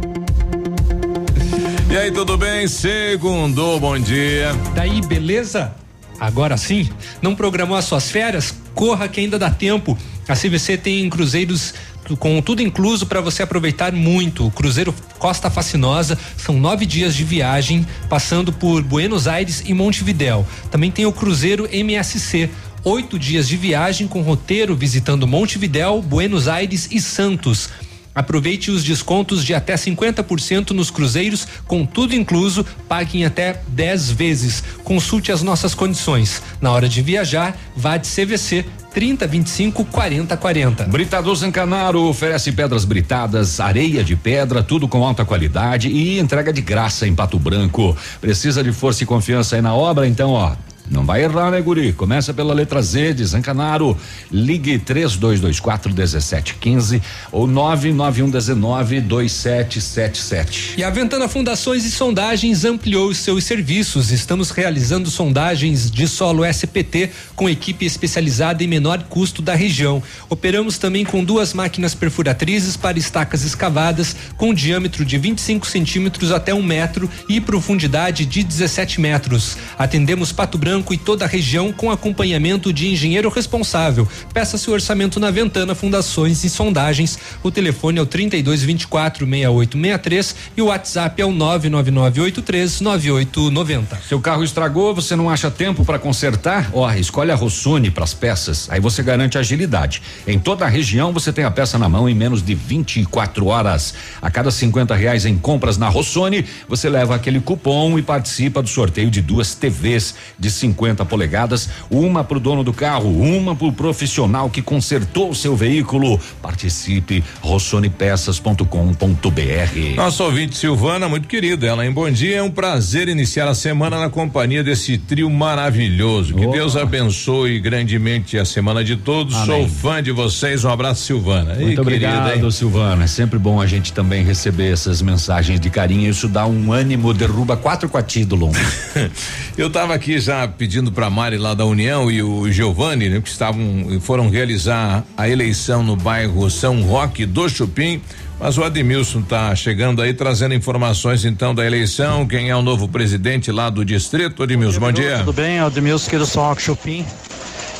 Speaker 10: E aí, tudo bem? Segundo, bom dia.
Speaker 11: Daí, beleza? Agora sim, não programou as suas férias? Corra que ainda dá tempo. A CVC tem cruzeiros com tudo incluso para você aproveitar muito. O Cruzeiro Costa Fascinosa são nove dias de viagem, passando por Buenos Aires e Montevidéu. Também tem o Cruzeiro MSC. Oito dias de viagem com roteiro visitando Montevidéu, Buenos Aires e Santos. Aproveite os descontos de até 50% nos cruzeiros, com tudo incluso, pague em até 10 vezes. Consulte as nossas condições. Na hora de viajar, vá de CVC 30 25 40 40.
Speaker 12: Britador Zancanaro oferece pedras britadas, areia de pedra, tudo com alta qualidade e entrega de graça em Pato Branco. Precisa de força e confiança aí na obra? Então, ó, não vai errar, né, Guri? Começa pela letra Z de Zancanaro. Ligue 3224 1715 ou 99119 2777.
Speaker 11: E a Ventana Fundações e Sondagens ampliou os seus serviços. Estamos realizando sondagens de solo SPT com equipe especializada em menor custo da região. Operamos também com duas máquinas perfuratrizes para estacas escavadas com diâmetro de 25 centímetros até um metro e profundidade de 17 metros. Atendemos Pato Branco e toda a região com acompanhamento de engenheiro responsável. Peça seu orçamento na Ventana Fundações e Sondagens. O telefone é o 3224 6863 e o WhatsApp é o 99983 9890.
Speaker 12: Seu carro estragou, você não acha tempo para consertar? Ó, escolhe a Rossoni para as peças. Aí você garante agilidade. Em toda a região você tem a peça na mão em menos de 24 horas. A cada 50 reais em compras na Rossoni, você leva aquele cupom e participa do sorteio de duas TVs de 50 polegadas, uma para o dono do carro, uma para o profissional que consertou o seu veículo. Participe rossonepeças.com.br.
Speaker 10: Nosso ouvinte Silvana, muito querido, ela em bom dia, é um prazer iniciar a semana na companhia desse trio maravilhoso. Que
Speaker 12: Oh.
Speaker 10: Deus abençoe grandemente a semana de todos.
Speaker 12: Amém.
Speaker 10: Sou fã de vocês. Um abraço, Silvana.
Speaker 12: Muito
Speaker 10: querida,
Speaker 12: obrigado,
Speaker 10: hein?
Speaker 12: Silvana. É sempre bom a gente também receber essas mensagens de carinho. Isso dá um ânimo, derruba quatro do lombo.
Speaker 10: Eu estava aqui já pedindo para Mari lá da União e o Giovanni, né, que estavam foram realizar a eleição no bairro São Roque do Chupim. Mas o Admilson tá chegando aí trazendo informações então da eleição, quem é o novo presidente lá do distrito. Admilson, bom dia.
Speaker 46: Tudo bem, Admilson aqui do São Roque Chupim.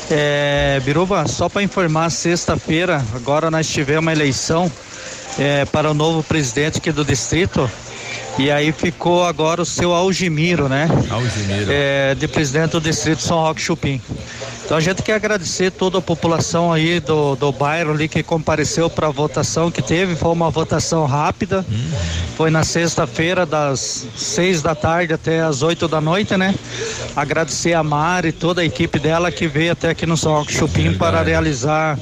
Speaker 46: É, Biruba, só para informar, sexta-feira, agora nós tivemos uma eleição é, para o novo presidente aqui do distrito. E aí ficou agora o seu Algimiro, né?
Speaker 10: Algimiro.
Speaker 46: É, de presidente do distrito São Roque Chupim. Então a gente quer agradecer toda a população aí do, do bairro ali que compareceu para a votação que teve. Foi uma votação rápida. Foi na sexta-feira, das seis da tarde até as oito da noite, né? Agradecer a Mari e toda a equipe dela que veio até aqui no São Roque Chupim para realizar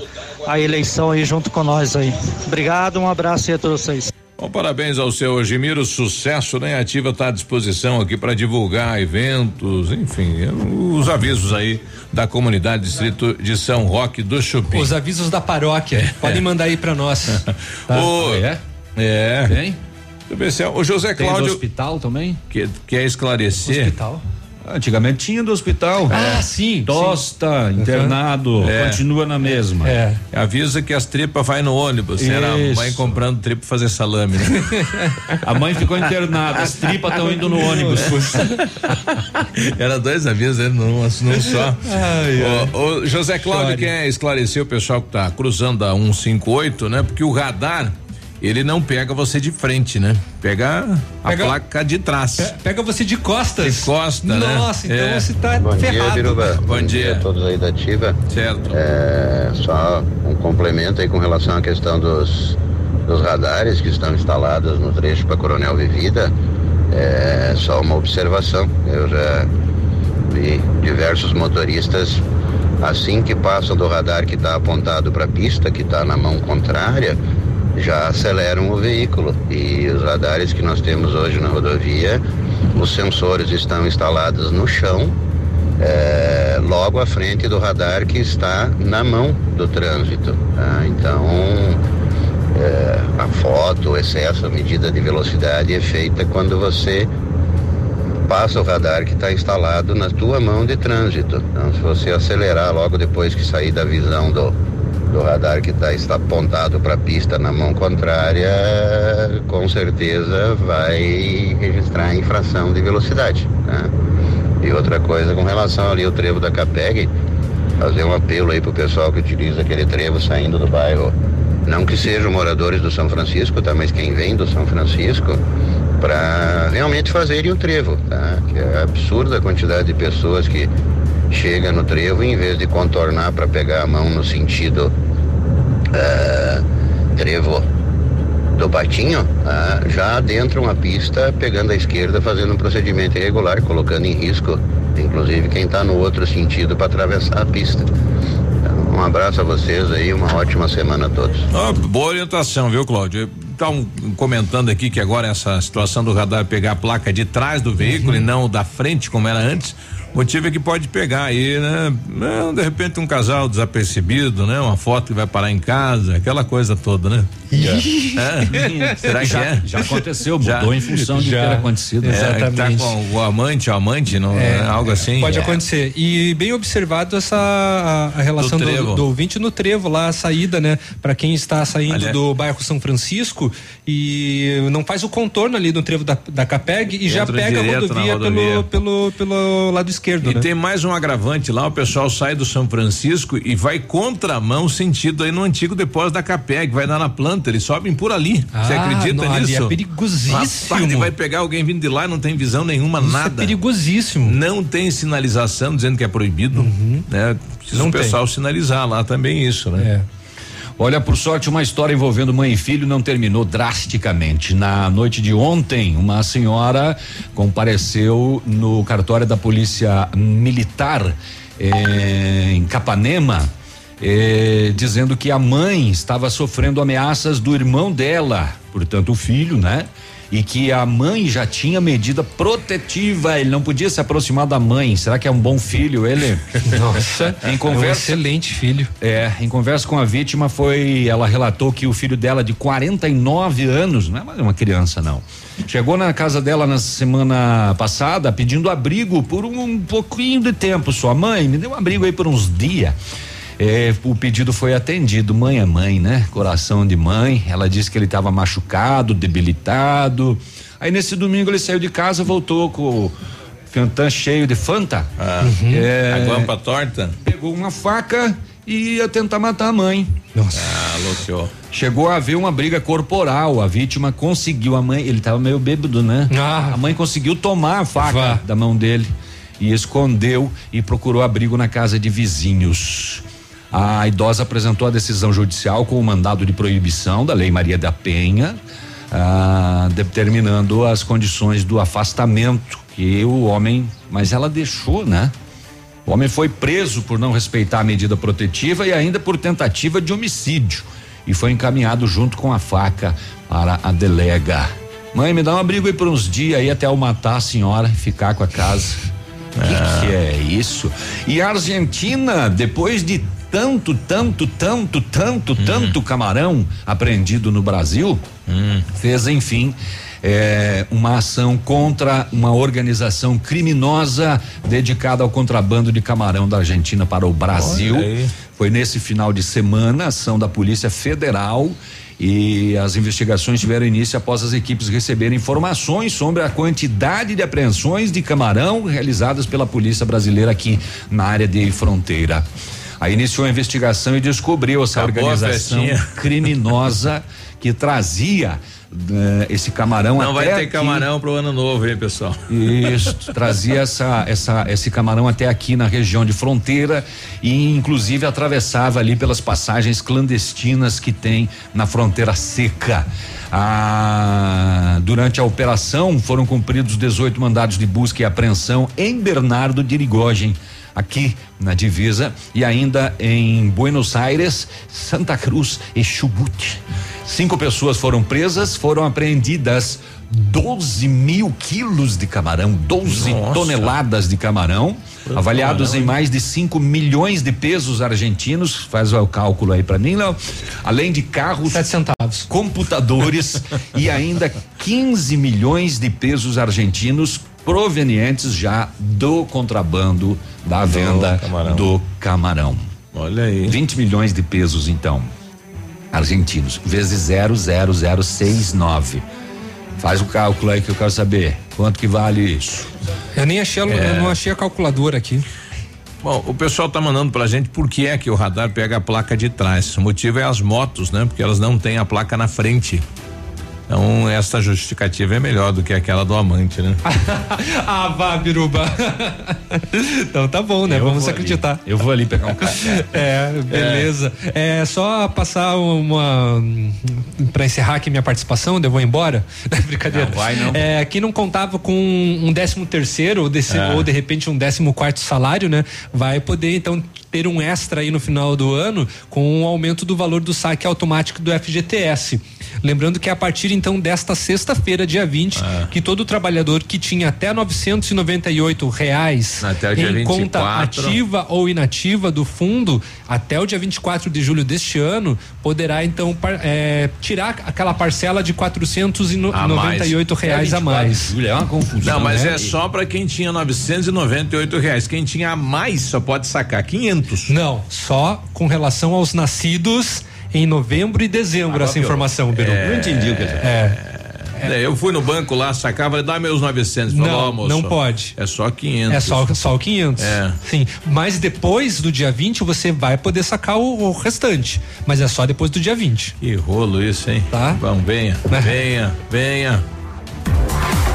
Speaker 46: a eleição aí junto com nós aí. Obrigado, um abraço aí a todos vocês.
Speaker 10: Bom, parabéns ao seu Gimiro, sucesso, né? Ativa está à disposição aqui para divulgar eventos, enfim, os avisos aí da comunidade distrito de São Roque do Chupim.
Speaker 11: Os avisos da paróquia. Podem mandar aí para nós. Tá?
Speaker 10: O,
Speaker 12: é?
Speaker 10: É.
Speaker 12: Tem?
Speaker 10: É- o José
Speaker 12: Tem do
Speaker 10: Cláudio
Speaker 12: hospital também?
Speaker 10: que, quer esclarecer.
Speaker 11: Hospital?
Speaker 12: Antigamente tinha do hospital.
Speaker 11: Ah, sim.
Speaker 12: Tosta, internado,
Speaker 10: É.
Speaker 12: continua na mesma.
Speaker 11: É.
Speaker 10: Avisa que as tripas vai no ônibus. Era a
Speaker 12: Isso.
Speaker 10: mãe comprando tripa pra fazer salame, né?
Speaker 12: A mãe ficou internada, as tripas estão indo no ônibus.
Speaker 10: Era dois avisos, né? Num, num só. O, o José Cláudio quer esclarecer o pessoal que tá cruzando a 158, né? Porque o radar, ele não pega você de frente, né? Pega,
Speaker 11: Pega-
Speaker 10: a placa de trás.
Speaker 11: Pe- Pega você de costas.
Speaker 10: De costa, né?
Speaker 11: Nossa, então
Speaker 10: É.
Speaker 11: você tá
Speaker 49: Bom dia,
Speaker 11: ferrado.
Speaker 49: Biruba.
Speaker 10: Bom dia.
Speaker 49: a todos aí da Ativa.
Speaker 10: Certo.
Speaker 49: É, só um complemento aí com relação à questão dos, dos radares que estão instalados no trecho para Coronel Vivida. É só uma observação. Eu já vi diversos motoristas assim que passam do radar que está apontado para a pista, que está na mão contrária, já aceleram o veículo. E os radares que nós temos hoje na rodovia, os sensores estão instalados no chão, é, logo à frente do radar que está na mão do trânsito. tá? Então, é, a foto, o excesso, a medida de velocidade é feita quando você passa o radar que está instalado na tua mão de trânsito. Então, se você acelerar logo depois que sair da visão do, do radar que tá, está apontado para a pista na mão contrária, com certeza vai registrar infração de velocidade. tá? E outra coisa com relação ali ao trevo da Capeg, fazer um apelo aí pro pessoal que utiliza aquele trevo saindo do bairro. Não que sejam moradores do São Francisco, tá? Mas quem vem do São Francisco, para realmente fazerem o trevo, tá? Que é absurda a quantidade de pessoas que chega no trevo em vez de contornar para pegar a mão no sentido eh, trevo do patinho, ah, já adentram a pista pegando a esquerda, fazendo um procedimento irregular, colocando em risco, inclusive quem está no outro sentido para atravessar a pista. Então, Um abraço a vocês aí, uma ótima semana a todos.
Speaker 10: Boa orientação, viu, Cláudio? Estão comentando aqui que agora essa situação do radar pegar a placa de trás do veículo
Speaker 11: Uhum.
Speaker 10: e não da frente, como era antes. O motivo é que pode pegar aí, né? Não, de repente um casal desapercebido, né? Uma foto que vai parar em casa, aquela coisa toda, né? É. Será que
Speaker 12: já,
Speaker 10: é?
Speaker 12: Já aconteceu, mudou em função de ter acontecido.
Speaker 10: É,
Speaker 11: Exatamente.
Speaker 10: Tá com o amante, o amante, não,
Speaker 11: É,
Speaker 10: é, algo assim.
Speaker 11: Pode
Speaker 10: É.
Speaker 11: acontecer. E bem observado essa a, a relação
Speaker 10: Do
Speaker 11: do, do ouvinte no trevo lá, a saída, né? Pra quem está saindo
Speaker 10: Aliás-
Speaker 11: do bairro São Francisco e não faz o contorno ali no trevo da, da Capeg e já pega a rodovia,
Speaker 10: rodovia.
Speaker 11: Pelo, pelo, pelo lado esquerdo,
Speaker 10: E
Speaker 11: né?
Speaker 10: tem mais um agravante lá, o pessoal sai do São Francisco e vai contramão sentido aí no antigo depósito da Capeg, vai dar na planta, eles sobem por ali. Você
Speaker 11: Ah,
Speaker 10: acredita
Speaker 11: não, ali
Speaker 10: nisso?
Speaker 11: é perigosíssimo.
Speaker 10: Rapaz, vai pegar alguém vindo de lá e não tem visão nenhuma,
Speaker 11: Isso
Speaker 10: nada.
Speaker 11: é perigosíssimo.
Speaker 10: Não tem sinalização dizendo que é proibido, né? Precisa
Speaker 12: Não
Speaker 10: o
Speaker 12: tem.
Speaker 10: pessoal sinalizar lá também isso, né?
Speaker 12: Olha, por sorte, uma história envolvendo mãe e filho não terminou drasticamente. Na noite de ontem, uma senhora compareceu no cartório da Polícia Militar eh, em Capanema. eh, dizendo que a mãe estava sofrendo ameaças do irmão dela, portanto, o filho, né? E que a mãe já tinha medida protetiva, ele não podia se aproximar da mãe. Será que é um bom filho ele?
Speaker 11: Nossa,
Speaker 12: em
Speaker 11: é um
Speaker 12: conversa.
Speaker 11: excelente filho.
Speaker 12: É, em conversa com a vítima foi, ela relatou que o filho dela de 49 anos, não é mais uma criança não, chegou na casa dela na semana passada pedindo abrigo por um pouquinho de tempo. Sua mãe me deu um abrigo aí por uns dias. É, o pedido foi atendido. Mãe é mãe, né? Coração de mãe. Ela disse que ele estava machucado, debilitado. Aí nesse domingo ele saiu de casa, voltou com o cantã cheio de Fanta. É,
Speaker 10: A guampa torta?
Speaker 12: pegou uma faca e ia tentar matar a mãe.
Speaker 11: Nossa.
Speaker 10: Ah, louco.
Speaker 12: Chegou a haver uma briga corporal. A vítima conseguiu a mãe. Ele estava meio bêbado, né?
Speaker 11: Ah.
Speaker 12: A mãe conseguiu tomar a faca
Speaker 11: Vá.
Speaker 12: da mão dele e escondeu e procurou abrigo na casa de vizinhos. A idosa apresentou a decisão judicial com o mandado de proibição da Lei Maria da Penha, ah, determinando as condições do afastamento que o homem, mas ela deixou, né? O homem foi preso por não respeitar a medida protetiva e ainda por tentativa de homicídio e foi encaminhado junto com a faca para a delega. Mãe, me dá um abrigo aí por uns dias aí até eu matar a senhora e ficar com a casa. O que, que é isso? E a Argentina, depois de tanto, tanto, tanto, tanto, tanto camarão apreendido no Brasil, fez, enfim, é, uma ação contra uma organização criminosa dedicada ao contrabando de camarão da Argentina para o Brasil. Foi nesse final de semana, ação da Polícia Federal. E as investigações tiveram início após as equipes receberem informações sobre a quantidade de apreensões de camarão realizadas pela Polícia Brasileira aqui na área de fronteira. Aí iniciou a investigação e descobriu essa
Speaker 10: Acabou
Speaker 12: organização criminosa que trazia eh, esse camarão
Speaker 10: Não vai ter
Speaker 12: aqui.
Speaker 10: camarão pro ano novo, hein, pessoal?
Speaker 12: Isso, trazia essa, essa, esse camarão até aqui na região de fronteira e inclusive atravessava ali pelas passagens clandestinas que tem na fronteira seca. Ah, durante a operação foram cumpridos 18 mandados de busca e apreensão em Bernardo de Irigoyen, aqui na divisa, e ainda em Buenos Aires, Santa Cruz e Chubut. Cinco pessoas foram presas, foram apreendidas 12 mil quilos de camarão, 12
Speaker 10: Nossa.
Speaker 12: toneladas de camarão, avaliados
Speaker 10: camarão,
Speaker 12: em mais de 5 milhões de pesos argentinos. Faz o cálculo aí pra mim, Léo. Além de carros,
Speaker 11: Sete centavos.
Speaker 12: computadores e ainda 15 milhões de pesos argentinos provenientes já do contrabando da venda
Speaker 10: camarão.
Speaker 12: do camarão.
Speaker 10: Olha aí.
Speaker 12: 20 milhões de pesos, então, argentinos, vezes 00069. Faz o cálculo aí que eu quero saber. Quanto que vale isso?
Speaker 11: Eu nem achei, a-
Speaker 10: É.
Speaker 11: eu não achei a calculadora aqui.
Speaker 10: Bom, o pessoal tá mandando pra gente por que é que o radar pega a placa de trás. O motivo é as motos, né? Porque elas não têm a placa na frente. Então, essa justificativa é melhor do que aquela do amante, né?
Speaker 11: ah, vá, Biruba. então tá bom, né?
Speaker 12: Eu
Speaker 11: Vamos acreditar.
Speaker 12: ali. Eu vou ali pegar um café.
Speaker 11: É, beleza. É. só passar uma. Pra encerrar aqui minha participação, eu vou embora. Brincadeira.
Speaker 12: Não vai, não.
Speaker 11: É, quem não contava com um décimo terceiro ou, desse,
Speaker 12: É.
Speaker 11: ou de repente um décimo quarto salário, né? Vai poder então ter um extra aí no final do ano com o aumento do valor do saque automático do FGTS. Lembrando que é a partir então desta sexta-feira, dia 20,
Speaker 10: É.
Speaker 11: que todo trabalhador que tinha até 998 reais
Speaker 10: Até
Speaker 11: em conta
Speaker 10: 24.
Speaker 11: ativa ou inativa do fundo até o dia 24 de julho deste ano poderá então par- é, tirar aquela parcela de 498 reais a mais.
Speaker 12: É uma confusão.
Speaker 10: Não, mas
Speaker 11: né?
Speaker 10: é só pra quem tinha 998 reais. Quem tinha a mais só pode sacar 500.
Speaker 11: Não, só com relação aos nascidos em novembro e dezembro
Speaker 10: Agora
Speaker 11: essa informação, Biru.
Speaker 10: É,
Speaker 12: Não entendi o que
Speaker 11: É.
Speaker 10: É, eu fui no banco lá, sacava, dá meus 900. Falou,
Speaker 11: Não,
Speaker 10: ó, moço,
Speaker 11: não pode.
Speaker 10: É só 500.
Speaker 11: É só, só o 500.
Speaker 10: É.
Speaker 11: Sim. Mas depois do dia 20 você vai poder sacar o, o restante. Mas é só depois do dia 20.
Speaker 10: Que rolo isso, hein?
Speaker 11: Tá.
Speaker 10: Vamos, venha, venha, venha.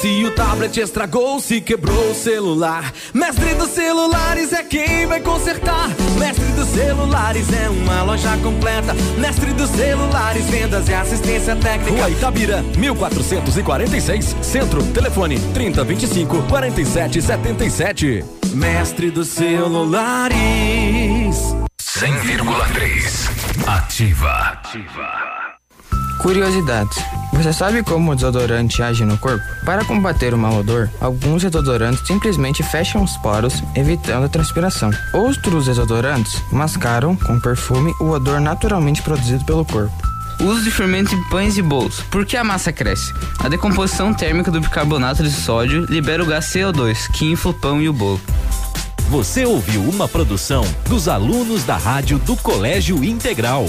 Speaker 50: Se o tablet estragou, se quebrou o celular, Mestre dos Celulares é quem vai consertar. Mestre dos Celulares é uma loja completa. Mestre dos Celulares, vendas e assistência técnica.
Speaker 51: Rua Itabira, 1446, Centro, telefone 3025 4777.
Speaker 50: Mestre dos Celulares.
Speaker 34: 100,3. Ativa.
Speaker 52: Curiosidades. Você sabe como o desodorante age no corpo? Para combater o mau odor, alguns desodorantes simplesmente fecham os poros, evitando a transpiração. Outros desodorantes mascaram com perfume o odor naturalmente produzido pelo corpo.
Speaker 53: Uso de fermento em pães e bolos. Por que a massa cresce? A decomposição térmica do bicarbonato de sódio libera o gás CO2, que infla o pão e o bolo.
Speaker 54: Você ouviu uma produção dos alunos da rádio do Colégio Integral.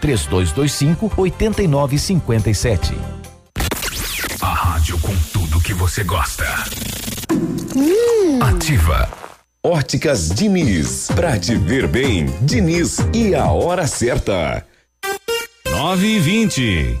Speaker 15: 3225 8957.
Speaker 34: A rádio com tudo que você gosta. Ativa.
Speaker 55: Óticas Diniz. Pra te ver bem, Diniz e a hora certa.
Speaker 56: 9 e 20.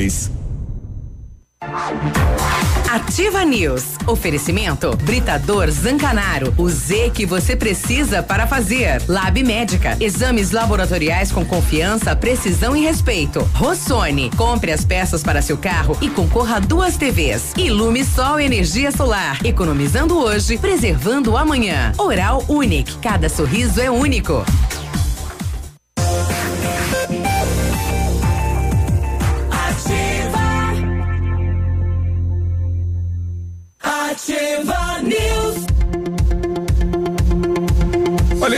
Speaker 8: Ativa News. Oferecimento Britador Zancanaro. O Z que você precisa para fazer. Lab Médica. Exames laboratoriais com confiança, precisão e respeito. Rossoni. Compre as peças para seu carro e concorra a duas TVs. Ilume Sol Energia Solar. Economizando hoje, preservando amanhã. Oral Unique. Cada sorriso é único.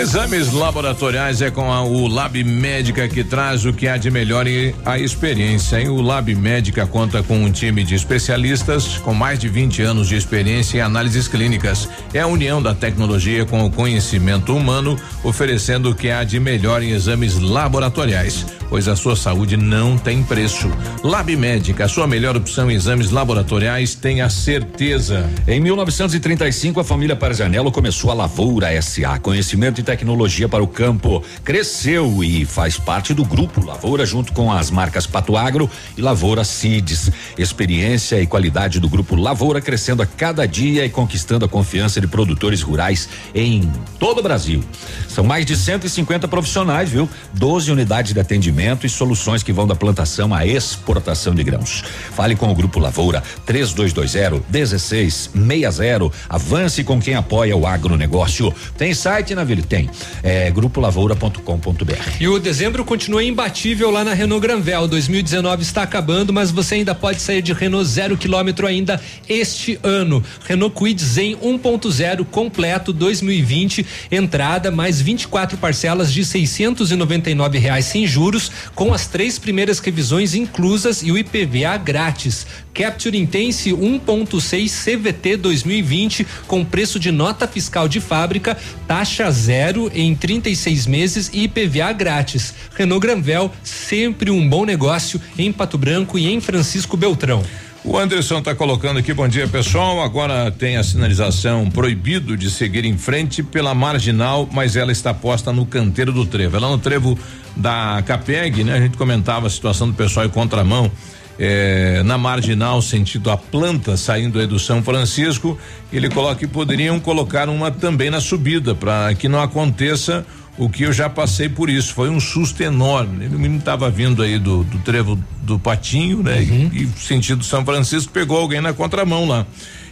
Speaker 10: Exames laboratoriais é com a, o Lab Médica que traz o que há de melhor e a experiência. O Lab Médica conta com um time de especialistas com mais de 20 anos de experiência em análises clínicas. É a união da tecnologia com o conhecimento humano, oferecendo o que há de melhor em exames laboratoriais, pois a sua saúde não tem preço. Lab Médica, a sua melhor opção em exames laboratoriais, tenha certeza.
Speaker 12: Em 1935, a família Parzanello começou a Lavoura SA, conhecimento e tecnologia para o campo. Cresceu e faz parte do grupo Lavoura, junto com as marcas Pato Agro e Lavoura Seeds. Experiência e qualidade do grupo Lavoura crescendo a cada dia e conquistando a confiança de produtores rurais em todo o Brasil. São mais de 150 profissionais, viu? 12 unidades de atendimento e soluções que vão da plantação à exportação de grãos. Fale com o grupo Lavoura 3220 1660. Avance com quem apoia o agronegócio. Tem site, Navilho? Tem. É grupolavoura.com.br.
Speaker 11: E o dezembro continua imbatível lá na Renault Granvel. 2019 está acabando, mas você ainda pode sair de Renault zero quilômetro ainda este ano. Renault Kwid Zen 1.0 completo 2020, entrada mais 24 parcelas de 699 reais sem juros, com as três primeiras revisões inclusas e o IPVA grátis. Capture Intense 1.6 CVT 2020 com preço de nota fiscal de fábrica, taxa zero em 36 meses e IPVA grátis. Renault Granvel, sempre um bom negócio em Pato Branco e em Francisco Beltrão.
Speaker 10: O Anderson está colocando aqui, bom dia pessoal. Agora tem a sinalização proibido de seguir em frente pela marginal, mas ela está posta no canteiro do trevo. Ela no trevo da Capeg, né? A gente comentava a situação do pessoal em contramão. É, na marginal, sentido a planta, saindo aí do São Francisco, ele coloca que poderiam colocar uma também na subida, para que não aconteça o que eu já passei por isso. Foi um susto enorme. O menino estava vindo aí do, do trevo do Patinho, né?
Speaker 11: Uhum.
Speaker 10: E, e sentido São Francisco, pegou alguém na contramão lá.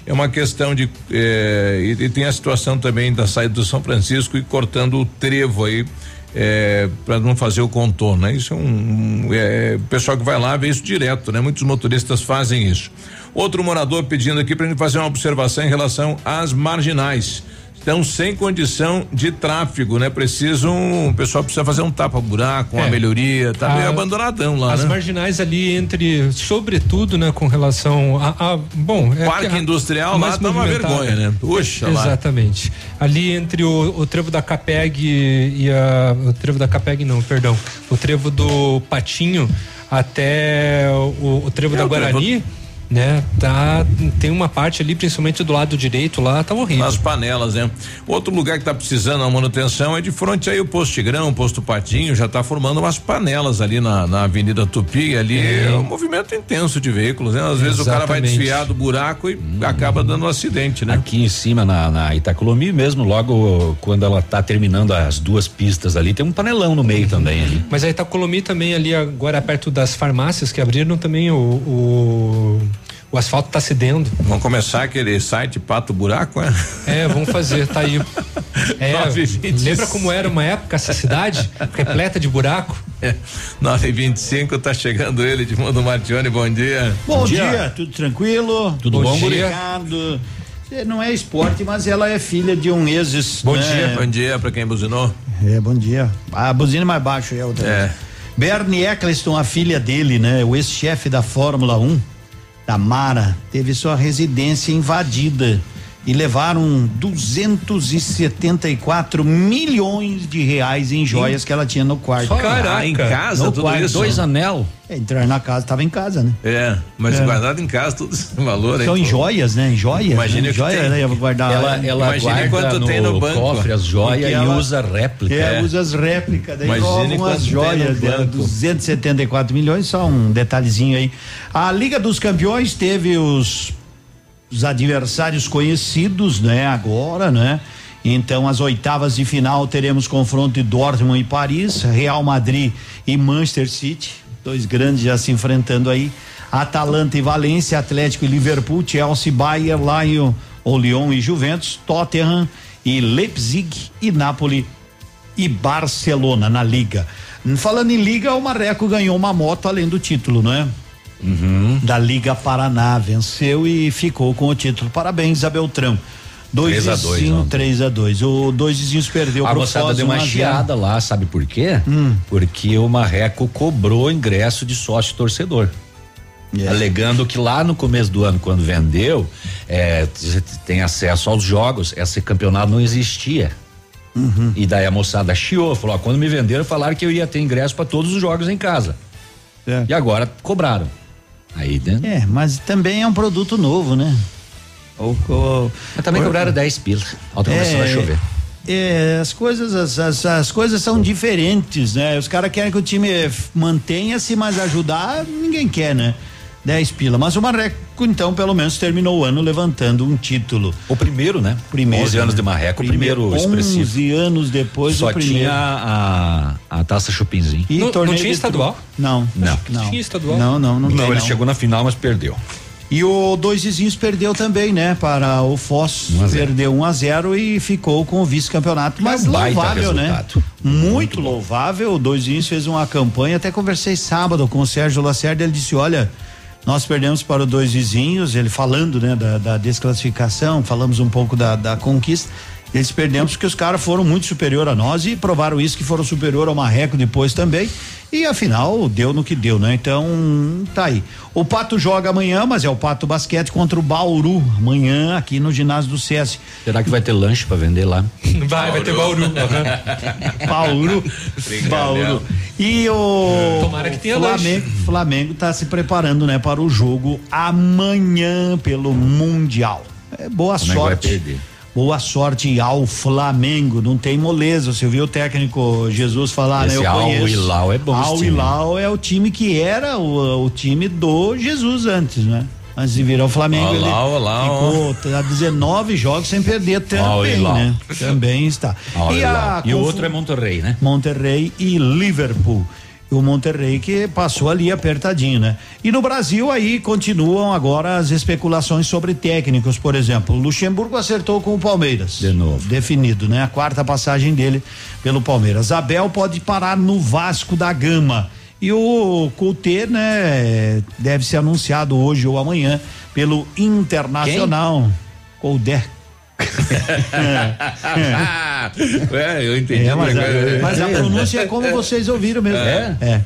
Speaker 10: É uma questão de. É, e, e, tem a situação também da saída do São Francisco e cortando o trevo aí. É, para não fazer o contorno, né? Isso é um, é, o pessoal que vai lá vê isso direto, né? Muitos motoristas fazem isso. Outro morador pedindo aqui para gente fazer uma observação em relação às marginais estão sem condição de tráfego, né? Precisam, o pessoal precisa fazer um tapa-buraco, uma
Speaker 11: É.
Speaker 10: melhoria, tá meio
Speaker 11: A-
Speaker 10: abandonadão lá,
Speaker 11: As
Speaker 10: né?
Speaker 11: marginais ali entre, sobretudo, né, com relação a, a- bom, é
Speaker 10: Parque
Speaker 11: que a-
Speaker 10: industrial lá
Speaker 11: mais
Speaker 10: tá uma vergonha, né? Puxa lá.
Speaker 11: Exatamente. Ali entre o, o trevo da Capeg e a o trevo da Capeg não, perdão, o trevo do Patinho até o, o trevo
Speaker 10: É,
Speaker 11: da
Speaker 10: o trevo-
Speaker 11: Guarani, né? Tá tem uma parte ali, principalmente do lado direito lá, tá horrível.
Speaker 10: Nas panelas, né? Outro lugar que tá precisando a manutenção é de frente aí o posto Tigrão, o posto Patinho, já tá formando umas panelas ali na, na Avenida Tupi, ali é. um movimento intenso de veículos, né? Às vezes o cara vai
Speaker 12: Exatamente.
Speaker 10: desfiar do buraco e acaba dando um acidente, né?
Speaker 12: Aqui em cima na, na Itacolomi mesmo, logo quando ela tá terminando as duas pistas ali, tem um panelão no meio também ali.
Speaker 11: Mas a Itacolomi também ali agora perto das farmácias que abriram também o, o, o asfalto tá cedendo.
Speaker 10: Vamos começar aquele site Pato Buraco, né?
Speaker 11: É, vamos fazer, tá aí. É,
Speaker 10: 9,25.
Speaker 11: lembra como era uma época essa cidade? Repleta de buraco?
Speaker 10: É, 925 tá chegando ele, Edmundo Martione, bom dia.
Speaker 26: Bom dia. tudo tranquilo?
Speaker 10: Tudo bom, guri?
Speaker 26: Obrigado. É, Não é esporte, mas ela é filha de um ex.
Speaker 10: Bom
Speaker 26: né?
Speaker 10: dia, bom dia pra quem buzinou.
Speaker 26: É, bom dia. A buzina é mais baixo é outra.
Speaker 10: É.
Speaker 26: Bernie Eccleston, a filha dele, né? O ex-chefe da Fórmula 1, Tamara, teve sua residência invadida e levaram 274 milhões de reais em joias que ela tinha no quarto.
Speaker 10: Só Caraca, em casa,
Speaker 26: no
Speaker 10: tudo
Speaker 26: quarto.
Speaker 10: isso?
Speaker 12: Dois anel.
Speaker 26: É, entrar na casa, tava em casa, né?
Speaker 10: É, mas
Speaker 26: É.
Speaker 10: guardado em casa todo esse valor aí.
Speaker 26: São em
Speaker 10: pô.
Speaker 26: joias, né? Em joias.
Speaker 10: Imagina
Speaker 26: né? joia,
Speaker 10: tem.
Speaker 26: né? Eu vou guardar.
Speaker 12: Ela, ela
Speaker 10: Imagine
Speaker 12: guarda
Speaker 10: quanto
Speaker 12: no,
Speaker 10: tem no banco.
Speaker 12: cofre as joias e
Speaker 26: ela-
Speaker 12: usa réplica.
Speaker 26: É, usa as réplicas, daí
Speaker 10: quanto
Speaker 26: as joias dela,
Speaker 10: banco.
Speaker 26: 274 milhões, só um detalhezinho aí. A Liga dos Campeões teve os, os adversários conhecidos, né, agora, né? Então, as oitavas de final teremos confronto de Dortmund e Paris, Real Madrid e Manchester City, dois grandes já se enfrentando aí. Atalanta e Valência, Atlético e Liverpool, Chelsea, Bayern, Lyon, Lyon e Juventus, Tottenham e Leipzig e Napoli e Barcelona na liga. Falando em liga, o Marreco ganhou uma moto além do título, não é? Da Liga Paraná, venceu e ficou com o título. Parabéns, Isabel Beltrão. Dois
Speaker 12: 3 a 2
Speaker 26: vizinhos,
Speaker 12: ontem.
Speaker 26: 3 a 2 O dois vizinhos perdeu
Speaker 12: A
Speaker 26: pro
Speaker 12: moçada deu uma
Speaker 26: 1 a 0.
Speaker 12: chiada lá, sabe por quê? Porque o Marreco cobrou ingresso de sócio torcedor. Alegando que lá no começo do ano, quando vendeu, é, tem acesso aos jogos, esse campeonato não existia. E daí a moçada chiou, falou: ó, quando me venderam, falaram que eu ia ter ingresso para todos os jogos em casa. E agora cobraram. Aí, né?
Speaker 26: É, mas também é um produto novo, né? Ou, ou-
Speaker 12: Mas também
Speaker 26: ou-
Speaker 12: cobraram 10 pila. Ó, tá começando a chover.
Speaker 26: É, as coisas, as, as, as coisas são diferentes, né? Os caras querem que o time mantenha-se, mas ajudar ninguém quer, né? 10 pila. Mas o Marreco, então, pelo menos terminou o ano levantando um título.
Speaker 12: O primeiro, né?
Speaker 26: Primeiro.
Speaker 12: 11 anos de Marreco, o primeiro expressivo.
Speaker 26: 11 anos depois
Speaker 12: Só
Speaker 26: o primeiro.
Speaker 12: tinha a, a taça Chupinzinho.
Speaker 26: E
Speaker 11: Não- não tinha estadual?
Speaker 26: tru- Não.
Speaker 12: Não.
Speaker 26: Não.
Speaker 11: Tinha estadual?
Speaker 26: Não, não, não, tem,
Speaker 12: ele
Speaker 26: não.
Speaker 12: chegou na final, mas perdeu.
Speaker 26: E o Dois Vizinhos perdeu também, né? Para o Foz.
Speaker 12: Um a zero.
Speaker 26: Perdeu 1 a 0 e ficou com o vice-campeonato. Mas
Speaker 12: É um baita
Speaker 26: louvável, né?
Speaker 12: resultado.
Speaker 26: Muito, louvável. O Dois Vizinhos fez uma campanha. Até conversei sábado com o Sérgio Lacerda. Ele disse: Olha, nós perdemos para o Dois Vizinhos. Ele falando, né? Da, da desclassificação, falamos um pouco da, da conquista. Eles perdemos porque os caras foram muito superior a nós e provaram isso que foram superior ao Marreco depois também. E afinal, deu no que deu, né? Então, tá aí. O Pato joga amanhã, mas é o Pato Basquete contra o Bauru, amanhã aqui no ginásio do SESI.
Speaker 12: Será que vai ter lanche pra vender lá?
Speaker 11: Vai, vai ter Bauru.
Speaker 26: Bauru. Bauru. E o
Speaker 11: Tomara que tenha
Speaker 26: Flamengo, Flamengo tá se preparando, né, para o jogo amanhã pelo Mundial. É, boa
Speaker 12: vai
Speaker 26: sorte.
Speaker 12: perder.
Speaker 26: Boa sorte ao Flamengo. Não tem moleza. Você viu o técnico Jesus falar,
Speaker 12: Esse
Speaker 26: né? Eu
Speaker 12: Al
Speaker 26: conheço.
Speaker 12: Hilal é bom
Speaker 26: Al. Hilal é o time que era o, o time do Jesus antes, né? Antes de virar o Flamengo.
Speaker 10: Al
Speaker 26: ele
Speaker 10: Al Hilal.
Speaker 26: ficou tá 19 jogos sem perder
Speaker 12: Al
Speaker 26: também,
Speaker 12: Hilal.
Speaker 26: né? Também está.
Speaker 12: Al
Speaker 26: E, a
Speaker 12: E o outro é Monterrey, né?
Speaker 26: Monterrey e Liverpool. O Monterrey que passou ali apertadinho, né? E no Brasil aí continuam agora as especulações sobre técnicos, por exemplo. O Luxemburgo acertou com o Palmeiras.
Speaker 12: De novo.
Speaker 26: Definido, né? A quarta passagem dele pelo Palmeiras. Abel pode parar no Vasco da Gama. E o Couté, né, deve ser anunciado hoje ou amanhã pelo Internacional. Couté.
Speaker 10: É, eu entendi.
Speaker 26: É, mas, a,
Speaker 10: É.
Speaker 26: mas a pronúncia é como vocês ouviram mesmo.
Speaker 12: É?
Speaker 26: É.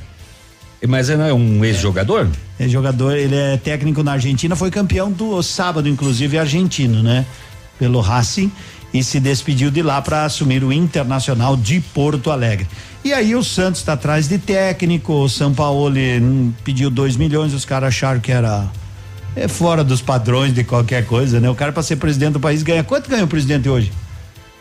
Speaker 12: Mas é um ex-jogador?
Speaker 26: É jogador, ele é técnico na Argentina, foi campeão do sábado, inclusive argentino, né? Pelo Racing e se despediu de lá para assumir o Internacional de Porto Alegre. E aí o Santos está atrás de técnico, o São Paulo hum, pediu 2 milhões, os caras acharam que era é fora dos padrões de qualquer coisa, né? O cara para ser presidente do país ganha quanto ganha o presidente hoje?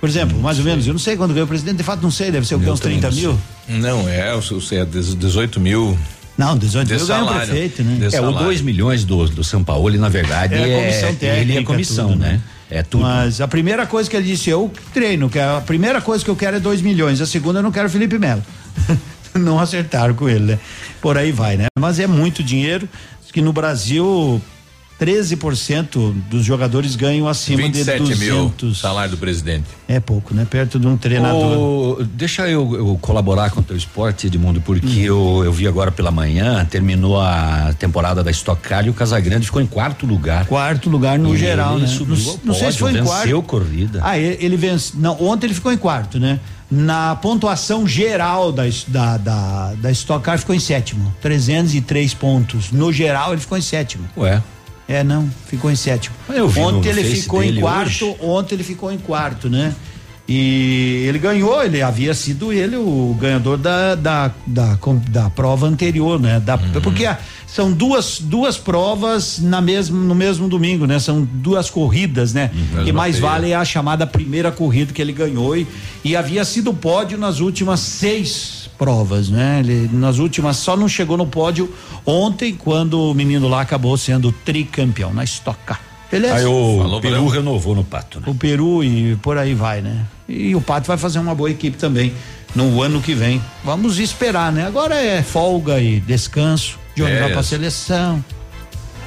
Speaker 26: Por exemplo, mais ou menos, eu não sei quando ganha o presidente, de fato não sei, deve ser o que, uns
Speaker 10: também
Speaker 26: 30
Speaker 10: não
Speaker 26: mil?
Speaker 10: sei. Não, é, é 18 mil.
Speaker 26: Não, 18
Speaker 10: De
Speaker 26: mil ganha o
Speaker 10: salário.
Speaker 26: prefeito, né?
Speaker 12: É, o
Speaker 10: salário.
Speaker 12: 2 milhões do, do São Paulo, na verdade,
Speaker 26: É a
Speaker 12: é,
Speaker 26: comissão
Speaker 12: ele é
Speaker 26: técnica,
Speaker 12: comissão,
Speaker 26: tudo,
Speaker 12: né?
Speaker 26: né?
Speaker 12: É tudo.
Speaker 26: Mas a primeira coisa que ele disse, eu treino, que a primeira coisa que eu quero é 2 milhões, a segunda eu não quero Felipe Melo. não acertaram com ele, né? Por aí vai, né? Mas é muito dinheiro, que no Brasil 13% dos jogadores ganham acima de
Speaker 10: 27
Speaker 26: 200.
Speaker 10: mil salário do presidente.
Speaker 26: É pouco, né? Perto de um treinador.
Speaker 12: Deixa eu, eu colaborar com o teu esporte, Edmundo, porque
Speaker 26: Hum.
Speaker 12: eu, eu vi agora pela manhã, terminou a temporada da Stock Car e o Casagrande ficou em quarto lugar.
Speaker 26: Quarto lugar no
Speaker 12: E
Speaker 26: geral, né?
Speaker 12: subiu
Speaker 26: não,
Speaker 12: ao
Speaker 26: não sei se foi em quarto.
Speaker 12: venceu corrida.
Speaker 26: Ah, ele, ele vence. Não, ontem ele ficou em quarto, né? Na pontuação geral da, da, da, da Stock Car ficou em sétimo, 303 pontos. No geral ele ficou em sétimo.
Speaker 12: Ué.
Speaker 26: É, não, ficou em sétimo.
Speaker 12: Vi
Speaker 26: ontem ele ficou em quarto,
Speaker 12: hoje.
Speaker 26: ontem ele ficou em quarto, né? E ele ganhou, ele havia sido ele o ganhador da, da, da, da prova anterior, né? Da,
Speaker 12: Uhum.
Speaker 26: Porque ah, são duas, duas provas na mesmo, no mesmo domingo, né? São duas corridas, né? e
Speaker 10: mesma
Speaker 26: mais vale a chamada primeira corrida que ele ganhou e, e havia sido pódio nas últimas seis provas, né? Ele nas últimas só não chegou no pódio ontem quando o menino lá acabou sendo tricampeão na Stock Car. Beleza?
Speaker 12: Aí o
Speaker 10: Falou,
Speaker 12: Peru
Speaker 10: valeu.
Speaker 12: renovou no pato, né?
Speaker 26: o Peru e por aí vai, né? E o Pato vai fazer uma boa equipe também no ano que vem. Vamos esperar, né? Agora é folga e descanso. Johnny
Speaker 10: É
Speaker 26: vai pra
Speaker 10: isso.
Speaker 26: seleção.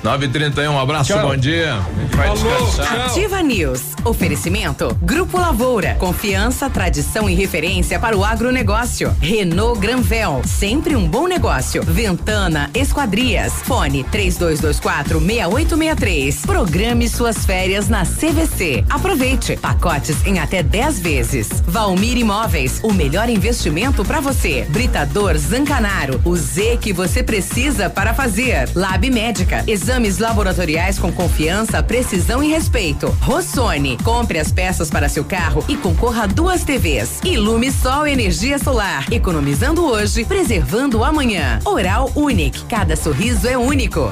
Speaker 10: 9h31, um abraço,
Speaker 26: Tchau.
Speaker 10: bom dia. A gente vai descansar.
Speaker 8: Ativa News. Oferecimento. Grupo Lavoura. Confiança, tradição e referência para o agronegócio. Renault Granvel. Sempre um bom negócio. Ventana Esquadrias. Fone 3224 6863. Programe suas férias na CVC. Aproveite. Pacotes em até 10 vezes. Valmir Imóveis. O melhor investimento para você. Britador Zancanaro. O Z que você precisa para fazer. Lab Médica. Exames laboratoriais com confiança, precisão e respeito. Rossoni. Compre as peças para seu carro e concorra a duas TVs. Ilume Sol Energia Solar. Economizando hoje, preservando amanhã. Oral Unique. Cada sorriso é único.